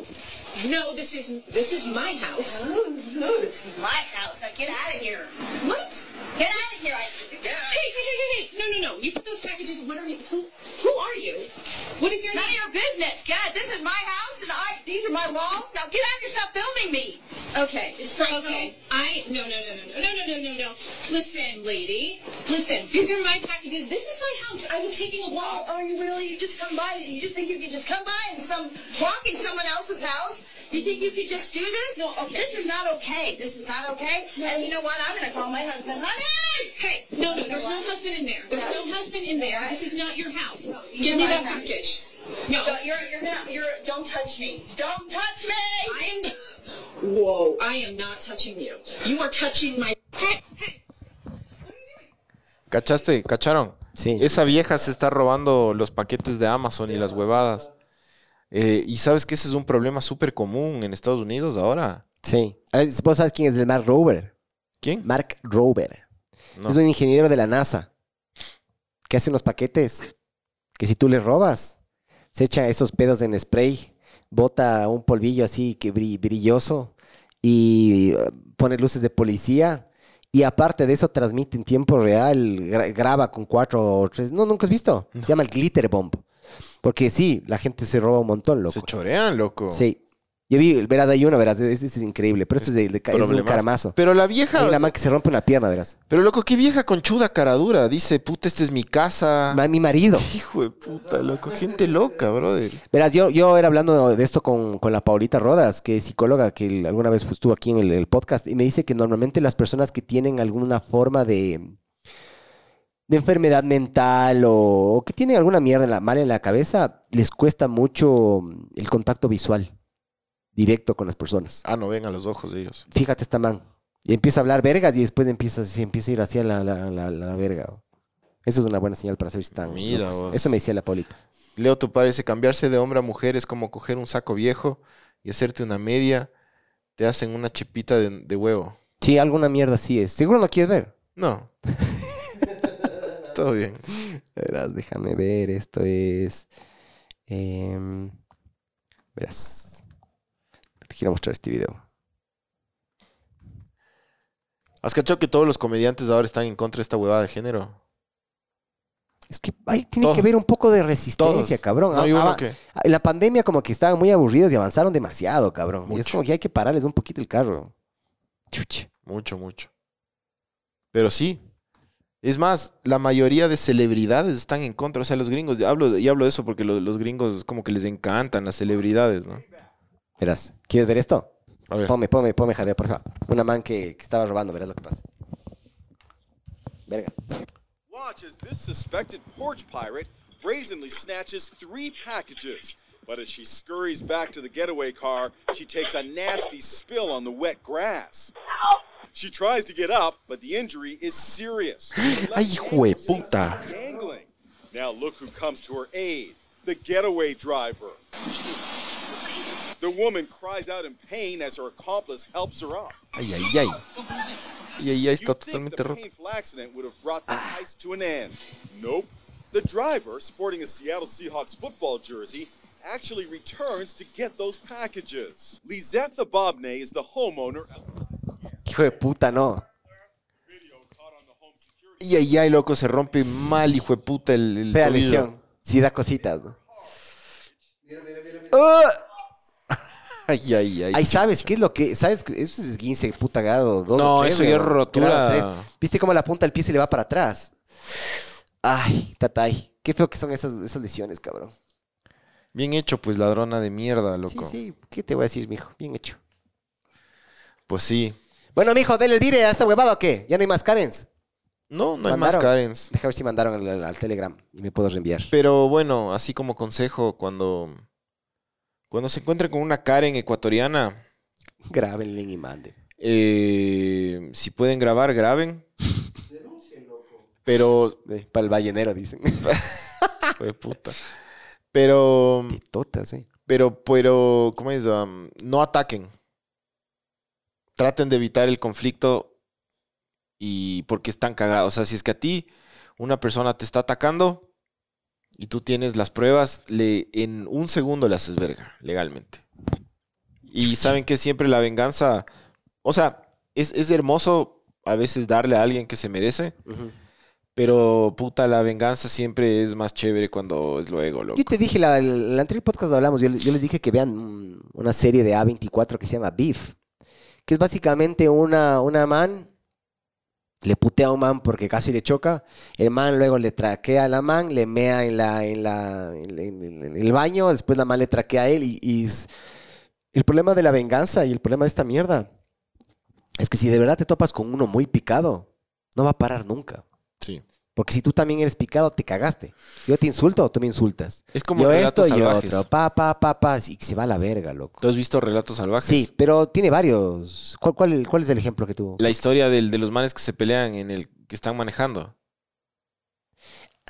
No. This is this is my house. Ooh, ooh, this is my house. Now get out of here. What? Get out of here, I said. Get out. Hey, hey, hey, hey! No, no, no! You put those packages. What are you? Who? Who are you? What is your None of name? your business. God, this is my house, and I. These are my walls. Now get out of here. Stop filming me. Okay. Psycho. Okay. I no no no no no no no no no no. Listen, lady. Listen. These are my packages. This is my house. I was taking a walk. Oh, you really? You just come by? You just think you can just come by and some walk in someone else's house? You think you could just do this? No, okay. This is not okay. This is not okay. And you know what? I'm gonna call my husband. Honey! Hey, no, no, there's no husband in there. There's no husband in there. This is not your house. Give me that package. No. Don't- You're, you're not, you're, don't touch me. Don't touch me! I am. Whoa! I am not touching you. You are touching my. Hey, hey! ¿Cachaste? ¿Cacharon? Sí. Esa vieja se está robando los paquetes de Amazon y las huevadas. Eh, y sabes que ese es un problema súper común en Estados Unidos ahora. Sí. Ah, ¿Vos sabes quién es el Mark Rober? ¿Quién? Mark Rober. No. Es un ingeniero de la NASA que hace unos paquetes que si tú le robas, se echa esos pedos en spray, bota un polvillo así que bri- brilloso y eh, pone luces de policía. Y aparte de eso, transmite en tiempo real, gra- graba con cuatro o tres. No, nunca has visto. Se llama el glitter bomb. Porque sí, la gente se roba un montón, loco. Se chorean, loco. Sí. Yo vi, verás, hay uno, verás, este es increíble, pero esto es de, de- es un caramazo. Pero la vieja. Hay una man que se rompe una pierna, verás. Pero loco, qué vieja conchuda caradura. Dice, puta, esta es mi casa. Ma- Mi marido. [LAUGHS] Hijo de puta, loco. Gente loca, brother. Verás, yo, yo era hablando de esto con, con la Paulita Rodas, que es psicóloga, que alguna vez estuvo aquí en el, el podcast, y me dice que normalmente las personas que tienen alguna forma de, de enfermedad mental o, que tienen alguna mierda en la, mal en la cabeza, les cuesta mucho el contacto visual directo con las personas. Ah, no ven a los ojos de ellos. Fíjate esta man. Y empieza a hablar vergas y después empieza, se empieza a ir hacia la, la, la, la verga. Eso es una buena señal para saber si están. Mira vos. Eso me decía la Paulita. Leo, tu parece cambiarse de hombre a mujer es como coger un saco viejo y hacerte una media. Te hacen una chipita de, de huevo. Sí, alguna mierda sí es. ¿Seguro no quieres ver? No. [LAUGHS] Todo bien. Verás, déjame ver. Esto es. em, verás. Te quiero mostrar este video. ¿Has cachado que todos los comediantes ahora están en contra de esta huevada de género? Es que ahí tiene Todos. que haber un poco de resistencia, Todos. cabrón. No hay Ah, uno ah, que- En la pandemia como que estaban muy aburridos y avanzaron demasiado, cabrón. Y es como que hay que pararles un poquito el carro. Chuch. Mucho, mucho. Pero sí. Es más, la mayoría de celebridades están en contra. O sea, los gringos, hablo, y hablo de eso porque lo- los gringos como que les encantan las celebridades, ¿no? Verás, ¿quieres ver esto? A ver. Ponme, ponme, por favor. Una man que, que estaba robando, verás lo que pasa. Verga. Watch as this suspected porch pirate brazenly snatches three packages. But as she scurries back to the getaway car, she takes a nasty spill on the wet grass. She tries to get up, but the injury is serious. [GASPS] Ay, hijo de puta. dangling. Now look who comes to her aid the getaway driver. The woman cries out in pain as her accomplice helps her up. Ay, ay, ay. Y ahí está totalmente the roto. painful accident would have brought the ah. heist to an end. Nope. The driver, sporting a Seattle Seahawks football jersey, actually returns to get those packages. Lizetha Bobney is the homeowner. Hijo de puta, no. Y ay, ay, loco, se rompe mal, hijo de puta, el, el Fea tobillo. lesión. Sí da cositas, ¿no? [LAUGHS] Ay, ay, ay. Ahí sabes qué es lo que. ¿Sabes? Eso es esguince, puta grado. dos No, o tres, eso ya es rotura. Tres. ¿Viste cómo la punta del pie se le va para atrás? Ay, tatay. Qué feo que son esas, esas lesiones, cabrón. Bien hecho, pues, ladrona de mierda, loco. Sí, sí. ¿Qué te voy a decir, mijo? Bien hecho. Pues sí. Bueno, mijo, dele el vire a esta huevada o qué? ¿Ya no hay más Karens? No, no hay más ¿Mandaron? Karens. Deja ver si mandaron al, al Telegram y me puedo reenviar. Pero bueno, así como consejo, cuando, cuando se encuentren con una Karen ecuatoriana, [LAUGHS] Grábenle y manden. eh, si pueden grabar, graben. Pero, Eh, Para el ballenero, dicen. [LAUGHS] De puta. Pero, Totas, eh. pero, pero, ¿cómo es? Um, no ataquen. Traten de evitar el conflicto y porque están cagados. O sea, si es que a ti una persona te está atacando y tú tienes las pruebas, le, en un segundo le haces verga, legalmente. Y saben que siempre la venganza, o sea, es, es hermoso a veces darle a alguien que se merece, pero puta, la venganza siempre es más chévere cuando es luego, loco. Yo te dije, la, el, el anterior podcast hablamos, yo, les- yo les dije que vean una serie de A24 que se llama Beef, que es básicamente una, una man, le putea a un man porque casi le choca, el man luego le traquea a la man, le mea en, la, en, la, en, el baño, después la man le traquea a él y, y el problema de la venganza y el problema de esta mierda es que si de verdad te topas con uno muy picado, no va a parar nunca. Porque si tú también eres picado, te cagaste. Yo te insulto o tú me insultas. Es como yo esto relatos salvajes. otro. Pa, pa, pa, pa. Y se va a la verga, loco. ¿Tú has visto Relatos Salvajes? Sí, pero tiene varios. ¿Cuál, cuál, cuál es el ejemplo que tuvo? La historia del, de los manes que se pelean en el que están manejando.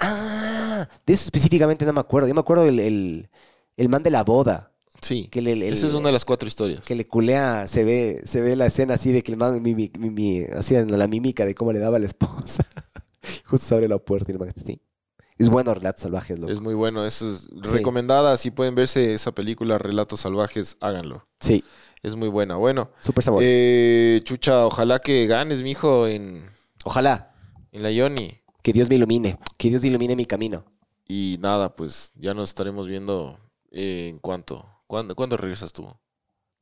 Ah, de eso específicamente no me acuerdo. Yo me acuerdo el, el, el man de la boda. Sí. Que el- Esa es una de las cuatro historias. que le culea, se ve, se ve la escena así de que el man mimi, mimi- hacía la mímica de cómo le daba a la esposa. [LAUGHS] [LAUGHS] Justo se abre la puerta y el man está así. Es bueno Relatos Salvajes, loco. Es muy bueno. Eso es recomendada. Si pueden verse esa película, Relatos Salvajes, háganlo. Sí. Es muy buena. Bueno. Súper sabor. eh, chucha, ojalá que ganes, mijo, en, Ojalá. en la Yoni. Que Dios me ilumine. Que Dios ilumine mi camino. Y nada, pues ya nos estaremos viendo eh, en cuánto. ¿Cuándo, ¿Cuándo regresas tú?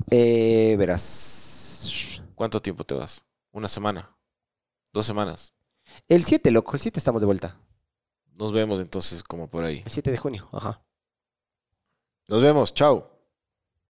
Eh, verás. ¿Cuánto tiempo te vas? ¿Una semana? ¿Dos semanas? El 7, loco. El 7 estamos de vuelta. Nos vemos entonces como por ahí. El 7 de junio. Ajá. Nos vemos. Chao.